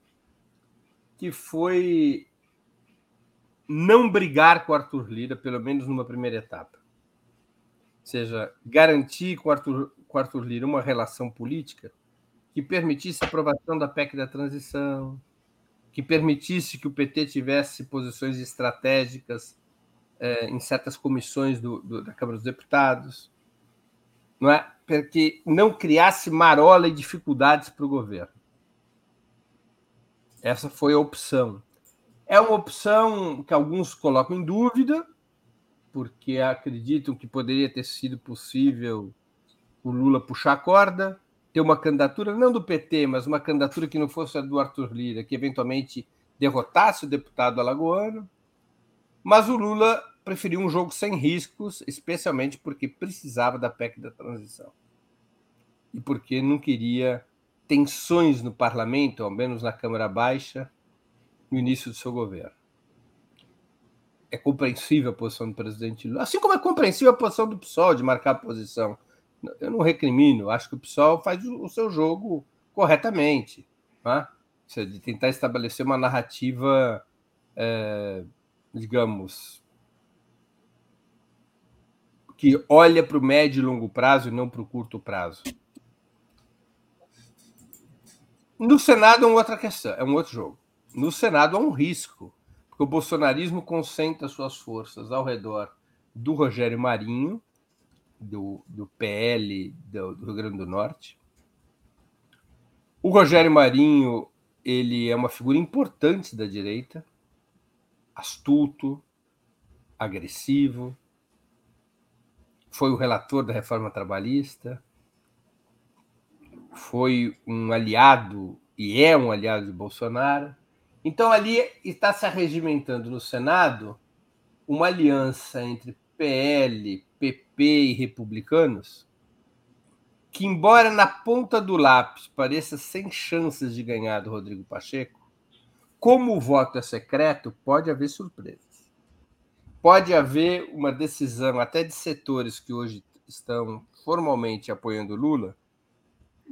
que foi não brigar com Arthur Lira, pelo menos numa primeira etapa. Ou seja, garantir com Arthur, com Arthur Lira uma relação política que permitisse a aprovação da PEC da transição, que permitisse que o PT tivesse posições estratégicas é, em certas comissões do, do, da Câmara dos Deputados, não é? Porque não criasse marola e dificuldades para o governo. Essa foi a opção. É uma opção que alguns colocam em dúvida, porque acreditam que poderia ter sido possível o Lula puxar a corda, ter uma candidatura, não do PT, mas uma candidatura que não fosse a do Arthur Lira, que eventualmente derrotasse o deputado alagoano. Mas o Lula preferiu um jogo sem riscos, especialmente porque precisava da PEC da transição. E porque não queria tensões no parlamento, ao menos na Câmara Baixa, no início do seu governo. É compreensível a posição do presidente Lula, assim como é compreensível a posição do PSOL de marcar posição. Eu não recrimino, acho que o PSOL faz o seu jogo corretamente, né? de tentar estabelecer uma narrativa é, digamos, que olha para o médio e longo prazo e não para o curto prazo. No Senado é uma outra questão, é um outro jogo. No Senado há um risco, porque o bolsonarismo concentra suas forças ao redor do Rogério Marinho, do, do PL do, do Rio Grande do Norte. O Rogério Marinho ele é uma figura importante da direita, astuto, agressivo, foi o relator da reforma trabalhista, foi um aliado e é um aliado de Bolsonaro. Então ali está se arregimentando no Senado uma aliança entre PL, PP e republicanos, que, embora na ponta do lápis pareça sem chances de ganhar do Rodrigo Pacheco, como o voto é secreto, pode haver surpresas. Pode haver uma decisão, até de setores que hoje estão formalmente apoiando Lula,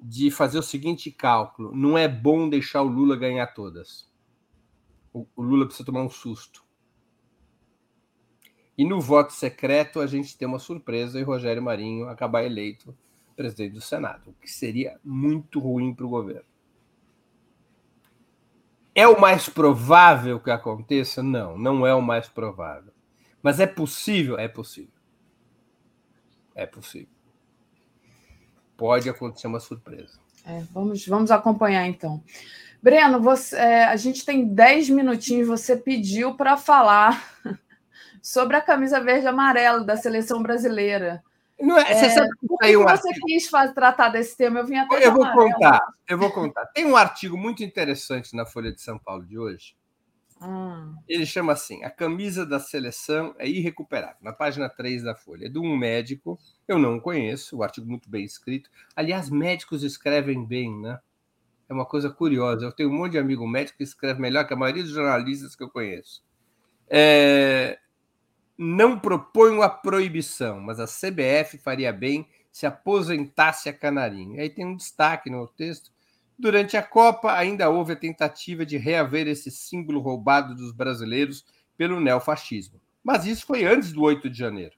de fazer o seguinte cálculo: não é bom deixar o Lula ganhar todas. O, Lula precisa tomar um susto. E no voto secreto a gente tem uma surpresa e Rogério Marinho acabar eleito presidente do Senado, o que seria muito ruim para o governo. É o mais provável que aconteça? Não, não é o mais provável. Mas é possível? É possível. É possível. Pode acontecer uma surpresa. É, vamos, vamos acompanhar então. Breno, você, é, a gente tem 10 minutinhos. Você pediu para falar sobre a camisa verde e amarela da seleção brasileira. Não é, você é, sabe que, um você artigo... quis fazer, tratar desse tema? Eu vim até Eu vou contar, eu vou contar. Tem um artigo muito interessante na Folha de São Paulo de hoje. Hum. Ele chama assim: A camisa da seleção é irrecuperável. Na página 3 da Folha. É de um médico, eu não conheço, o artigo muito bem escrito. Aliás, médicos escrevem bem, né? É uma coisa curiosa. Eu tenho um monte de amigo médico que escreve melhor que a maioria dos jornalistas que eu conheço. É, não proponho a proibição, mas a CBF faria bem se aposentasse a Canarinho. Aí tem um destaque no texto. Durante a Copa, ainda houve a tentativa de reaver esse símbolo roubado dos brasileiros pelo neofascismo. Mas isso foi antes do 8 de janeiro.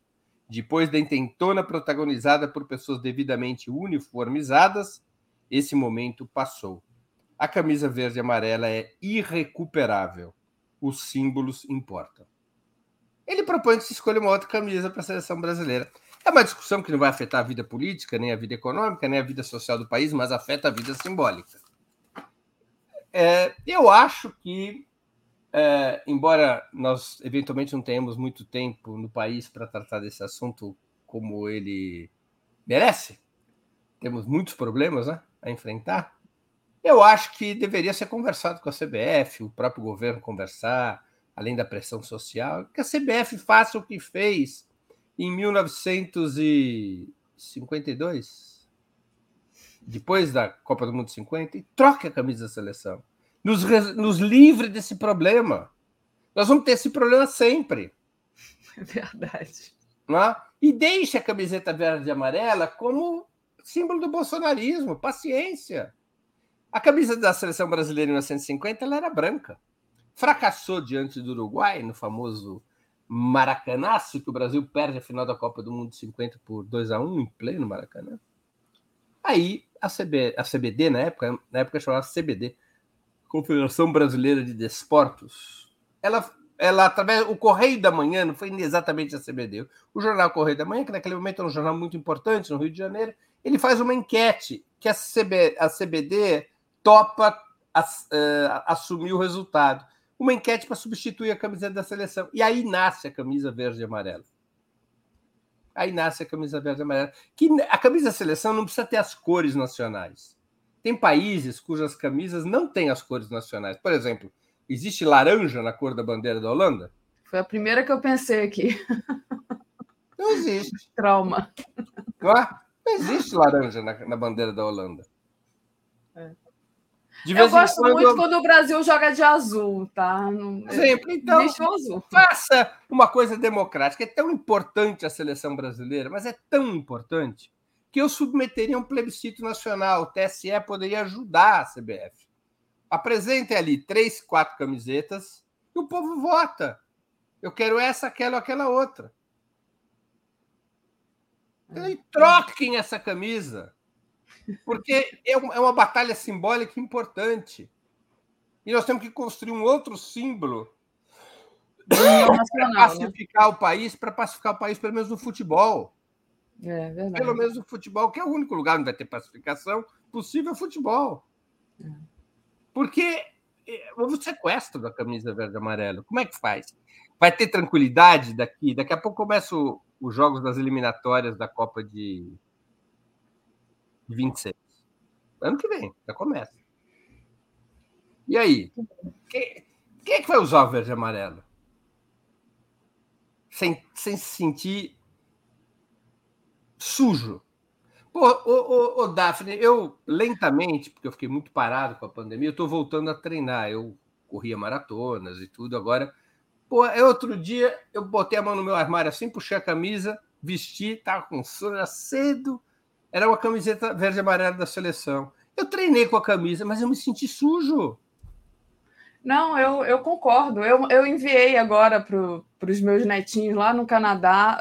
Depois da intentona protagonizada por pessoas devidamente uniformizadas, esse momento passou. A camisa verde e amarela é irrecuperável. Os símbolos importam. Ele propõe que se escolha uma outra camisa para a seleção brasileira. É uma discussão que não vai afetar a vida política, nem a vida econômica, nem a vida social do país, mas afeta a vida simbólica. É, eu acho que, é, embora nós eventualmente não tenhamos muito tempo no país para tratar desse assunto como ele merece, temos muitos problemas né, a enfrentar. Eu acho que deveria ser conversado com a CBF, o próprio governo conversar, além da pressão social, que a CBF faça o que fez em 1952, depois da Copa do Mundo 50, e troque a camisa da seleção. Nos, nos livre desse problema. Nós vamos ter esse problema sempre. É verdade. Não é? E deixe a camiseta verde e amarela como símbolo do bolsonarismo. Paciência. A camisa da seleção brasileira em 1950 ela era branca fracassou diante do Uruguai no famoso Maracanaço, que o Brasil perde a final da Copa do Mundo 50 por 2 a 1 em pleno Maracanã. Aí a, CB, a CBD, na época, na época chamava CBD, Confederação Brasileira de Desportos, ela, ela através o Correio da Manhã, não foi exatamente a CBD, o jornal Correio da Manhã, que naquele momento era um jornal muito importante no Rio de Janeiro, ele faz uma enquete que a, CB, a CBD topa as, uh, assumir o resultado uma enquete para substituir a camiseta da seleção. E aí nasce a camisa verde e amarela. Aí nasce a camisa verde e amarela. Que a camisa da seleção não precisa ter as cores nacionais. Tem países cujas camisas não têm as cores nacionais. Por exemplo, existe laranja na cor da bandeira da Holanda? Foi a primeira que eu pensei aqui. Não existe. Trauma. Não, é? não existe laranja na, na bandeira da Holanda. É eu gosto quando... muito quando o Brasil joga de azul, tá? Exemplo, então, azul. faça uma coisa democrática. É tão importante a seleção brasileira, mas é tão importante que eu submeteria um plebiscito nacional. O TSE poderia ajudar a CBF. Apresentem ali três, quatro camisetas e o povo vota. Eu quero essa, aquela, aquela outra. É. E troquem essa camisa. Porque é, é uma batalha simbólica importante. E nós temos que construir um outro símbolo para né? pacificar né? o país, para pacificar o país, pelo menos no futebol. É, verdade. Pelo menos no futebol, que é o único lugar onde vai ter pacificação possível é futebol. É. Porque é, houve o sequestro da camisa verde e amarelo. Como é que faz? Vai ter tranquilidade daqui? Daqui a pouco começam os jogos das eliminatórias da Copa de 26. Ano que vem, já começa. E aí? Quem, quem é que vai usar o verde e amarelo? sem, sem se sentir sujo. Pô, ô, ô, ô, Daphne, eu lentamente, porque eu fiquei muito parado com a pandemia, eu estou voltando a treinar. Eu corria maratonas e tudo. Agora, pô, é outro dia eu botei a mão no meu armário assim, puxei a camisa, vesti, tava com sono, cedo. Era uma camiseta verde e amarela da seleção. Eu treinei com a camisa, mas eu me senti sujo. Não, eu, eu concordo. Eu, eu enviei agora para os meus netinhos lá no Canadá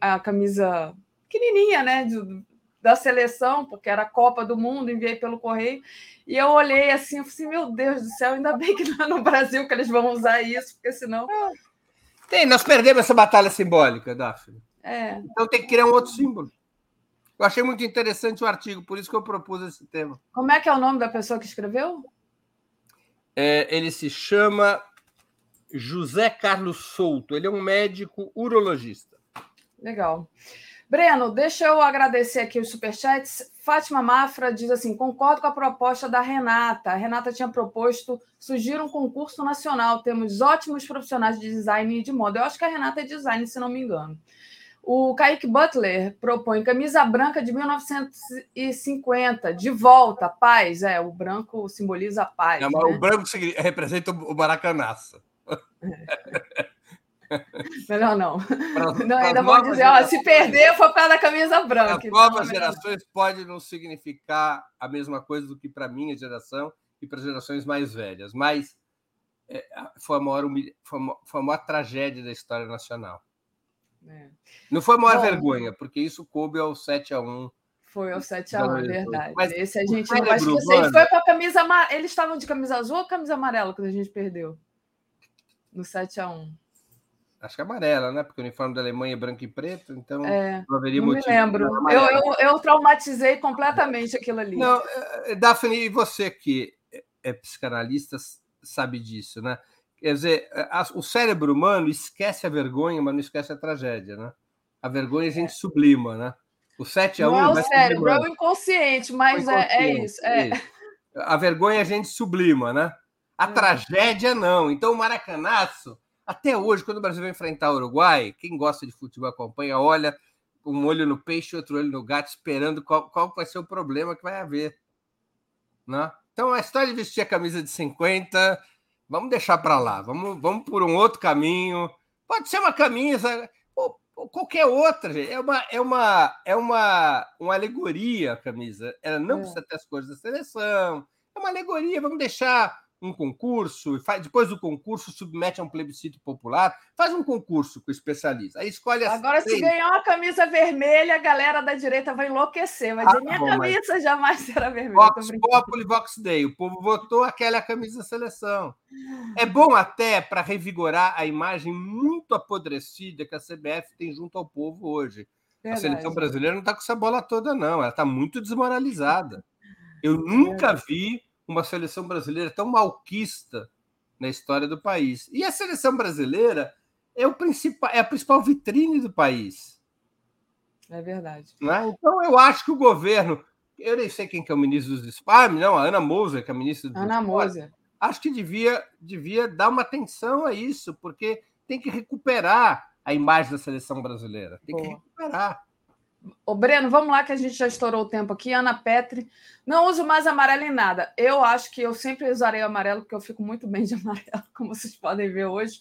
a camisa pequenininha, né? De, da seleção, porque era a Copa do Mundo, enviei pelo correio. E eu olhei assim, eu falei assim, meu Deus do céu, ainda bem que não é no Brasil que eles vão usar isso, porque senão. Tem, nós perdemos essa batalha simbólica, Daphne. É. Então tem que criar um outro símbolo. Eu achei muito interessante o artigo, por isso que eu propus esse tema. Como é que é o nome da pessoa que escreveu? É, ele se chama José Carlos Souto. Ele é um médico urologista. Legal. Breno, deixa eu agradecer aqui os superchats. Fátima Mafra diz assim: concordo com a proposta da Renata. A Renata tinha proposto surgir um concurso nacional. Temos ótimos profissionais de design e de moda. Eu acho que a Renata é design, se não me engano. O Kaique Butler propõe camisa branca de 1950, de volta, paz. É, o branco simboliza a paz. É, né? O branco representa o maracanaço. É. Melhor não. Pra, não ainda vou dizer, ó, se perder, foi para da camisa branca. As então, novas gerações pode não significar a mesma coisa do que para a minha geração e para as gerações mais velhas, mas é, foi, a maior, foi, a, foi a maior tragédia da história nacional. É. Não foi a maior Bom, vergonha, porque isso coube ao 7 a 1 foi ao 7x1, verdade. Mas Esse a gente não vai esquecer. Foi com a camisa amarela. Eles estavam de camisa azul ou camisa amarela quando a gente perdeu? No 7x1. Acho que é amarela, né? Porque o uniforme da Alemanha é branco e preto, então é, não haveria não motivo. Me lembro. Eu, eu, eu, traumatizei completamente aquilo ali. Não, eh, Daphne, e você que é psicanalista sabe disso, né? Quer dizer, a, o cérebro humano esquece a vergonha, mas não esquece a tragédia, né? A vergonha a gente é. sublima, né? O 7 a 1 Não é o cérebro, é o inconsciente, mas o inconsciente, é, é, isso, é, isso. A vergonha a gente sublima, né? A é. tragédia não. Então o maracanaço até hoje, quando o Brasil vai enfrentar o Uruguai, quem gosta de futebol acompanha, olha um olho no peixe e outro olho no gato, esperando qual, qual vai ser o problema que vai haver. Né? Então, a história de vestir a camisa de 50, vamos deixar para lá, vamos, vamos por um outro caminho. Pode ser uma camisa, ou, ou qualquer outra, gente. É uma, é uma, é uma, uma alegoria a camisa. Ela não é. precisa ter as cores da seleção. É uma alegoria, vamos deixar um concurso, faz, depois do concurso submete a um plebiscito popular, faz um concurso com especialista. Aí escolhe as Agora, três. se ganhar uma camisa vermelha, a galera da direita vai enlouquecer. Dizer, ah, minha bom, camisa mas... jamais será vermelha. Vox Populi, Vox Dei. O povo votou, aquela é a camisa da seleção. É bom até para revigorar a imagem muito apodrecida que a CBF tem junto ao povo hoje. Verdade. A seleção brasileira não está com essa bola toda, não. Ela está muito desmoralizada. Eu nunca vi uma seleção brasileira tão malquista na história do país. E a seleção brasileira é, o principal, é a principal vitrine do país. É verdade. Né? Então, eu acho que o governo. Eu nem sei quem que é o ministro dos esportes. Ah, não, a Ana Moser, que é a ministra dos Ana Moser. Acho que devia, devia dar uma atenção a isso, porque tem que recuperar a imagem da seleção brasileira. Tem Boa. que recuperar. Ô, Breno, vamos lá que a gente já estourou o tempo aqui. Ana Petri, não uso mais amarelo em nada. Eu acho que eu sempre usarei amarelo, porque eu fico muito bem de amarelo, como vocês podem ver hoje.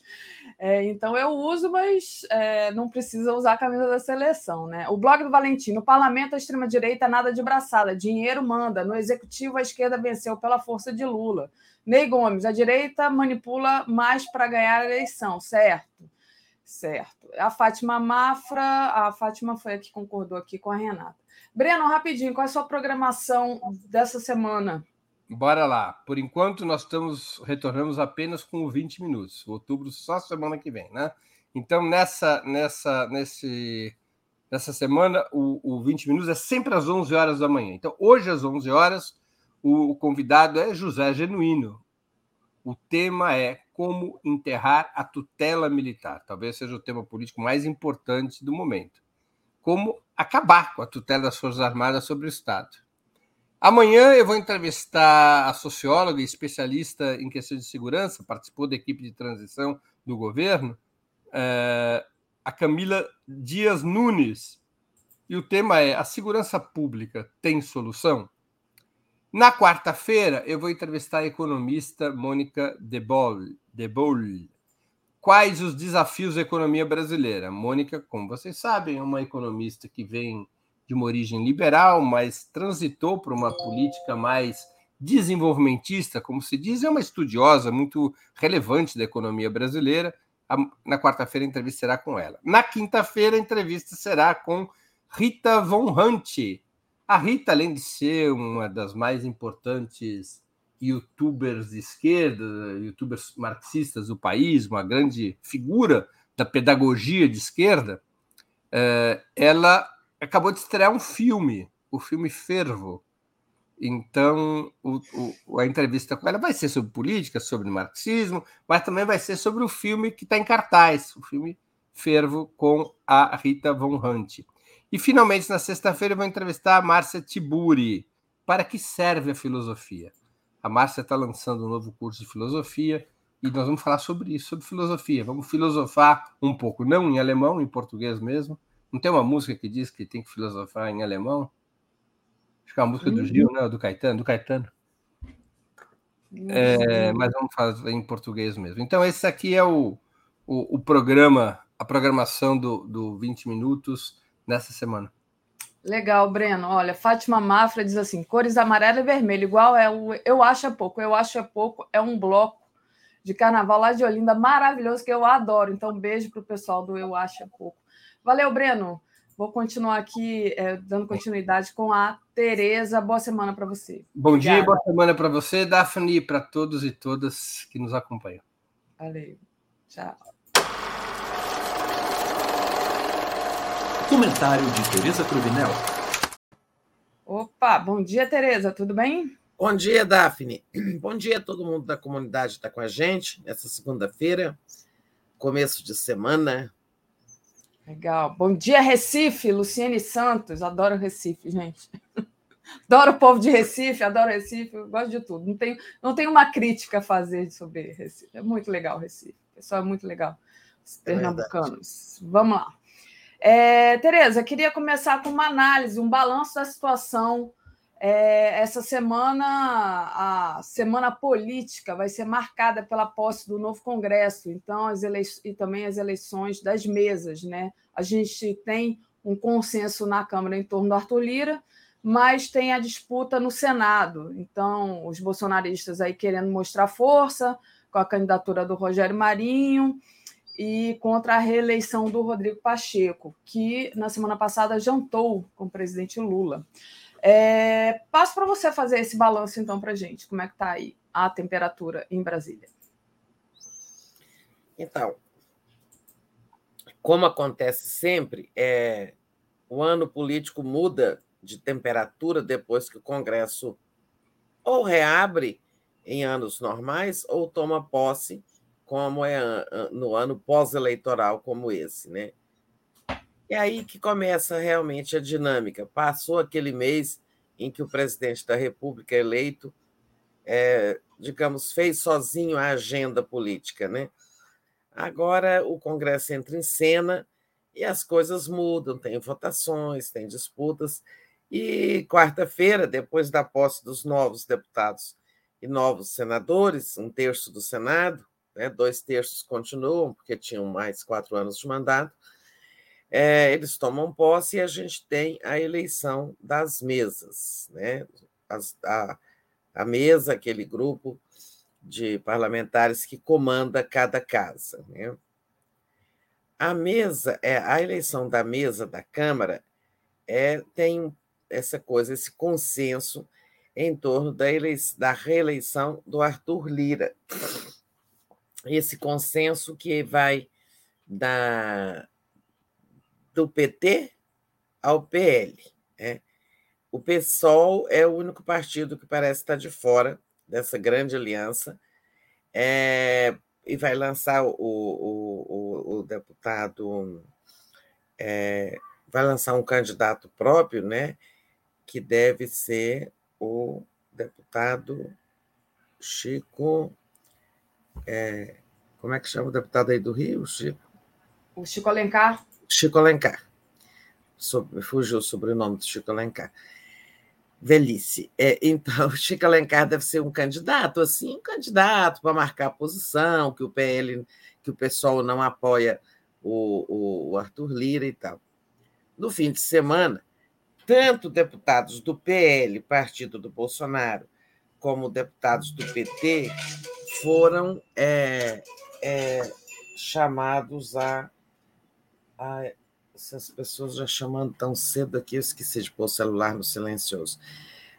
É, então eu uso, mas é, não precisa usar a camisa da seleção, né? O blog do Valentim, no parlamento a extrema-direita nada de braçada, dinheiro manda. No executivo a esquerda venceu pela força de Lula. Ney Gomes, a direita manipula mais para ganhar a eleição, certo? Certo. A Fátima Mafra, a Fátima foi a que concordou aqui com a Renata. Breno, rapidinho, qual é a sua programação dessa semana? Bora lá. Por enquanto, nós estamos retornamos apenas com 20 minutos. Outubro só semana que vem, né? Então, nessa, nessa, nesse, nessa semana, o, o 20 minutos é sempre às 11 horas da manhã. Então, hoje, às 11 horas, o, o convidado é José Genuíno. O tema é como enterrar a tutela militar. Talvez seja o tema político mais importante do momento. Como acabar com a tutela das Forças Armadas sobre o Estado. Amanhã eu vou entrevistar a socióloga e especialista em questões de segurança, participou da equipe de transição do governo, eh, a Camila Dias Nunes. E o tema é: A segurança pública tem solução? Na quarta-feira, eu vou entrevistar a economista Mônica De Boll. Quais os desafios da economia brasileira? Mônica, como vocês sabem, é uma economista que vem de uma origem liberal, mas transitou para uma política mais desenvolvimentista, como se diz, é uma estudiosa muito relevante da economia brasileira. Na quarta-feira, a entrevista será com ela. Na quinta-feira, a entrevista será com Rita Von Hunt. A Rita, além de ser uma das mais importantes youtubers de esquerda, youtubers marxistas do país, uma grande figura da pedagogia de esquerda, eh, ela acabou de estrear um filme, o filme Fervo. Então, o, o, a entrevista com ela vai ser sobre política, sobre marxismo, mas também vai ser sobre o filme que está em cartaz, o filme Fervo com a Rita Von Hunt. E, finalmente, na sexta-feira, eu vou entrevistar a Márcia Tiburi. Para que serve a filosofia? A Márcia está lançando um novo curso de filosofia e nós vamos falar sobre isso, sobre filosofia. Vamos filosofar um pouco, não em alemão, em português mesmo, não tem uma música que diz que tem que filosofar em alemão? Acho que é uma música do Gil, né? Do Caetano, do Caetano. É, mas vamos fazer em português mesmo. Então, esse aqui é o, o, o, programa, a programação do, do 20 Minutos nessa semana. Legal, Breno. Olha, Fátima Mafra diz assim: cores amarelo e vermelho, igual é o Eu Acho é Pouco. Eu Acho é Pouco é um bloco de carnaval lá de Olinda maravilhoso que eu adoro. Então, um beijo para o pessoal do Eu Acho é Pouco. Valeu, Breno. Vou continuar aqui é, dando continuidade com a Tereza. Boa semana para você. Bom Obrigada. dia, boa semana para você, Daphne, e para todos e todas que nos acompanham. Valeu. Tchau. Comentário de Tereza Cruvinel. Opa, bom dia, Tereza, tudo bem? Bom dia, Daphne. Bom dia a todo mundo da comunidade que está com a gente nessa segunda-feira, começo de semana, Legal. Bom dia, Recife, Luciene Santos. Adoro Recife, gente. Adoro o povo de Recife, adoro Recife, gosto de tudo. Não tenho, não tenho uma crítica a fazer sobre Recife. É muito legal Recife. O pessoal é muito legal. Os é pernambucanos. É Vamos lá. É, Tereza, queria começar com uma análise, um balanço da situação é, essa semana, a semana política, vai ser marcada pela posse do novo Congresso, então as eleições e também as eleições das mesas, né? A gente tem um consenso na Câmara em torno do Arthur Lira, mas tem a disputa no Senado. Então, os bolsonaristas aí querendo mostrar força com a candidatura do Rogério Marinho e contra a reeleição do Rodrigo Pacheco, que na semana passada jantou com o presidente Lula. É, passo para você fazer esse balanço, então, para gente. Como é que está aí a temperatura em Brasília? Então, como acontece sempre, é, o ano político muda de temperatura depois que o Congresso ou reabre em anos normais ou toma posse, como é no ano pós-eleitoral como esse, né? É aí que começa realmente a dinâmica. Passou aquele mês em que o presidente da República eleito, é, digamos, fez sozinho a agenda política, né? Agora o Congresso entra em cena e as coisas mudam, tem votações, tem disputas. E quarta-feira, depois da posse dos novos deputados e novos senadores, um terço do Senado, né, dois terços continuam, porque tinham mais quatro anos de mandato, é, eles tomam posse e a gente tem a eleição das mesas, né? As, a, a mesa, aquele grupo de parlamentares que comanda cada casa. Né? A mesa, é a eleição da mesa da Câmara é, tem essa coisa, esse consenso em torno da, eleição, da reeleição do Arthur Lira. Esse consenso que vai da do PT ao PL. Né? O PSOL é o único partido que parece estar de fora dessa grande aliança é, e vai lançar o, o, o, o deputado, é, vai lançar um candidato próprio, né, que deve ser o deputado Chico. É, como é que chama o deputado aí do Rio, Chico? O Chico Alencar? Chico Alencar. Sobre, fugiu o sobrenome do Chico Alencar. Velhice. É, então, Chico Alencar deve ser um candidato, assim, um candidato para marcar a posição, que o PL, que o pessoal não apoia o, o Arthur Lira e tal. No fim de semana, tanto deputados do PL, partido do Bolsonaro, como deputados do PT, foram é, é, chamados a, a essas pessoas já chamando tão cedo aqui, eu esqueci de pôr o celular no silencioso,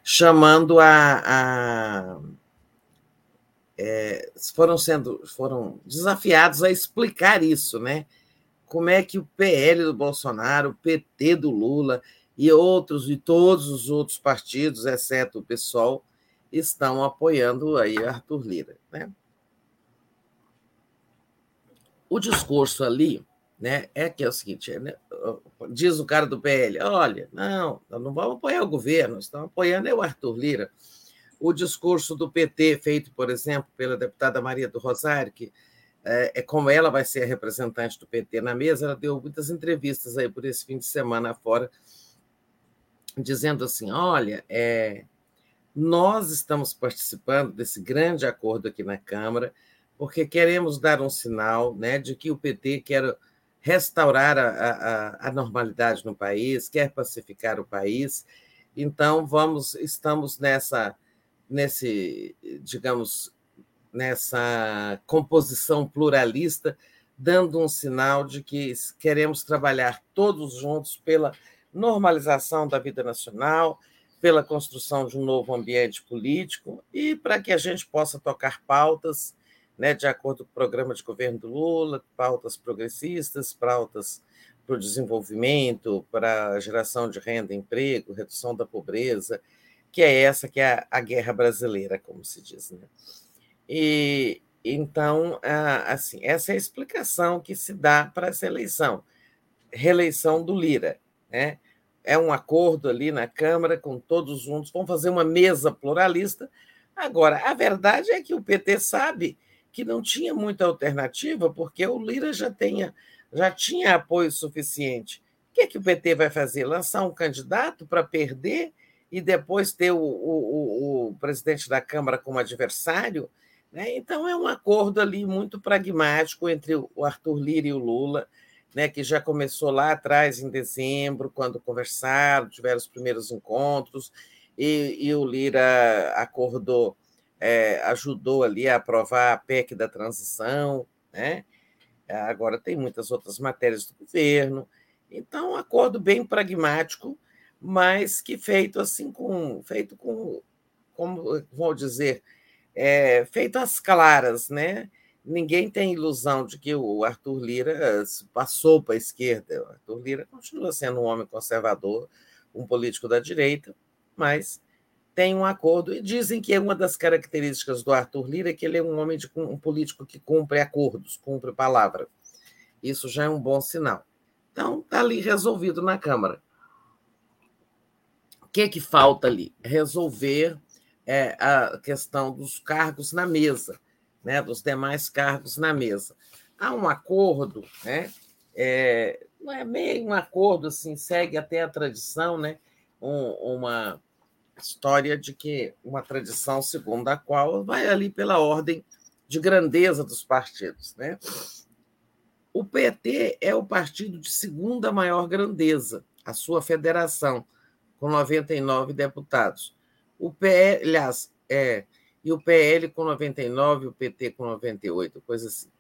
chamando a. a é, foram sendo foram desafiados a explicar isso, né? Como é que o PL do Bolsonaro, o PT do Lula e outros e todos os outros partidos, exceto o PSOL, estão apoiando aí Arthur Lira, né? O discurso ali né, é que é o seguinte: né, diz o cara do PL, olha, não, não vamos apoiar o governo, estamos apoiando é o Arthur Lira. O discurso do PT, feito, por exemplo, pela deputada Maria do Rosário, que é, é como ela vai ser a representante do PT na mesa, ela deu muitas entrevistas aí por esse fim de semana fora, dizendo assim: olha, é, nós estamos participando desse grande acordo aqui na Câmara, porque queremos dar um sinal né, de que o PT quer restaurar a, a, a, normalidade no país, quer pacificar o país. Então, vamos, estamos nessa, nesse, digamos, nessa composição pluralista, dando um sinal de que queremos trabalhar todos juntos pela normalização da vida nacional, pela construção de um novo ambiente político e para que a gente possa tocar pautas né, de acordo com o programa de governo do Lula, pautas progressistas, pautas para o desenvolvimento, para a geração de renda, emprego, redução da pobreza, que é essa que é a, guerra brasileira, como se diz. Né? E então, assim, essa é a explicação que se dá para essa eleição, reeleição do Lira, né? É um acordo ali na Câmara com todos juntos, vão fazer uma mesa pluralista. Agora, a verdade é que o PT sabe que não tinha muita alternativa, porque o Lira já, tenha, já tinha apoio suficiente. O que, é que o PT vai fazer? Lançar um candidato para perder e depois ter o, o, o, presidente da Câmara como adversário? Né? Então, é um acordo ali muito pragmático entre o Arthur Lira e o Lula, né, que já começou lá atrás, em dezembro, quando conversaram, tiveram os primeiros encontros, e, e o Lira acordou é, ajudou ali a aprovar a PEC da transição, né? agora tem muitas outras matérias do governo. Então, um acordo bem pragmático, mas que feito assim com feito com como vou dizer é, feito às claras, né? Ninguém tem ilusão de que o Arthur Lira passou para a esquerda. O Arthur Lira continua sendo um homem conservador, um político da direita, mas tem um acordo, e dizem que é uma das características do Arthur Lira é que ele é um homem de um político que cumpre acordos, cumpre palavra. Isso já é um bom sinal. Então, está ali resolvido na Câmara. O que, é que falta ali? Resolver é, a questão dos cargos na mesa, né, dos demais cargos na mesa. Há um acordo, né, é, não é meio um acordo, assim, segue até a tradição, né, um, uma história de que uma tradição segundo a qual vai ali pela ordem de grandeza dos partidos, né? O PT é o partido de segunda maior grandeza, a sua federação, com 99 deputados. O PL, aliás, é, e o PL com 99, o PT com 98, coisa assim.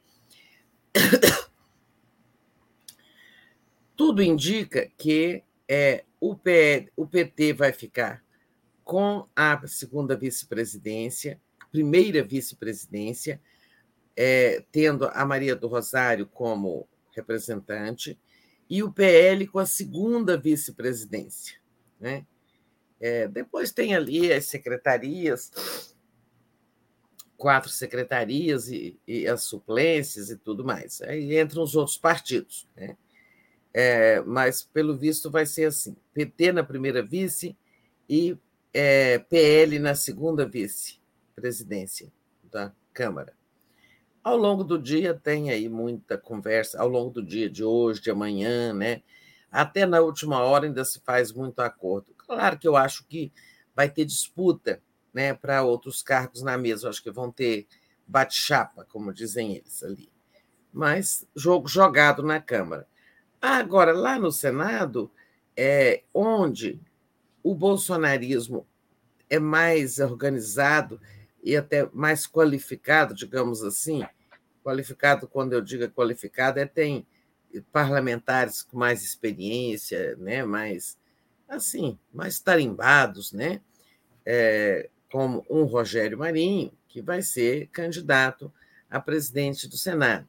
Tudo indica que é, o, PL, o PT vai ficar com a segunda vice-presidência, primeira vice-presidência, é, tendo a Maria do Rosário como representante, e o PL com a segunda vice-presidência. Né? É, depois tem ali as secretarias, quatro secretarias e, e, as suplências e tudo mais. Aí entram os outros partidos. Né? É, mas, pelo visto, vai ser assim: PT na primeira vice e é, PL na segunda vice-presidência da Câmara. Ao longo do dia tem aí muita conversa, ao longo do dia de hoje, de amanhã, né? Até na última hora ainda se faz muito acordo. Claro que eu acho que vai ter disputa né, para outros cargos na mesa. Acho que vão ter bate-chapa, como dizem eles ali. Mas jogo jogado na Câmara. Agora, lá no Senado, é, onde o bolsonarismo é mais organizado e até mais qualificado, digamos assim, qualificado, quando eu digo qualificado, é tem parlamentares com mais experiência, né, mais assim, mais tarimbados, né, é, como um Rogério Marinho, que vai ser candidato a presidente do Senado.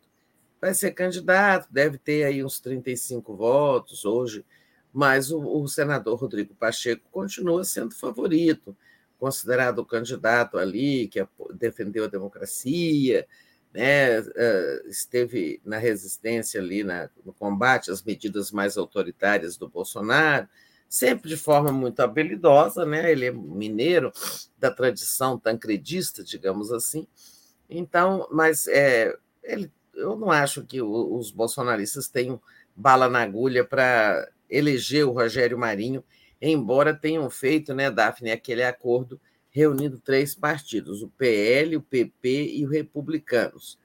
Vai ser candidato, deve ter aí uns 35 votos hoje, mas o, o senador Rodrigo Pacheco continua sendo favorito, considerado o candidato ali que defendeu a democracia, né, eh, esteve na resistência ali na, no combate às medidas mais autoritárias do Bolsonaro, sempre de forma muito habilidosa, né? Ele é mineiro da tradição tancredista, digamos assim. Então, mas é, ele, eu não acho que os bolsonaristas tenham bala na agulha para eleger o Rogério Marinho, embora tenham feito, né, Daphne, aquele acordo reunindo três partidos, o PL, o PP e o Republicanos.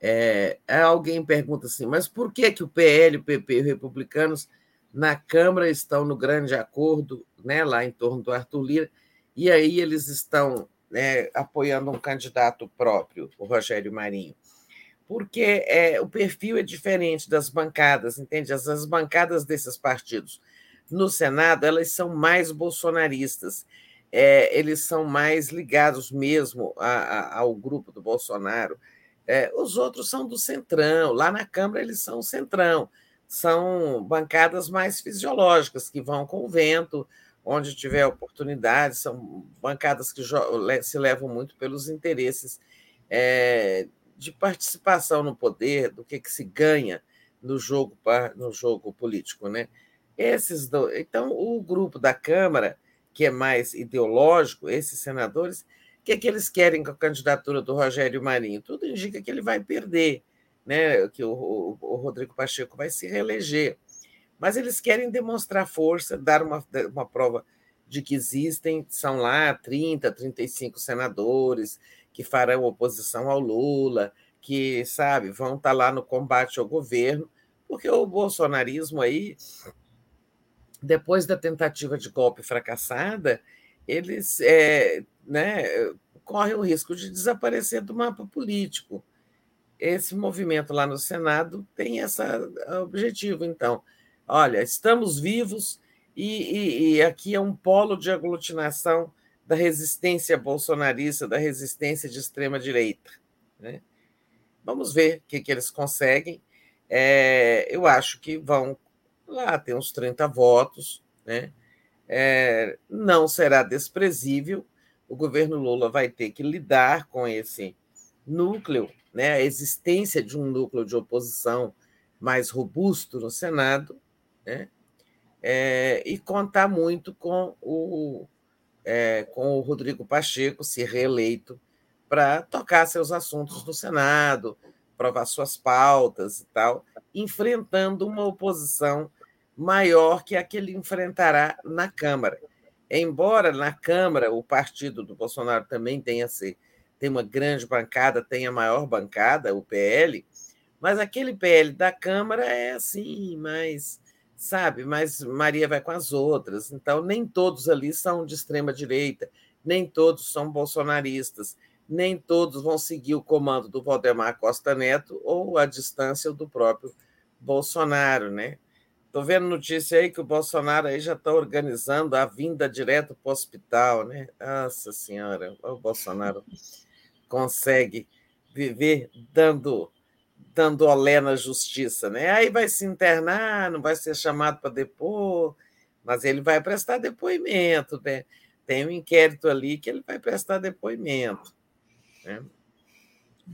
É, alguém pergunta assim, mas por que, que o PL, o PP e o Republicanos na Câmara estão no grande acordo, né, lá em torno do Arthur Lira, e aí eles estão né, apoiando um candidato próprio, o Rogério Marinho? Porque é, o perfil é diferente das bancadas, entende? As, as bancadas desses partidos no Senado, elas são mais bolsonaristas é, eles são mais ligados mesmo a, a, ao grupo do Bolsonaro. É, os outros são do Centrão, lá na Câmara eles são o Centrão, são bancadas mais fisiológicas, que vão com o vento, onde tiver oportunidade, são bancadas que se levam muito pelos interesses é, de participação no poder, do que, que se ganha no jogo, no jogo político. Né? Esses do... Então, o grupo da Câmara que é mais ideológico, esses senadores, o que, é que eles querem com a candidatura do Rogério Marinho? Tudo indica que ele vai perder, né? que o, o, o Rodrigo Pacheco vai se reeleger. Mas eles querem demonstrar força, dar uma, uma prova de que existem, são lá 30, 35 senadores que farão oposição ao Lula, que, sabe, vão estar lá no combate ao governo, porque o bolsonarismo aí depois da tentativa de golpe fracassada, eles é, né, correm o risco de desaparecer do mapa político. Esse movimento lá no Senado tem esse objetivo. Então, olha, estamos vivos e, e, e aqui é um polo de aglutinação da resistência bolsonarista, da resistência de extrema-direita. Né? Vamos ver o que, que eles conseguem. É, eu acho que vão lá tem uns 30 votos, né? É, não será desprezível. O governo Lula vai ter que lidar com esse núcleo, né? a existência de um núcleo de oposição mais robusto no Senado, né? É, e contar muito com o, é, com o Rodrigo Pacheco, se reeleito, para tocar seus assuntos no Senado, provar suas pautas e tal, enfrentando uma oposição maior que a que ele enfrentará na Câmara. Embora na Câmara o partido do Bolsonaro também tenha se, tem uma grande bancada, tem a maior bancada, o PL, mas aquele PL da Câmara é assim, mas sabe, mas Maria vai com as outras. Então nem todos ali são de extrema direita, nem todos são bolsonaristas, nem todos vão seguir o comando do Valdemar Costa Neto ou a distância do próprio Bolsonaro, né? Estou vendo notícia aí que o Bolsonaro aí já está organizando a vinda direto para o hospital, né? Nossa Senhora, o Bolsonaro consegue viver dando dando olé na justiça, né? Aí vai se internar, não vai ser chamado para depor, mas ele vai prestar depoimento, né? Tem um inquérito ali que ele vai prestar depoimento, né?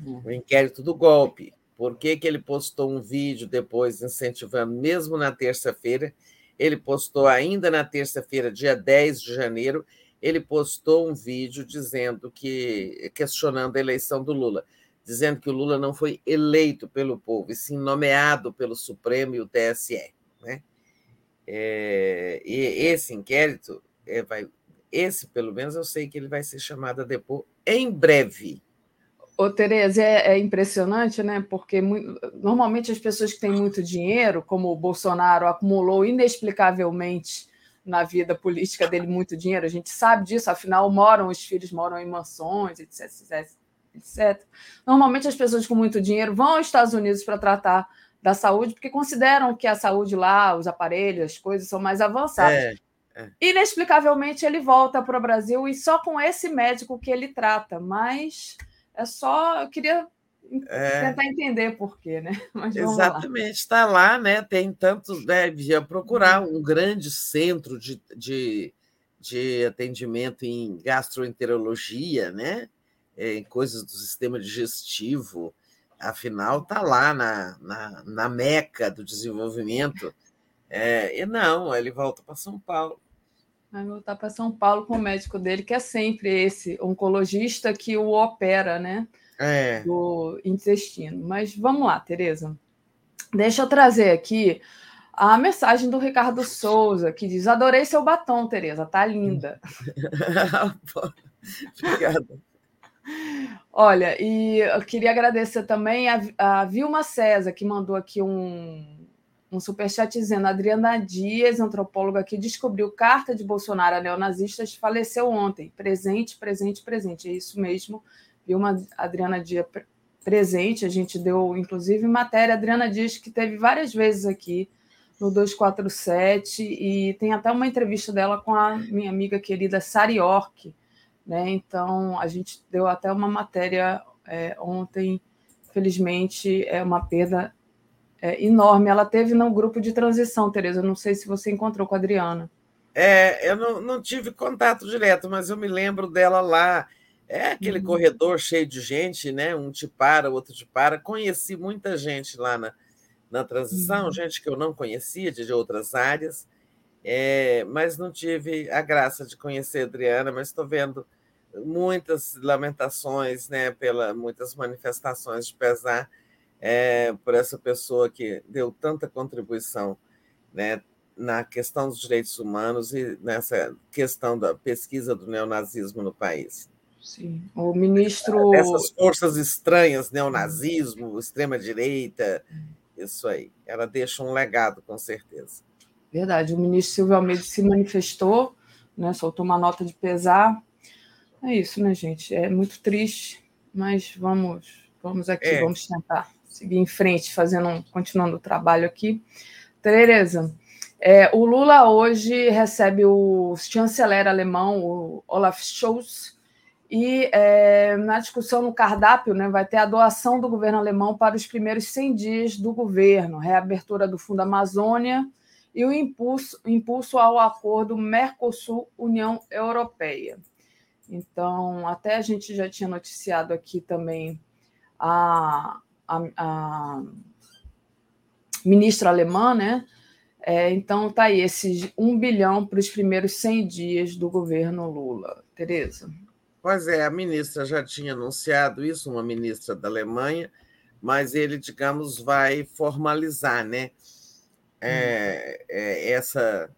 Uhum. O inquérito do golpe. Por que, que ele postou um vídeo depois incentivando, mesmo na terça-feira? Ele postou ainda na terça-feira, dia 10 de janeiro, ele postou um vídeo dizendo que questionando a eleição do Lula. dizendo que o Lula não foi eleito pelo povo, e sim nomeado pelo Supremo e o TSE. Né? É, e esse inquérito, é, vai, esse pelo menos eu sei que ele vai ser chamado a depor em breve. Ô, Tereza, é, é, impressionante, né? Porque muito, normalmente as pessoas que têm muito dinheiro, como o Bolsonaro acumulou inexplicavelmente na vida política dele muito dinheiro, a gente sabe disso, afinal, moram, os filhos moram em mansões, etc, etc, etc. Normalmente as pessoas com muito dinheiro vão aos Estados Unidos para tratar da saúde, porque consideram que a saúde lá, os aparelhos, as coisas são mais avançadas. É, é. Inexplicavelmente ele volta para o Brasil e só com esse médico que ele trata, mas é só, eu queria é. tentar entender por quê, né? Exatamente, está lá, né? Tem tantos, né? Procurar um grande centro de, de, de atendimento em gastroenterologia, né? É, em coisas do sistema digestivo. Afinal, está lá na, na, na meca do desenvolvimento. É, e não, ele volta para São Paulo. Vai voltar para São Paulo com o médico dele, que é sempre esse oncologista que o opera, né? É. Do intestino. Mas vamos lá, Tereza. Deixa eu trazer aqui a mensagem do Ricardo Souza, que diz: Adorei seu batom, Tereza, tá linda. Obrigada. Olha, e eu queria agradecer também a, a Vilma César, que mandou aqui um, um superchat dizendo: Adriana Dias, antropóloga que descobriu carta de Bolsonaro a neonazistas, faleceu ontem. Presente, presente, presente. É isso mesmo. Viu uma Adriana Dias presente. A gente deu, inclusive, matéria. Adriana Dias, que teve várias vezes aqui no 247, e tem até uma entrevista dela com a minha amiga querida Sari Ork. Né? Então, a gente deu até uma matéria é, ontem. Felizmente, é uma perda é, enorme. Ela teve no grupo de transição, Tereza. Não sei se você encontrou com a Adriana. É, eu não, não tive contato direto, mas eu me lembro dela lá. É aquele uhum. corredor cheio de gente, né? Um te para, o outro te para. Conheci muita gente lá na, na transição, uhum. gente que eu não conhecia de, de outras áreas, é, mas não tive a graça de conhecer a Adriana, mas estou vendo muitas lamentações, né? Pela muitas manifestações de pesar é, por essa pessoa que deu tanta contribuição né, na questão dos direitos humanos e nessa questão da pesquisa do neonazismo no país. Sim, o ministro. Essas forças estranhas, neonazismo, extrema-direita, isso aí. Ela deixa um legado, com certeza. Verdade, o ministro Silvio Almeida se manifestou, né, soltou uma nota de pesar. É isso, né, gente? É muito triste, mas vamos, vamos aqui, é. vamos tentar seguir em frente, fazendo um, continuando o trabalho aqui. Tereza, é, o Lula hoje recebe o chanceler alemão, o Olaf Scholz, e é, na discussão no cardápio né, vai ter a doação do governo alemão para os primeiros 100 dias do governo, reabertura do Fundo Amazônia e o impulso, impulso ao acordo Mercosul-União Europeia. Então, até a gente já tinha noticiado aqui também a, a, a ministra alemã, né? É, então tá aí, esses um bilhão para os primeiros 100 dias do governo Lula. Tereza. Pois é, a ministra já tinha anunciado isso, uma ministra da Alemanha, mas ele, digamos, vai formalizar né, é, é, essa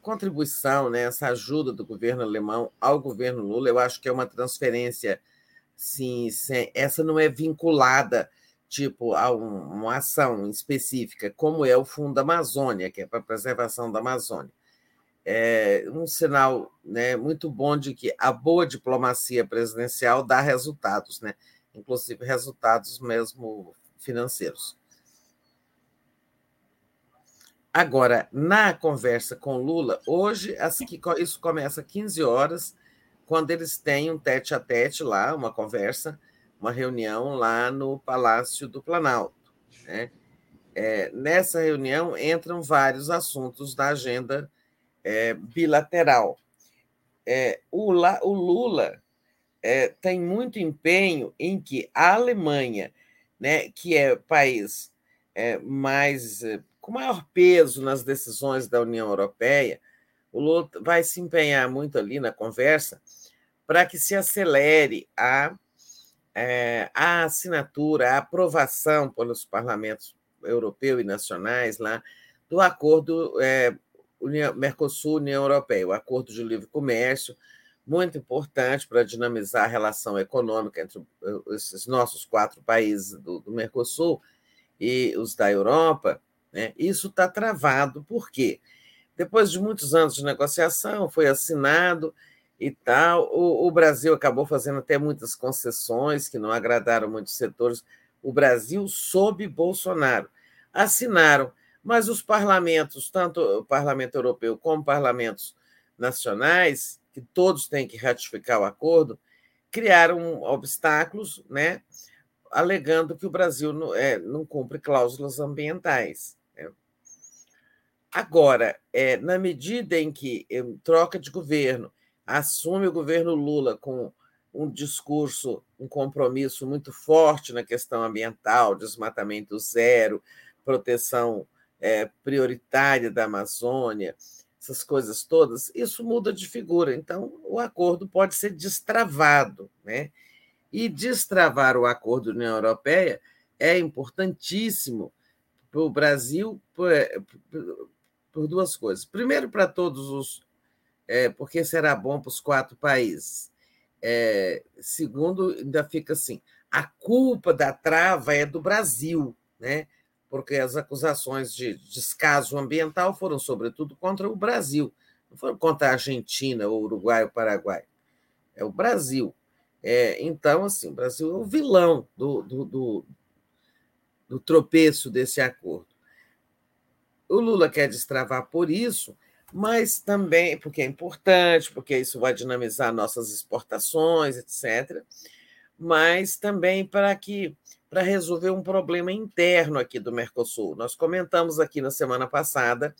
contribuição, né, essa ajuda do governo alemão ao governo Lula. Eu acho que é uma transferência, sim, sem, essa não é vinculada tipo a um, uma ação específica, como é o Fundo Amazônia, que é para a preservação da Amazônia. É um sinal né, muito bom de que a boa diplomacia presidencial dá resultados, né? inclusive resultados mesmo financeiros. Agora, na conversa com Lula, hoje, isso começa às 15 horas, quando eles têm um tete a tete lá, uma conversa uma reunião lá no Palácio do Planalto. Né? É, nessa reunião entram vários assuntos da agenda é, bilateral. É, o, o, Lula é, tem muito empenho em que a Alemanha, né, que é o país é, mais é, com maior peso nas decisões da União Europeia, o Lula vai se empenhar muito ali na conversa para que se acelere a é, a assinatura, a aprovação pelos parlamentos europeu e nacionais lá do acordo é, Mercosul-União Europeia, o acordo de livre comércio, muito importante para dinamizar a relação econômica entre esses nossos quatro países do, do Mercosul e os da Europa. Né? Isso está travado, por quê? Depois de muitos anos de negociação, foi assinado e tal. O, o, Brasil acabou fazendo até muitas concessões que não agradaram muitos setores. O Brasil, sob Bolsonaro, assinaram, mas os parlamentos, tanto o Parlamento Europeu como parlamentos nacionais, que todos têm que ratificar o acordo, criaram obstáculos, né, alegando que o Brasil não, é, não cumpre cláusulas ambientais. Né. Agora, é, na medida em que troca de governo, assume o governo Lula com um discurso, um compromisso muito forte na questão ambiental, desmatamento zero, proteção é, prioritária da Amazônia, essas coisas todas, isso muda de figura. Então, o acordo pode ser destravado. Né? E destravar o acordo da União Europeia é importantíssimo para o Brasil por, por, duas coisas. Primeiro, para todos os é, porque será bom para os quatro países. É, segundo, ainda fica assim: a culpa da trava é do Brasil, né? Porque as acusações de descaso ambiental foram, sobretudo, contra o Brasil, não foram contra a Argentina, ou Uruguai ou Paraguai. É o Brasil. É, então, assim, o Brasil é o vilão do, do, do, do tropeço desse acordo. O Lula quer destravar por isso, mas também porque é importante, porque isso vai dinamizar nossas exportações, etc. Mas também para que para resolver um problema interno aqui do Mercosul. Nós comentamos aqui na semana passada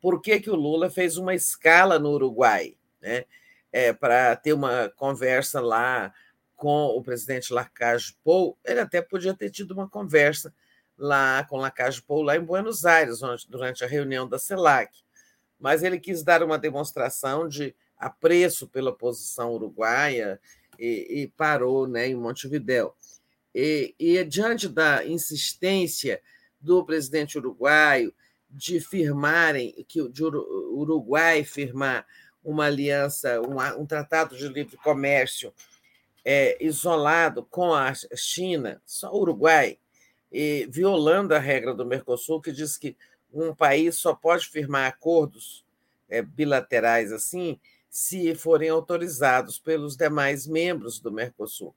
por que, que o Lula fez uma escala no Uruguai, né? É, para ter uma conversa lá com o presidente Lacage Pou. Ele até podia ter tido uma conversa lá com Lacage Pou lá em Buenos Aires, durante a reunião da CELAC mas ele quis dar uma demonstração de apreço pela posição uruguaia e, e parou né, em Montevidéu. E, e, diante da insistência do presidente uruguaio de firmarem, que de Uruguai firmar uma aliança, um, um tratado de livre comércio é, isolado com a China, só o Uruguai, e, violando a regra do Mercosul, que diz que um país só pode firmar acordos é, bilaterais assim se forem autorizados pelos demais membros do Mercosul.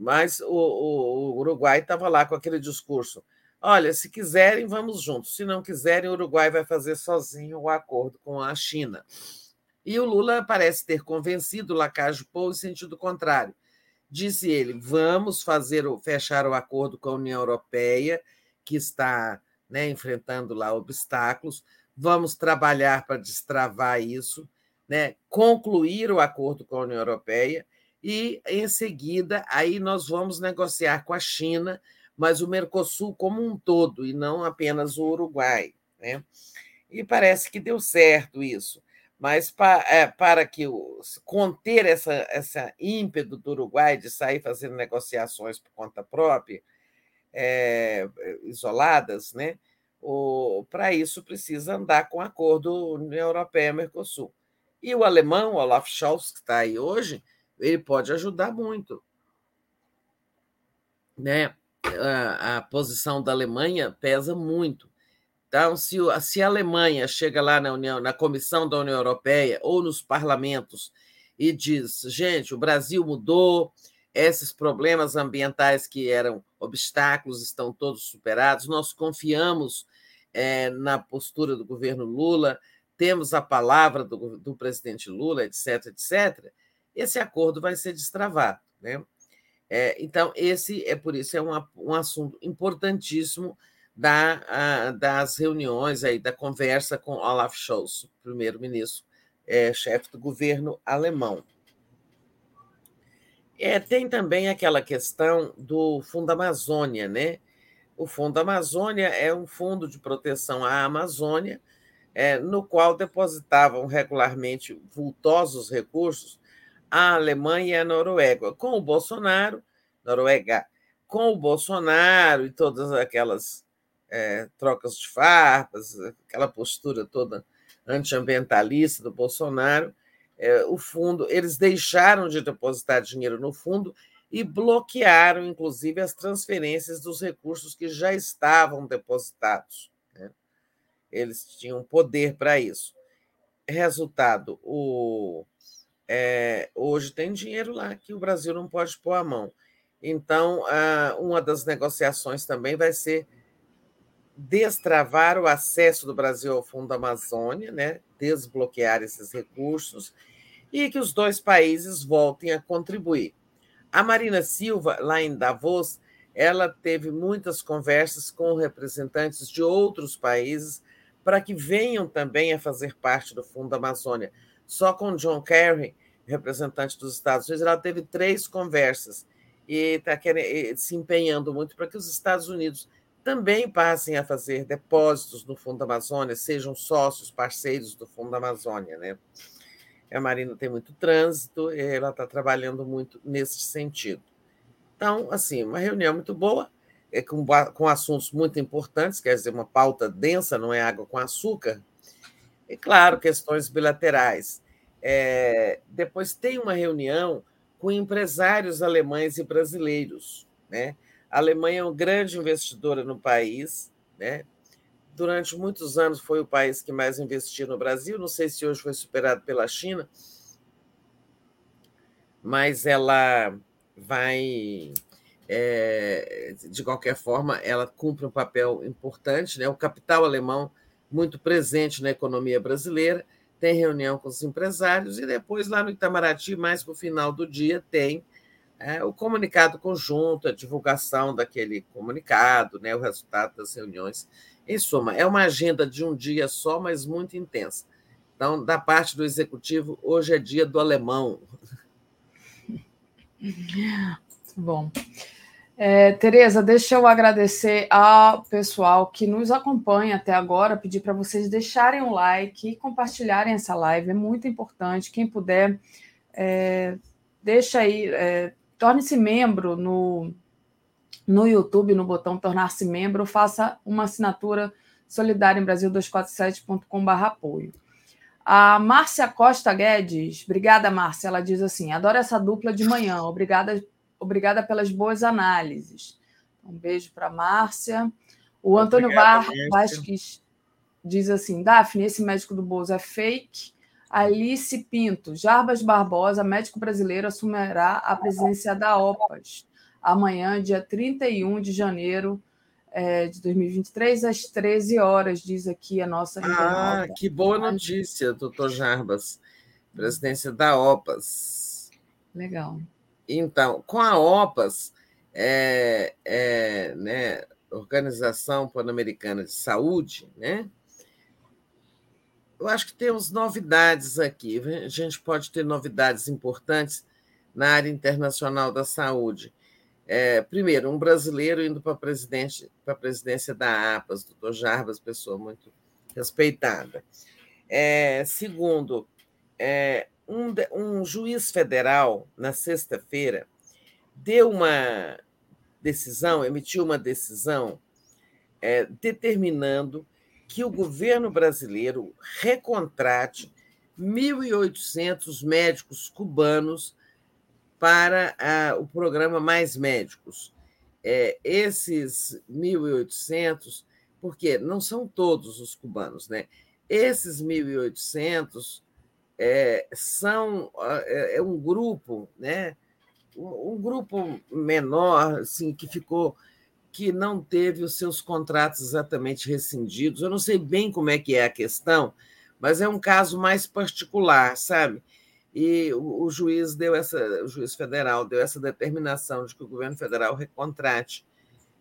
Mas o, o, o Uruguai estava lá com aquele discurso: olha, se quiserem, vamos juntos, se não quiserem, o Uruguai vai fazer sozinho o acordo com a China. E o Lula parece ter convencido o Lacage Pou em sentido contrário. Disse ele: vamos fazer fechar o acordo com a União Europeia, que está né, enfrentando lá obstáculos. Vamos trabalhar para destravar isso, né, concluir o acordo com a União Europeia e, em seguida, aí nós vamos negociar com a China, mas o Mercosul como um todo, e não apenas o Uruguai. Né? E parece que deu certo isso. Mas para, é, para que o, conter essa, essa ímpeto do Uruguai de sair fazendo negociações por conta própria, é, isoladas, né? Para isso precisa andar com acordo União Europeia-Mercosul. E o alemão, Olaf Scholz, que está aí hoje, ele pode ajudar muito. Né? A, a posição da Alemanha pesa muito. Então, se, se a Alemanha chega lá na, União, na Comissão da União Europeia ou nos parlamentos e diz: gente, o Brasil mudou, esses problemas ambientais que eram obstáculos estão todos superados. Nós confiamos é, na postura do governo Lula, temos a palavra do, do, presidente Lula, etc., etc. Esse acordo vai ser destravado. Né? É, então, esse é por isso é um, um assunto importantíssimo da, a, das reuniões aí, da conversa com Olaf Scholz, primeiro-ministro, é, chefe do governo alemão. É, tem também aquela questão do Fundo Amazônia, né? O Fundo Amazônia é um fundo de proteção à Amazônia, é, no qual depositavam regularmente vultosos recursos a Alemanha e a Noruega. Com o Bolsonaro, Noruega, com o Bolsonaro e todas aquelas é, trocas de farpas, aquela postura toda antiambientalista do Bolsonaro, é, o fundo, eles deixaram de depositar dinheiro no fundo e bloquearam, inclusive, as transferências dos recursos que já estavam depositados. Né? Eles tinham poder para isso. Resultado, o, é, hoje tem dinheiro lá que o Brasil não pode pôr a mão. Então, uma das negociações também vai ser destravar o acesso do Brasil ao Fundo Amazônia, né? desbloquear esses recursos e que os dois países voltem a contribuir. A Marina Silva, lá em Davos, ela teve muitas conversas com representantes de outros países para que venham também a fazer parte do Fundo Amazônia. Só com John Kerry, representante dos Estados Unidos, ela teve três conversas e está se empenhando muito para que os Estados Unidos também passem a fazer depósitos no Fundo Amazônia, sejam sócios, parceiros do Fundo Amazônia. Né? A Marina tem muito trânsito, ela está trabalhando muito nesse sentido. Então, assim, uma reunião muito boa, é com, com assuntos muito importantes, quer dizer, uma pauta densa, não é água com açúcar. E, claro, questões bilaterais. É, depois tem uma reunião com empresários alemães e brasileiros. Né? A Alemanha é uma grande investidora no país, né? durante muitos anos foi o país que mais investiu no Brasil, não sei se hoje foi superado pela China, mas ela vai é, de qualquer forma, ela cumpre um papel importante. Né? O capital alemão, muito presente na economia brasileira, tem reunião com os empresários e depois, lá no Itamaraty, mais para o final do dia, tem é, o comunicado conjunto, a divulgação daquele comunicado, né? o resultado das reuniões. Em suma, é uma agenda de um dia só, mas muito intensa. Então, da parte do executivo, hoje é dia do alemão. Bom. É, Tereza, deixa eu agradecer ao pessoal que nos acompanha até agora, pedir para vocês deixarem um like e compartilharem essa live, é muito importante. Quem puder, é, deixa aí, é, torne-se membro no, no YouTube, no botão tornar-se membro, faça uma assinatura solidária em Brasil247.com.br apoio. A Márcia Costa Guedes, obrigada, Márcia, ela diz assim: adoro essa dupla de manhã, obrigada Obrigada pelas boas análises. Um beijo para Márcia. O Antônio Vasques diz assim: Daphne, esse médico do Bozo é fake. Alice Pinto, Jarbas Barbosa, médico brasileiro, assumirá a presidência da OPAS amanhã, dia 31 de janeiro é, de 2023, às 13 horas, diz aqui a nossa. Ah, que boa notícia, doutor Jarbas. Presidência da OPAS. Legal. Então, com a OPAS, é, é, né, Organização Pan-Americana de Saúde, né? Eu acho que temos novidades aqui. A gente pode ter novidades importantes na área internacional da saúde. É, primeiro, um brasileiro indo para a presidência da APAS, doutor Jarbas, pessoa muito respeitada. É, segundo, é, um, um juiz federal, na sexta-feira, deu uma decisão, emitiu uma decisão é, determinando que o governo brasileiro recontrate 1.800 médicos cubanos para a, o programa Mais Médicos. É, esses 1.800, porque não são todos os cubanos, né? Esses 1.800 é, são é, é, um grupo, né? Um, um grupo menor, assim, que ficou que não teve os seus contratos exatamente rescindidos. Eu não sei bem como é que é a questão, mas é um caso mais particular, sabe? E o, o juiz deu essa, o juiz federal deu essa determinação de que o governo federal recontrate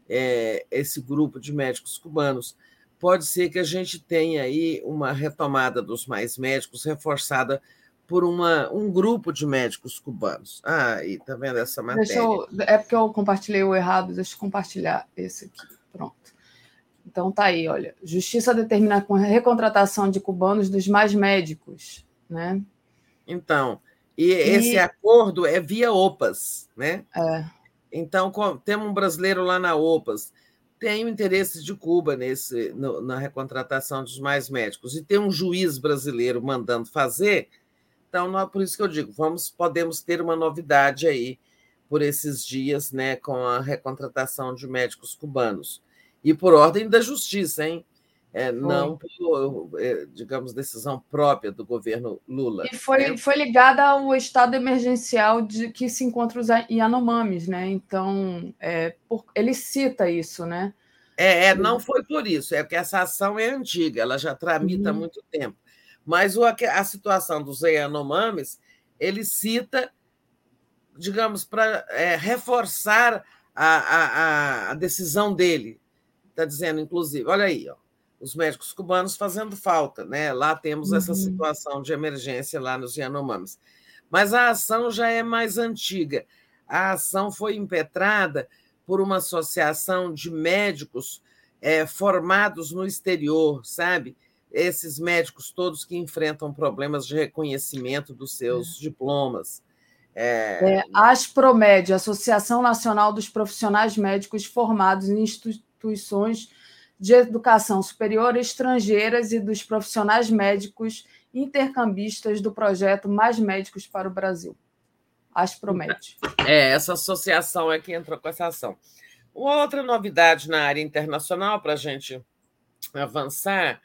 é, esse grupo de médicos cubanos pode ser que a gente tenha aí uma retomada dos mais médicos reforçada por uma, um grupo de médicos cubanos. Ah, e tá vendo essa matéria? Eu, é porque eu compartilhei o errado, deixa eu compartilhar esse aqui. Pronto. Então tá aí, olha. Justiça determina a recontratação de cubanos dos mais médicos, né? Então, e, e, esse acordo é via OPAS, né? É. Então, temos um brasileiro lá na OPAS, tem o interesse de Cuba nesse, no, na recontratação dos mais médicos, e tem um juiz brasileiro mandando fazer, então, não, por isso que eu digo, vamos, podemos ter uma novidade aí por esses dias, né, com a recontratação de médicos cubanos. E por ordem da justiça, hein? É, não por, é, digamos, decisão própria do governo Lula. E foi, né? foi ligada ao estado emergencial de que se encontra os Yanomamis, né? Então, é, por, ele cita isso, né? É, é, não foi por isso, é porque essa ação é antiga, ela já tramita há uhum. muito tempo. Mas o, a situação dos Yanomamis, ele cita, digamos, para é, reforçar a, a, a decisão dele. Está dizendo, inclusive, olha aí, ó, os médicos cubanos fazendo falta, né? Lá temos essa uhum. situação de emergência lá nos Yanomamis. Mas a ação já é mais antiga. A ação foi impetrada por uma associação de médicos é, formados no exterior, sabe? Esses médicos todos que enfrentam problemas de reconhecimento dos seus é. diplomas. É... É, ASPROMED, Associação Nacional dos Profissionais Médicos Formados em Instituições de educação superior estrangeiras e dos profissionais médicos intercambistas do projeto Mais Médicos para o Brasil. Aspromed. É, essa associação é que entrou com essa ação. Uma outra novidade na área internacional, para a gente avançar,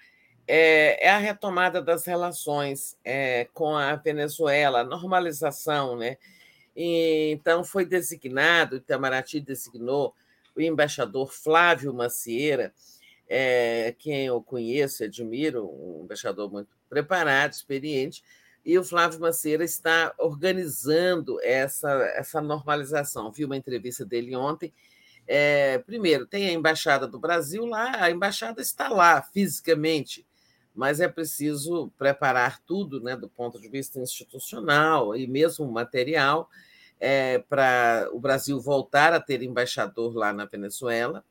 é, é, a retomada das relações é, com a Venezuela, a normalização, né? E, então, foi designado, Itamaraty designou o embaixador Flávio Macieira, é, quem eu conheço e admiro, um embaixador muito preparado, experiente, e o Flávio Maceira está organizando essa, essa normalização. Vi uma entrevista dele ontem. É, primeiro, tem a Embaixada do Brasil lá, a embaixada está lá fisicamente, mas é preciso preparar tudo né, do ponto de vista institucional e mesmo material é, para o Brasil voltar a ter embaixador lá na Venezuela.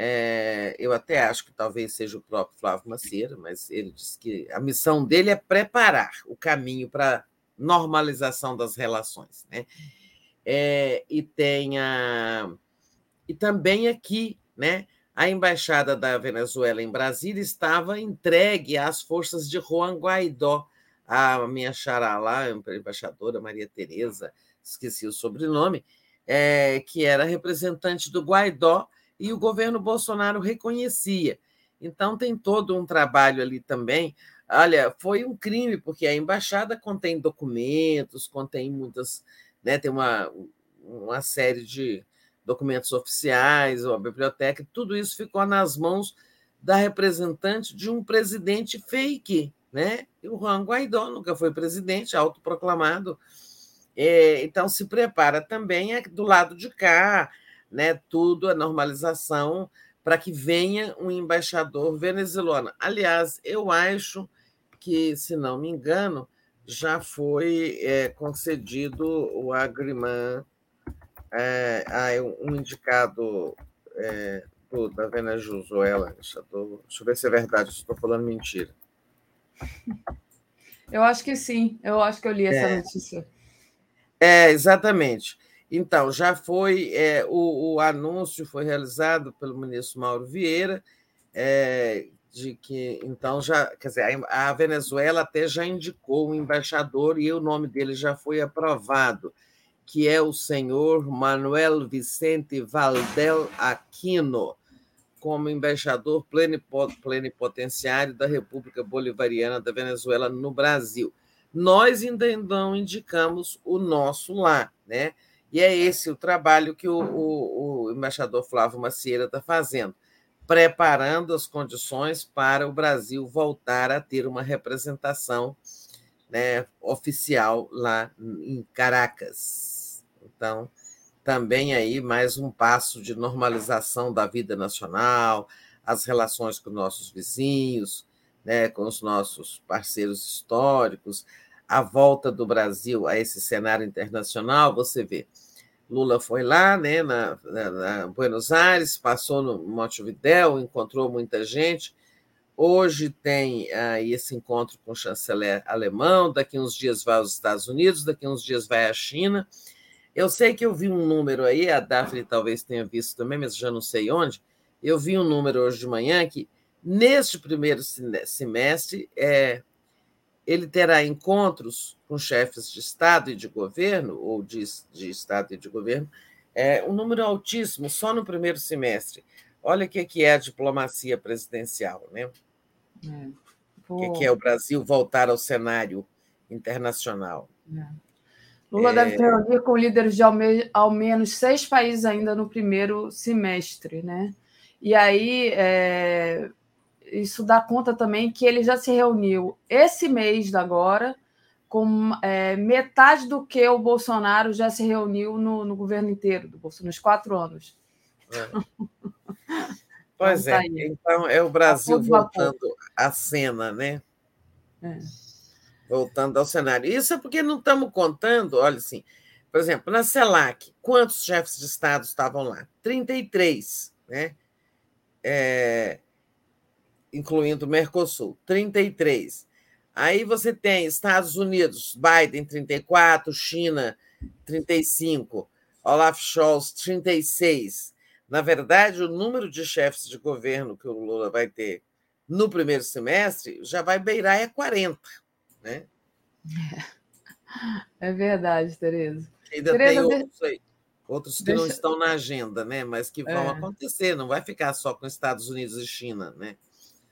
É, eu até acho que talvez seja o próprio Flávio Macieira, mas ele disse que a missão dele é preparar o caminho para normalização das relações. Né? É, e tem a, e também aqui, né, a embaixada da Venezuela em Brasília estava entregue às forças de Juan Guaidó, a minha xará a embaixadora Maria Tereza, esqueci o sobrenome, é, que era representante do Guaidó e o governo Bolsonaro reconhecia. Então, tem todo um trabalho ali também. Olha, foi um crime, porque a embaixada contém documentos, contém muitas. Né, tem uma, uma série de documentos oficiais, a biblioteca, tudo isso ficou nas mãos da representante de um presidente fake. Né? O Juan Guaidó nunca foi presidente, autoproclamado. É, então, se prepara também é do lado de cá né, tudo, a normalização, para que venha um embaixador venezuelano. Aliás, eu acho que, se não me engano, já foi é, concedido o agrimã é, a um indicado é, do, da Venezuela. Deixa eu, deixa eu ver se é verdade, estou falando mentira. Eu acho que sim, eu acho que eu li essa é. notícia. É, exatamente. Então, já foi, é, o, o, anúncio foi realizado pelo ministro Mauro Vieira, é, de que, então, já, quer dizer, a, Venezuela até já indicou um embaixador e o nome dele já foi aprovado, que é o senhor Manuel Vicente Valdel Aquino, como embaixador plenipotenciário da República Bolivariana da Venezuela no Brasil. Nós ainda não indicamos o nosso lá, né? E é esse o trabalho que o, o, o embaixador Flávio Macieira está fazendo, preparando as condições para o Brasil voltar a ter uma representação né, oficial lá em Caracas. Então, também aí mais um passo de normalização da vida nacional, as relações com nossos vizinhos, né, com os nossos parceiros históricos, a volta do Brasil a esse cenário internacional, você vê. Lula foi lá, né, na, na, na Buenos Aires, passou no Montevidéu, encontrou muita gente. Hoje tem aí esse encontro com o chanceler alemão, daqui uns dias vai aos Estados Unidos, daqui uns dias vai à China. Eu sei que eu vi um número aí, a Daphne talvez tenha visto também, mas já não sei onde. Eu vi um número hoje de manhã que, neste primeiro semestre, é, ele terá encontros com chefes de Estado e de governo, ou de, de Estado e de governo, é, um número altíssimo, só no primeiro semestre. Olha o que é a diplomacia presidencial, né? É. O que é o Brasil voltar ao cenário internacional. É. Lula é... deve reunir com líderes de ao, me... ao, menos seis países ainda no primeiro semestre, né? E aí é... isso dá conta também que ele já se reuniu esse mês da agora com é, metade do que o Bolsonaro já se reuniu no, no governo inteiro do Bolsonaro, nos quatro anos. É. pois então, é, tá então é o Brasil voltando à cena, né? É. Voltando ao cenário. Isso é porque não estamos contando, olha assim, por exemplo, na CELAC, quantos chefes de Estado estavam lá? 33, né? É, incluindo o Mercosul, 33. Aí você tem Estados Unidos, Biden 34, China 35, Olaf Scholz 36. Na verdade, o número de chefes de governo que o Lula vai ter no primeiro semestre já vai beirar é 40, né? É, é verdade, Tereza. Ainda Tereza, tem outros aí, outros que deixa... não estão na agenda, né? Mas que vão é. acontecer, não vai ficar só com Estados Unidos e China, né?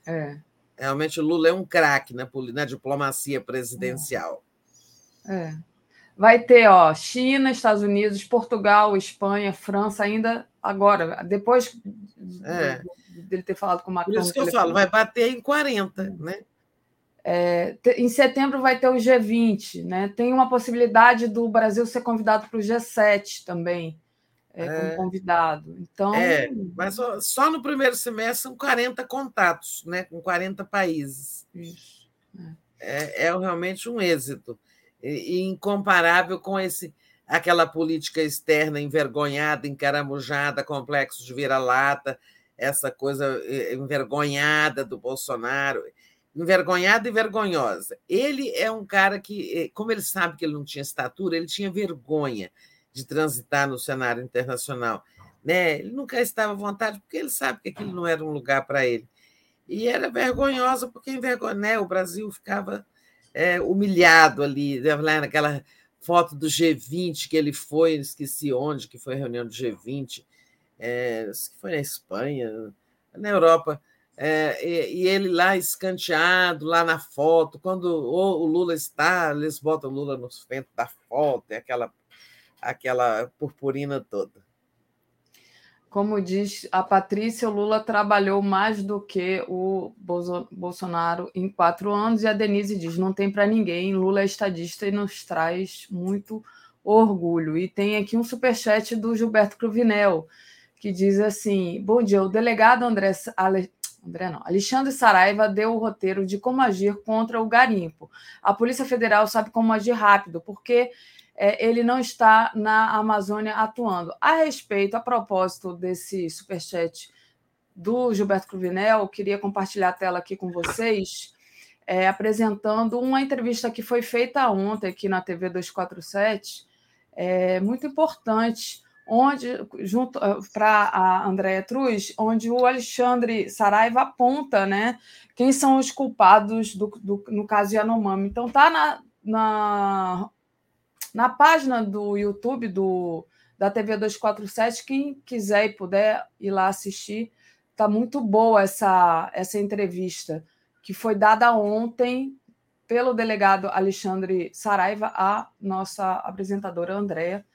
É. Realmente o Lula é um craque na, na diplomacia presidencial. É. Vai ter ó, China, Estados Unidos, Portugal, Espanha, França, ainda agora, depois é. dele ter falado com o Macron. Por isso que eu falo, vai bater em 40, né? É, em setembro vai ter o G20, né? Tem uma possibilidade do Brasil ser convidado para o G7 também é, como é. convidado. Então, é, mas só, só, no primeiro semestre são 40 contatos, né, com 40 países. Isso. É, é realmente um êxito e, e incomparável com esse aquela política externa envergonhada, encaramujada, complexo de vira-lata, essa coisa eh, envergonhada do Bolsonaro, envergonhada e vergonhosa. Ele é um cara que, eh, como ele sabe que ele não tinha estatura, ele tinha vergonha de transitar no cenário internacional. Né? Ele nunca estava à vontade, porque ele sabe que aquilo não era um lugar para ele. E era vergonhosa, porque envergonha, né? o Brasil ficava é, humilhado ali, né? naquela foto do G20 que ele foi, esqueci onde, que foi a reunião do G20, é, foi na Espanha, na Europa. É, e, e, ele lá escanteado, lá na foto, quando o, o Lula está, eles botam o Lula no centro da foto, é aquela aquela purpurina toda. Como diz a Patrícia, o Lula trabalhou mais do que o Bolsonaro em quatro anos, e a Denise diz: não tem para ninguém, Lula é estadista e nos traz muito orgulho. E tem aqui um superchat do Gilberto Cruvinel, que diz assim: Bom dia, o delegado André, Ale... André não, Alexandre Saraiva deu o roteiro de como agir contra o garimpo. A Polícia Federal sabe como agir rápido, porque é, ele não está na Amazônia atuando. A respeito, a propósito desse superchat do Gilberto Cruvinel, queria compartilhar a tela aqui com vocês, é, apresentando uma entrevista que foi feita ontem aqui na TV 247, é, muito importante, onde junto eh, para a Andréa Truz, onde o Alexandre Saraiva aponta né, quem são os culpados do, do no caso Yanomami. Então, está na, na na página do YouTube do, da TV 247, quem quiser e puder ir lá assistir, está muito boa essa, essa entrevista, que foi dada ontem pelo delegado Alexandre Saraiva à nossa apresentadora Andréa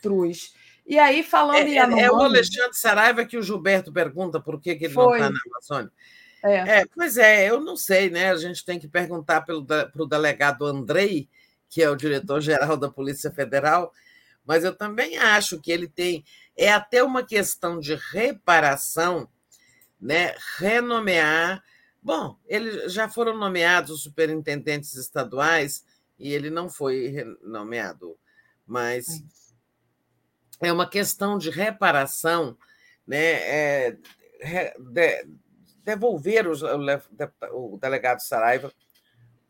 Truz. E aí, falando é, em Yanomami... É o Alexandre Saraiva que o Gilberto pergunta por que, que ele foi. não está na Amazônia. É. é. pois é, eu não sei, né? A gente tem que perguntar para o delegado Andrei, que é o diretor-geral da Polícia Federal, mas eu também acho que ele tem. É até uma questão de reparação, né? renomear. Bom, eles já foram nomeados os superintendentes estaduais e ele não foi nomeado, mas é uma questão de reparação, né? É, de, devolver o, o, o delegado Saraiva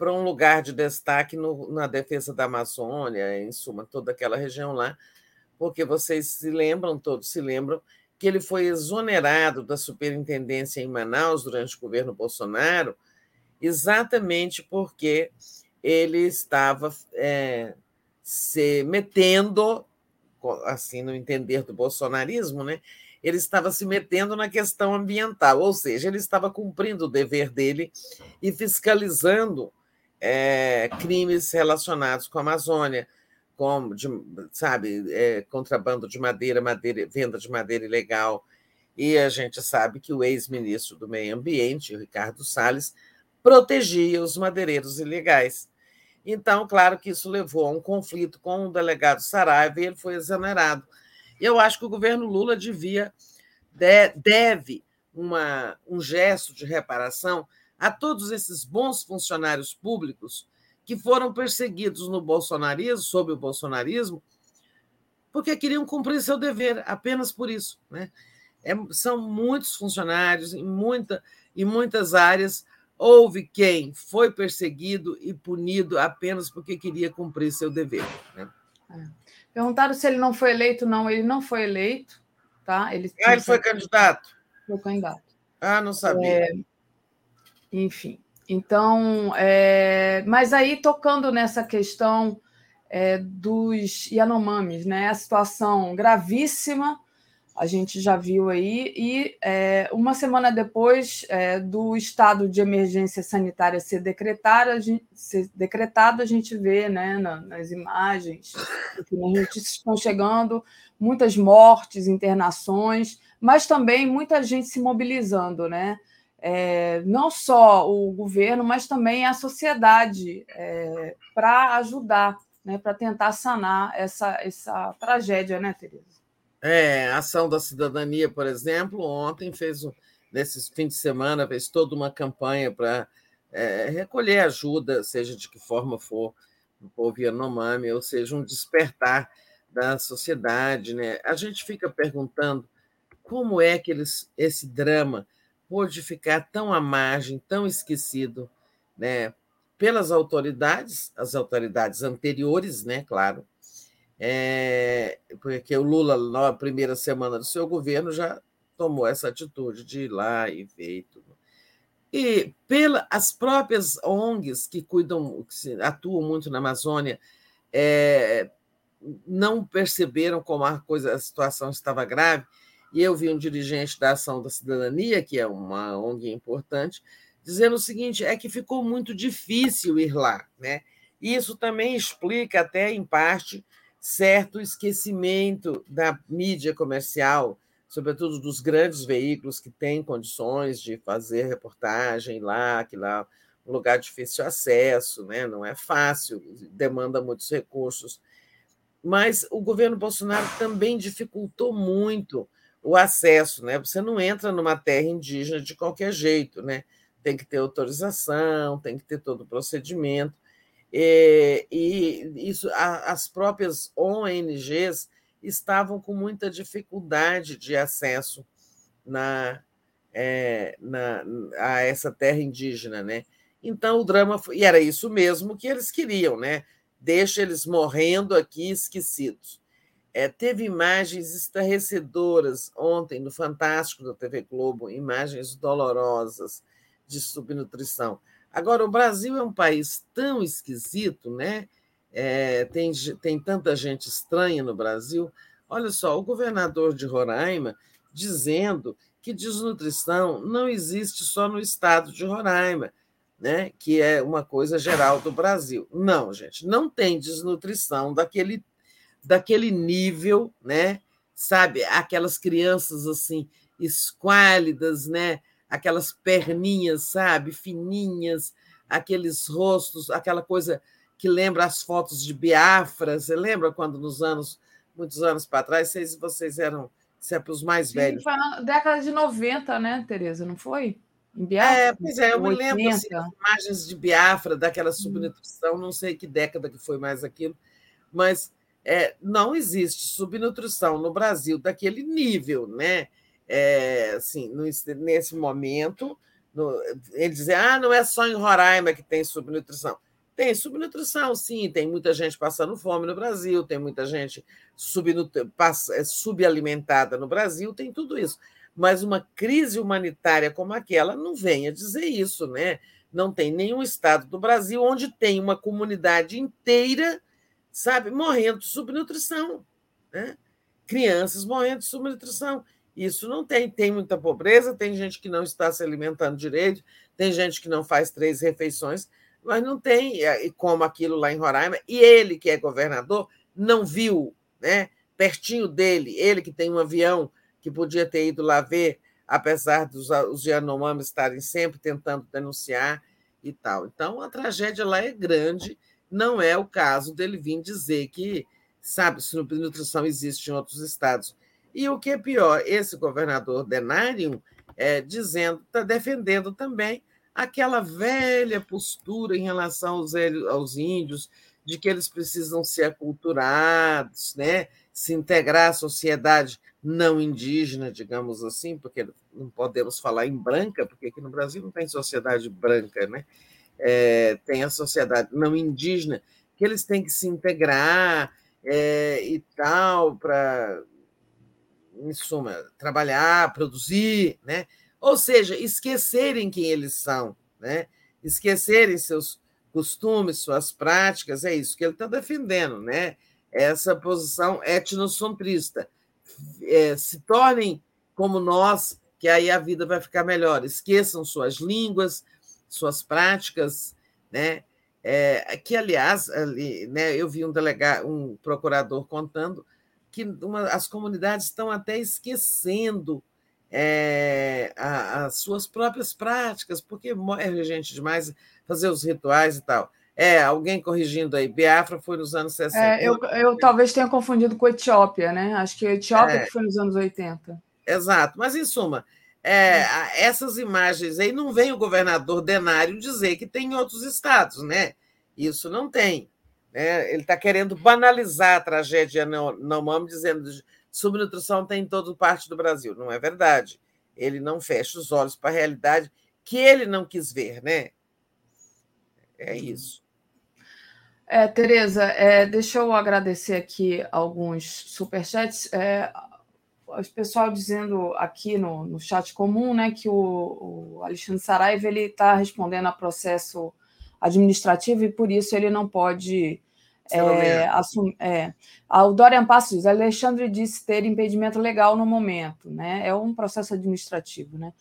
para um lugar de destaque no, na defesa da Amazônia, em suma, toda aquela região lá, porque vocês se lembram, todos se lembram, que ele foi exonerado da superintendência em Manaus durante o governo Bolsonaro, exatamente porque ele estava é, se metendo, assim, no entender do bolsonarismo, né? ele estava se metendo na questão ambiental, ou seja, ele estava cumprindo o dever dele e fiscalizando é, crimes relacionados com a Amazônia, como, de, sabe, é, contrabando de madeira, madeira, venda de madeira ilegal. E a gente sabe que o ex-ministro do Meio Ambiente, Ricardo Salles, protegia os madeireiros ilegais. Então, claro que isso levou a um conflito com o delegado Saraiva e ele foi exonerado. Eu acho que o governo Lula devia deve uma, um gesto de reparação a todos esses bons funcionários públicos que foram perseguidos no bolsonarismo, sob o bolsonarismo, porque queriam cumprir seu dever, apenas por isso. Né? É, são muitos funcionários em, muita, em muitas áreas. Houve quem foi perseguido e punido apenas porque queria cumprir seu dever. Né? É. Perguntaram se ele não foi eleito. Não, ele não foi eleito. Tá? Ele, ah, ele foi candidato? Foi candidato. Ah, não sabia. É, enfim. Então, é, mas aí tocando nessa questão é, dos Yanomamis, né? A situação gravíssima, a gente já viu aí, e é, uma semana depois é, do estado de emergência sanitária ser decretado, a gente, ser decretado, a gente vê né, na, nas imagens que a gente estão chegando muitas mortes, internações, mas também muita gente se mobilizando, né? É, não só o governo, mas também a sociedade é, para ajudar, né, para tentar sanar essa, essa tragédia, né, Tereza? É, a ação da cidadania, por exemplo, ontem fez, nesse fim de semana, fez toda uma campanha para é, recolher ajuda, seja de que forma for, no povo Yanomami, ou seja, um despertar da sociedade. Né? A gente fica perguntando como é que eles, esse drama pôde ficar tão à margem, tão esquecido, né, pelas autoridades, as autoridades anteriores, né, claro, é, porque o Lula, na primeira semana do seu governo, já tomou essa atitude de ir lá e ver e tudo. E pelas as próprias ONGs que cuidam, que atuam muito na Amazônia, é, não perceberam como a coisa, a situação estava grave e eu vi um dirigente da Ação da Cidadania, que é uma ONG importante, dizendo o seguinte: é que ficou muito difícil ir lá. Né? E isso também explica, até em parte, certo esquecimento da mídia comercial, sobretudo dos grandes veículos que têm condições de fazer reportagem lá, que lá um lugar de difícil acesso, né? não é fácil, demanda muitos recursos. Mas o governo Bolsonaro também dificultou muito o acesso, né? Você não entra numa terra indígena de qualquer jeito, né? Tem que ter autorização, tem que ter todo o procedimento. E, e isso, a, as próprias ONGs estavam com muita dificuldade de acesso na, é, na, a essa terra indígena, né? Então o drama foi, e era isso mesmo que eles queriam, né? Deixa eles morrendo aqui esquecidos. É, teve imagens estarrecedoras ontem no Fantástico da TV Globo, imagens dolorosas de subnutrição. Agora, o Brasil é um país tão esquisito, né? É, tem, tem tanta gente estranha no Brasil. Olha só, o governador de Roraima dizendo que desnutrição não existe só no estado de Roraima, né? que é uma coisa geral do Brasil. Não, gente, não tem desnutrição daquele daquele nível, né? Sabe, aquelas crianças assim esquálidas, né? Aquelas perninhas, sabe, fininhas, aqueles rostos, aquela coisa que lembra as fotos de Biafra. Você lembra quando nos anos, muitos anos para trás, vocês, vocês eram sempre os mais Sim, velhos? Na década de 90, né, Tereza? Não foi? Em Biafra? É, pois é, eu 80. me lembro assim, imagens de Biafra, daquela subnutrição, não sei que década que foi mais aquilo, mas é, não existe subnutrição no Brasil daquele nível, né? É, assim, no, nesse momento, no, ele dizer, ah, não é só em Roraima que tem subnutrição. Tem subnutrição, sim, tem muita gente passando fome no Brasil, tem muita gente é, subalimentada no Brasil, tem tudo isso. Mas uma crise humanitária como aquela não venha dizer isso, né? Não tem nenhum estado do Brasil onde tem uma comunidade inteira, sabe, morrendo de subnutrição, né? Crianças morrendo de subnutrição. Isso não tem. Tem muita pobreza, tem gente que não está se alimentando direito, tem gente que não faz três refeições, mas não tem como aquilo lá em Roraima. E ele, que é governador, não viu, né? Pertinho dele, ele que tem um avião que podia ter ido lá ver, apesar dos os Yanomamis estarem sempre tentando denunciar e tal. Então, a tragédia lá é grande, não é o caso dele vir dizer que, sabe, subnutrição existe em outros estados. E o que é pior, esse governador Denário é, dizendo, está defendendo também aquela velha postura em relação aos, aos índios, de que eles precisam ser aculturados, né? se integrar à sociedade não indígena, digamos assim, porque não podemos falar em branca, porque aqui no Brasil não tem sociedade branca, né? É, tem a sociedade não indígena, que eles têm que se integrar é, e tal, para, em suma, trabalhar, produzir, né? Ou seja, esquecerem quem eles são, né? esquecerem seus costumes, suas práticas, é isso que ele está defendendo, né? essa posição etnocentrista. É, se tornem como nós, que aí a vida vai ficar melhor. Esqueçam suas línguas, suas práticas, né? É, que, aliás, ali, né, eu vi um delegado, um procurador contando que uma, as comunidades estão até esquecendo é, a, as suas próprias práticas, porque morre gente demais fazer os rituais e tal. É, alguém corrigindo aí, Biafra foi nos anos 60. É, eu, eu talvez tenha confundido com Etiópia, né? Acho que Etiópia é, que foi nos anos 80. Exato, mas em suma, é, essas imagens aí não vem o governador Denário dizer que tem em outros estados, né? Isso não tem. Né? Ele está querendo banalizar a tragédia não, não dizendo subnutrição tem em toda parte do Brasil. Não é verdade. Ele não fecha os olhos para a realidade que ele não quis ver, né? É isso. É, Tereza, é, deixa eu agradecer aqui alguns superchats. É, o pessoal dizendo aqui no, no chat comum né, que o, o Alexandre Saraiva está respondendo a processo administrativo e por isso ele não pode é, assumir. É. O Dorian Passos diz: Alexandre disse ter impedimento legal no momento, né? É um processo administrativo, né?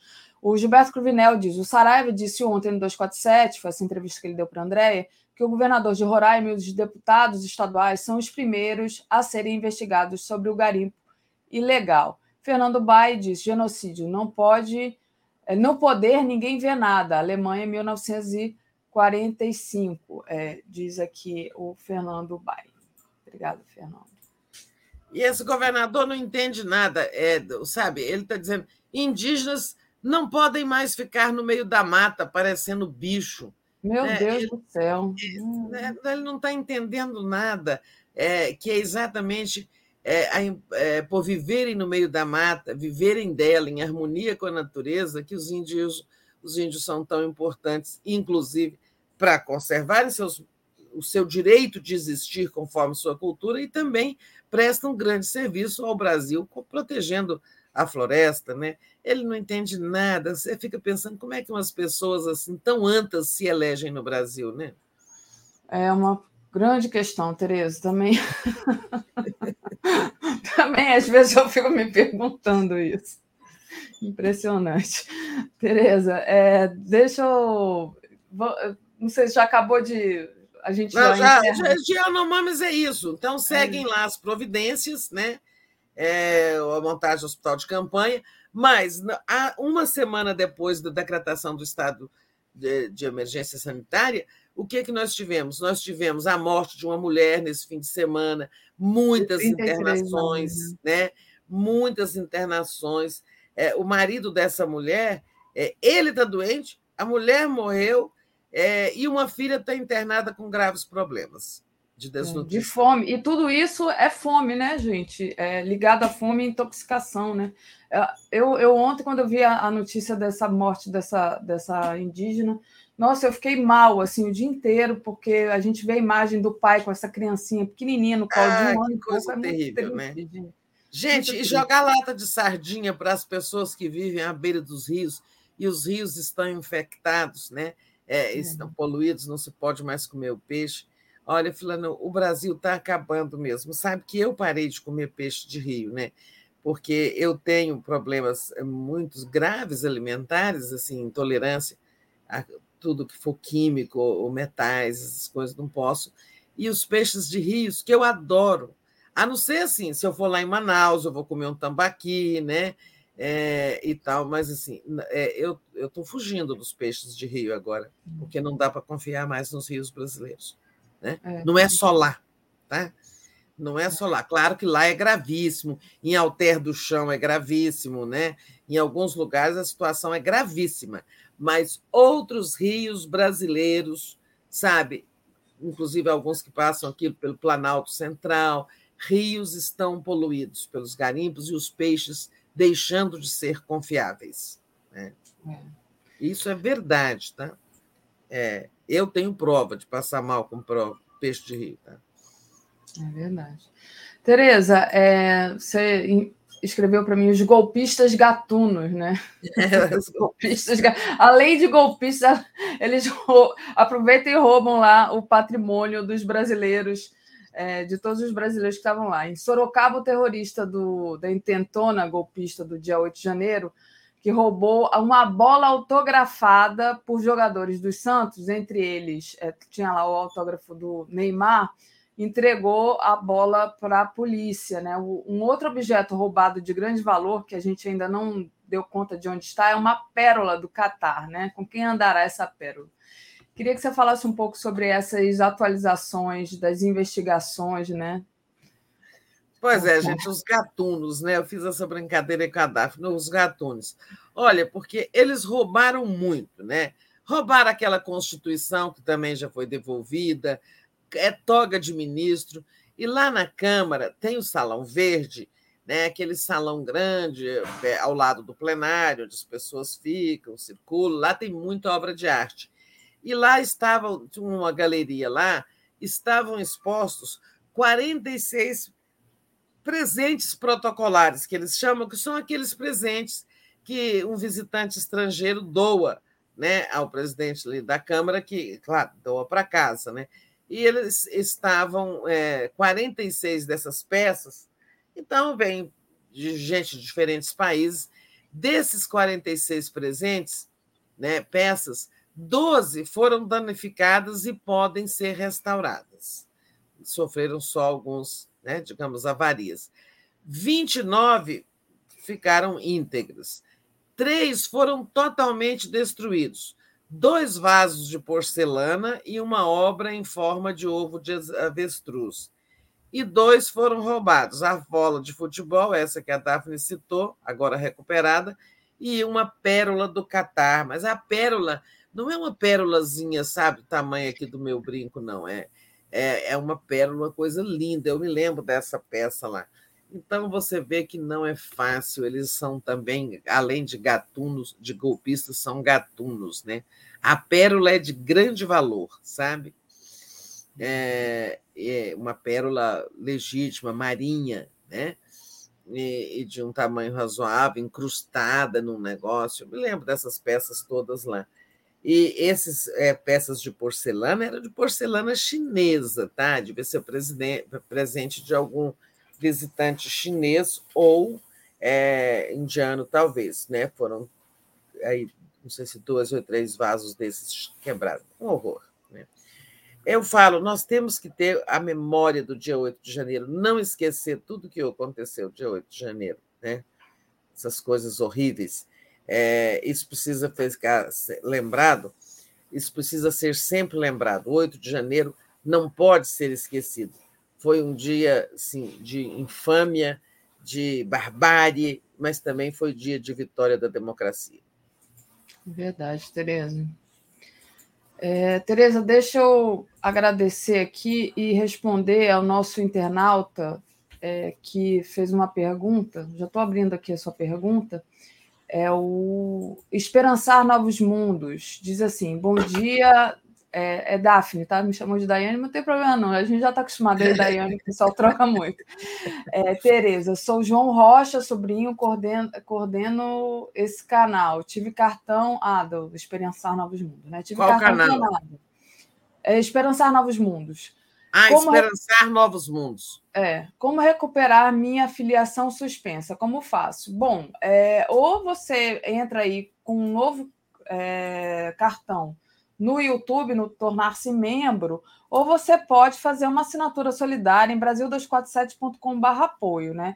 O Gilberto Cruvinel diz: o Saraiva disse ontem no 247, foi essa entrevista que ele deu para a Andréia, que o governador de Roraima e os deputados estaduais são os primeiros a serem investigados sobre o garimpo ilegal. Fernando Bai diz: genocídio não pode, é, não poder, ninguém vê nada. Alemanha, 1900 45, é, diz aqui o Fernando Bai. Obrigado, Fernando. E esse governador não entende nada, é, sabe? Ele está dizendo: indígenas não podem mais ficar no meio da mata parecendo bicho. Meu né? Deus ele, do céu. Né? Ele não está entendendo nada, é, que é exatamente é, é, por viverem no meio da mata, viverem dela em harmonia com a natureza, que os índios, os índios são tão importantes, inclusive para conservarem seus, o seu direito de existir conforme sua cultura e também prestam grande serviço ao Brasil, protegendo a floresta, né? Ele não entende nada. Você fica pensando como é que umas pessoas assim tão antas se elegem no Brasil, né? É uma grande questão, Tereza. Também, também às vezes eu fico me perguntando isso. Impressionante. Tereza, é, deixa eu não sei se já acabou de. A gente Não, já, já, é isso. Então, seguem é. lá as providências, né? É, a montagem do hospital de campanha, mas uma semana depois da decretação do estado de, de, emergência sanitária, o que, que nós tivemos? Nós tivemos a morte de uma mulher nesse fim de semana, muitas internações, anos. Né? né? Muitas internações. É, o marido dessa mulher, é, ele está doente, a mulher morreu é, e uma filha está internada com graves problemas. de desnutrição. De fome. E tudo isso é fome, né, gente? É ligado à fome e intoxicação, né? É, eu, eu ontem, quando eu vi a, a, notícia dessa morte dessa, dessa indígena, nossa, eu fiquei mal, assim, o dia inteiro, porque a gente vê a imagem do pai com essa criancinha pequenininha no colo ah, de um ano. Que coisa é terrível, né? Gente, e jogar lata de sardinha para as pessoas que vivem à beira dos rios, e os rios estão infectados, né? É, estão poluídos, não se pode mais comer o peixe. Olha, Fulano, o Brasil está acabando mesmo. Sabe que eu parei de comer peixe de rio, né? Porque eu tenho problemas eh, muito graves alimentares, assim, intolerância a tudo que for químico ou metais, essas coisas, não posso. E os peixes de rios, que eu adoro. A não ser assim, se eu for lá em Manaus, eu vou comer um tambaqui, né? É, e tal, mas assim, é, eu estou fugindo dos peixes de rio agora, porque não dá para confiar mais nos rios brasileiros. Né? É. Não é só lá, tá? Não é só lá. Claro que lá é gravíssimo, em Alter do Chão é gravíssimo, né? Em alguns lugares a situação é gravíssima, mas outros rios brasileiros, sabe? Inclusive alguns que passam aqui pelo Planalto Central, rios estão poluídos pelos garimpos e os peixes deixando de ser confiáveis. Né? É. Isso é verdade, tá? É, eu tenho prova de passar mal com prova, peixe de rio. Tá? É verdade. Tereza, é, você escreveu para mim os golpistas gatunos, né? É, os golpistas, além de golpistas, eles aproveitam e roubam lá o patrimônio dos brasileiros, é, de todos os brasileiros que estavam lá. Em Sorocaba, o terrorista do, da intentona golpista do dia 8 de janeiro que roubou uma bola autografada por jogadores dos Santos, entre eles é, tinha lá o autógrafo do Neymar, entregou a bola para a polícia. Né? Um outro objeto roubado de grande valor, que a gente ainda não deu conta de onde está, é uma pérola do Catar. Né? Com quem andará essa pérola? Queria que você falasse um pouco sobre essas atualizações das investigações, né? Pois é, gente, os gatunos, né? Eu fiz essa brincadeira com a Daphne, os gatunos. Olha, porque eles roubaram muito, né? Roubaram aquela Constituição, que também já foi devolvida, é toga de ministro. E lá na Câmara tem o Salão Verde, né? aquele salão grande é, ao lado do plenário, onde as pessoas ficam, circulam. Lá tem muita obra de arte. E lá estava, uma galeria lá, estavam expostos 46 presentes protocolares, que eles chamam, que são aqueles presentes que um visitante estrangeiro doa né, ao presidente da Câmara, que, claro, doa para casa. Né? E eles estavam, é, 46 dessas peças, então vem de gente de diferentes países. Desses 46 presentes, né, peças, 12 foram danificadas e podem ser restauradas. Sofreram só alguns né, digamos, avarias. 29 ficaram íntegros. Três foram totalmente destruídos. Dois vasos de porcelana e uma obra em forma de ovo de avestruz. E dois foram roubados: a bola de futebol, essa que a Daphne citou, agora recuperada, e uma pérola do Catar. Mas a pérola não é uma pérolazinha, sabe, tamanho aqui do meu brinco, não. É, é, é uma pérola, coisa linda. Eu me lembro dessa peça lá. Então você vê que não é fácil, eles são também, além de gatunos, de golpistas, são gatunos, né? A pérola é de grande valor, sabe? É, é uma pérola legítima, marinha, né? E, e, de um tamanho razoável, incrustada num negócio. Eu me lembro dessas peças todas lá. E essas é, peças de porcelana eram de porcelana chinesa, tá? Devia ser presente de algum visitante chinês ou é, indiano, talvez, né? Foram aí, não sei se dois ou três vasos desses quebrados. Um horror. Né? Eu falo, nós temos que ter a memória do dia 8 de janeiro, não esquecer tudo que aconteceu dia 8 de janeiro, né? Essas coisas horríveis. É, isso precisa ficar lembrado, isso precisa ser sempre lembrado. O 8 de janeiro não pode ser esquecido. Foi um dia assim, de infâmia, de barbárie, mas também foi dia de vitória da democracia. Verdade, Tereza. É, Tereza, deixa eu agradecer aqui e responder ao nosso internauta é, que fez uma pergunta. Já estou abrindo aqui a sua pergunta. É o Esperançar Novos Mundos. Diz assim: Bom dia, é, é Daphne, tá? Me chamou de Daiane, mas não tem problema não. A gente já está acostumado a Daiane, o pessoal troca muito. É, Tereza, sou João Rocha, sobrinho, coordeno, coordeno esse canal. Tive cartão. Ah, do Esperançar Novos Mundos, né? Tive Qual cartão canal? É Esperançar Novos Mundos. Ah, Como- Esperançar Novos Mundos. É, como recuperar minha filiação suspensa? Como faço? Bom, é, ou você entra aí com um novo é, cartão no YouTube, no tornar-se membro, ou você pode fazer uma assinatura solidária em brasil247.com.br apoio, né?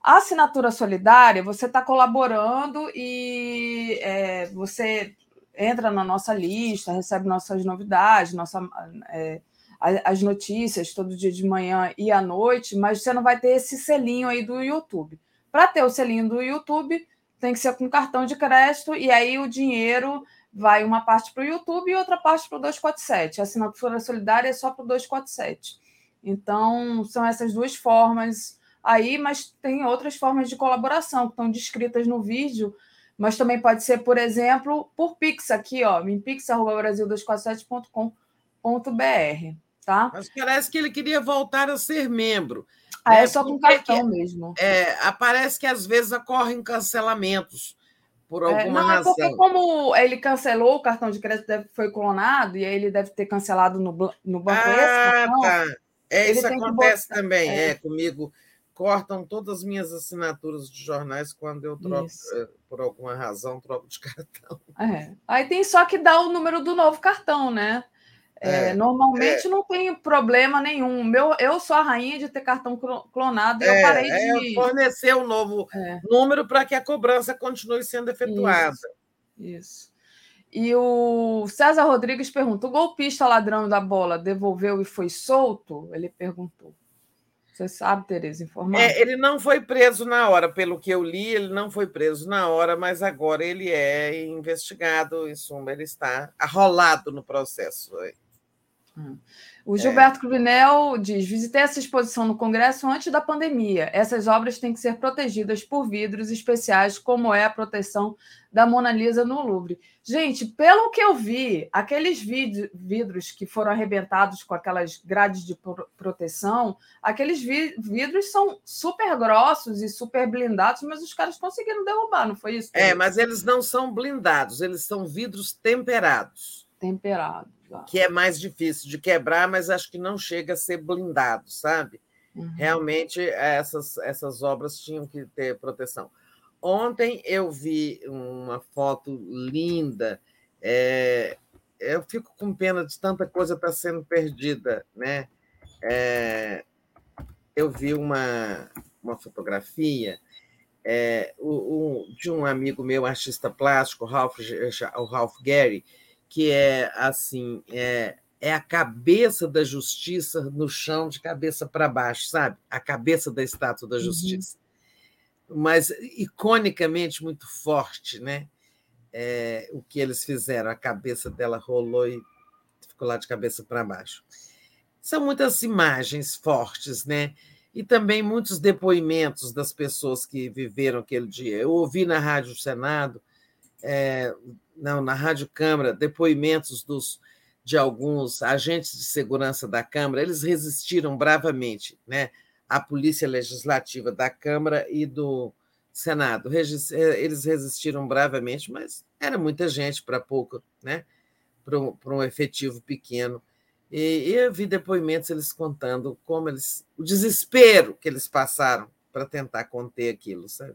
A assinatura solidária, você está colaborando e é, você entra na nossa lista, recebe nossas novidades, nossa, é, as notícias todo dia de manhã e à noite, mas você não vai ter esse selinho aí do YouTube. Para ter o selinho do YouTube, tem que ser com cartão de crédito, e aí o dinheiro vai uma parte para o YouTube e outra parte para o 247. A assinatura solidária é só para o 247. Então, são essas duas formas aí, mas tem outras formas de colaboração que estão descritas no vídeo, mas também pode ser, por exemplo, por Pix aqui, ó, em pix@brasil247.com.br, tá? Mas parece que ele queria voltar a ser membro. Ah, é né? só com Porque cartão mesmo. É, aparece que às vezes ocorrem cancelamentos por É, alguma não, é razão. porque como ele cancelou o cartão de crédito, deve- foi clonado, e aí ele deve ter cancelado no, no banco Ah, tá. É, isso acontece botar- também, é. é. comigo. Cortam todas as minhas assinaturas de jornais quando eu troco, Isso. eh, por alguma razão, troco de cartão. É. Aí tem só que dar o número do novo cartão, né? É, É, normalmente não tem problema nenhum. Meu, eu sou a rainha de ter cartão clo- clonado e eu É, parei é de. fornecer um novo É. número para que a cobrança continue sendo efetuada. Isso. E o César Rodrigues pergunta: o golpista ladrão da bola devolveu e foi solto? Ele perguntou. Você sabe, Tereza, informar? É, ele não foi preso na hora, pelo que eu li, ele não foi preso na hora, mas agora ele é investigado, em suma, ele está arrolado no processo. É. O Gilberto Cruvinel diz: visitei essa exposição no Congresso antes da pandemia. Essas obras têm que ser protegidas por vidros especiais, como é a proteção da Mona Lisa no Louvre. Gente, pelo que eu vi, aqueles vid- vidros que foram arrebentados com aquelas grades de pro- proteção, aqueles vi- vidros são super grossos e super blindados, mas os caras conseguiram derrubar, não foi isso? É, mas eles não são blindados, eles são vidros temperados, Temperado. Tá. que é mais difícil de quebrar, mas acho que não chega a ser blindado, sabe? Uhum. Realmente, essas, essas obras tinham que ter proteção. Ontem eu vi uma foto linda. é, eu fico com pena de tanta coisa estar sendo perdida, né? É, eu vi uma, uma fotografia é, o- o- de um amigo meu, artista plástico, Ralph, o Ralph Gary, que é assim, é, é a cabeça da justiça no chão de cabeça para baixo, sabe? A cabeça da estátua da justiça. Mas iconicamente muito forte, né? É, o que eles fizeram, a cabeça dela rolou e ficou lá de cabeça para baixo. São muitas imagens fortes, né? E também muitos depoimentos das pessoas que viveram aquele dia. Eu ouvi na Rádio Senado, é, não, na Rádio Câmara, depoimentos dos, de alguns agentes de segurança da Câmara. Eles resistiram bravamente, né? A Polícia Legislativa da Câmara e do Senado. Eh, Eles resistiram bravamente, mas era muita gente para pouco, né? Para um, efetivo pequeno. E, e eu vi depoimentos eles contando como eles. o desespero que eles passaram para tentar conter aquilo, sabe?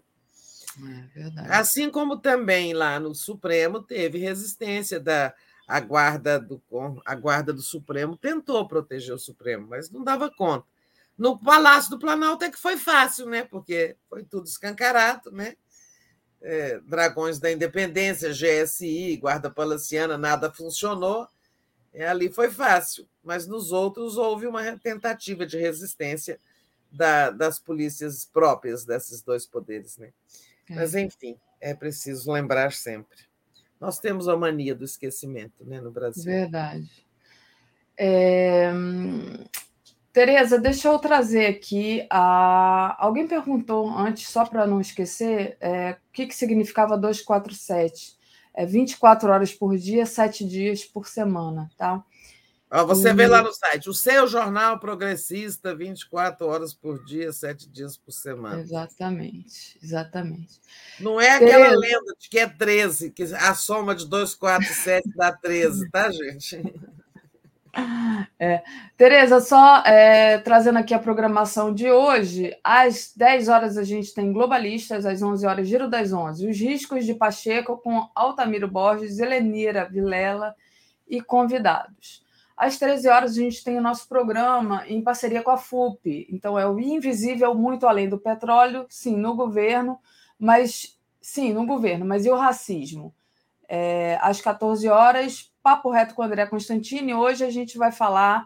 É. Assim como também lá no Supremo teve resistência da a guarda do a guarda do Supremo tentou proteger o Supremo, mas não dava conta. No Palácio do Planalto é que foi fácil, né? Porque foi tudo escancarado, né? É, Dragões da Independência, GSI, Guarda Palaciana, nada funcionou. É, ali foi fácil, mas nos outros houve uma tentativa de resistência da- das polícias próprias desses dois poderes, né? É. Mas, enfim, é preciso lembrar sempre. Nós temos a mania do esquecimento né, no Brasil. Verdade. É... Tereza, deixa eu trazer aqui. A... Alguém perguntou antes, só para não esquecer, é, o que, que significava 247. É 24 horas por dia, 7 dias por semana, tá? Você vê lá no site, o seu jornal progressista, 24 horas por dia, 7 dias por semana. Exatamente, exatamente. Não é aquela Tereza... lenda de que é 13, que a soma de 2, 4, 7 dá 13, tá, gente? É. Tereza, só é, trazendo aqui a programação de hoje, às 10 horas a gente tem Globalistas, às 11 horas Giro das 11, Os Riscos de Pacheco com Altamiro Borges, Helenira Vilela e convidados. Às 13 horas, a gente tem o nosso programa em parceria com a FUP. Então, é o Invisível Muito Além do Petróleo, sim, no governo, mas sim, no governo, mas e o racismo? É, às 14 horas, Papo Reto com o André Constantini. Hoje a gente vai falar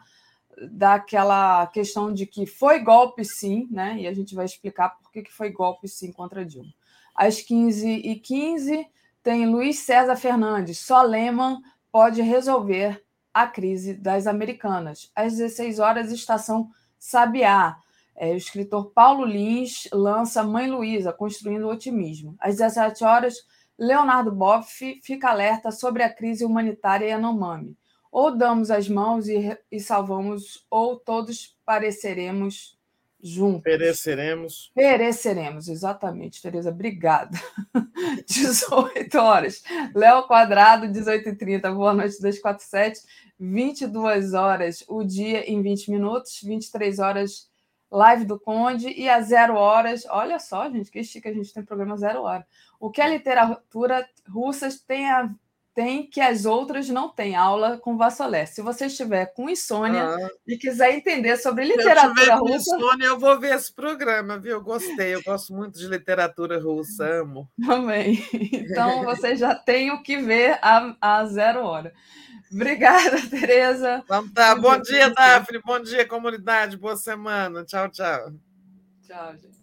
daquela questão de que foi golpe sim, né? E a gente vai explicar por que foi golpe sim contra Dilma. Às 15h15, tem Luiz César Fernandes. Só Lehmann pode resolver a crise das americanas. Às 16 horas, Estação Sabiá. É, o escritor Paulo Lins lança Mãe Luísa, Construindo o Otimismo. Às 17 horas, Leonardo Boff fica alerta sobre a crise humanitária Yanomami. Ou damos as mãos e, e salvamos, ou todos pareceremos juntos. Pereceremos. Pereceremos, exatamente, Tereza, obrigada. 18 horas. Léo Quadrado, 18h30. Boa noite, 247. 22 horas, o dia em 20 minutos. 23 horas, live do Conde. E às zero horas, olha só, gente, que chique, a gente tem programa zero hora. O que a literatura russa tem a tem que as outras não têm aula com Vassolé. Se você estiver com insônia ah. e quiser entender sobre literatura Se eu russa. com insônia, eu vou ver esse programa, viu? Eu gostei, eu gosto muito de literatura russa, amo. Também. Então você já tem o que ver a, a zero hora. Obrigada, Tereza. Então tá. Bom dia, Daphne. Bom dia, comunidade. Boa semana. Tchau, tchau. Tchau, gente.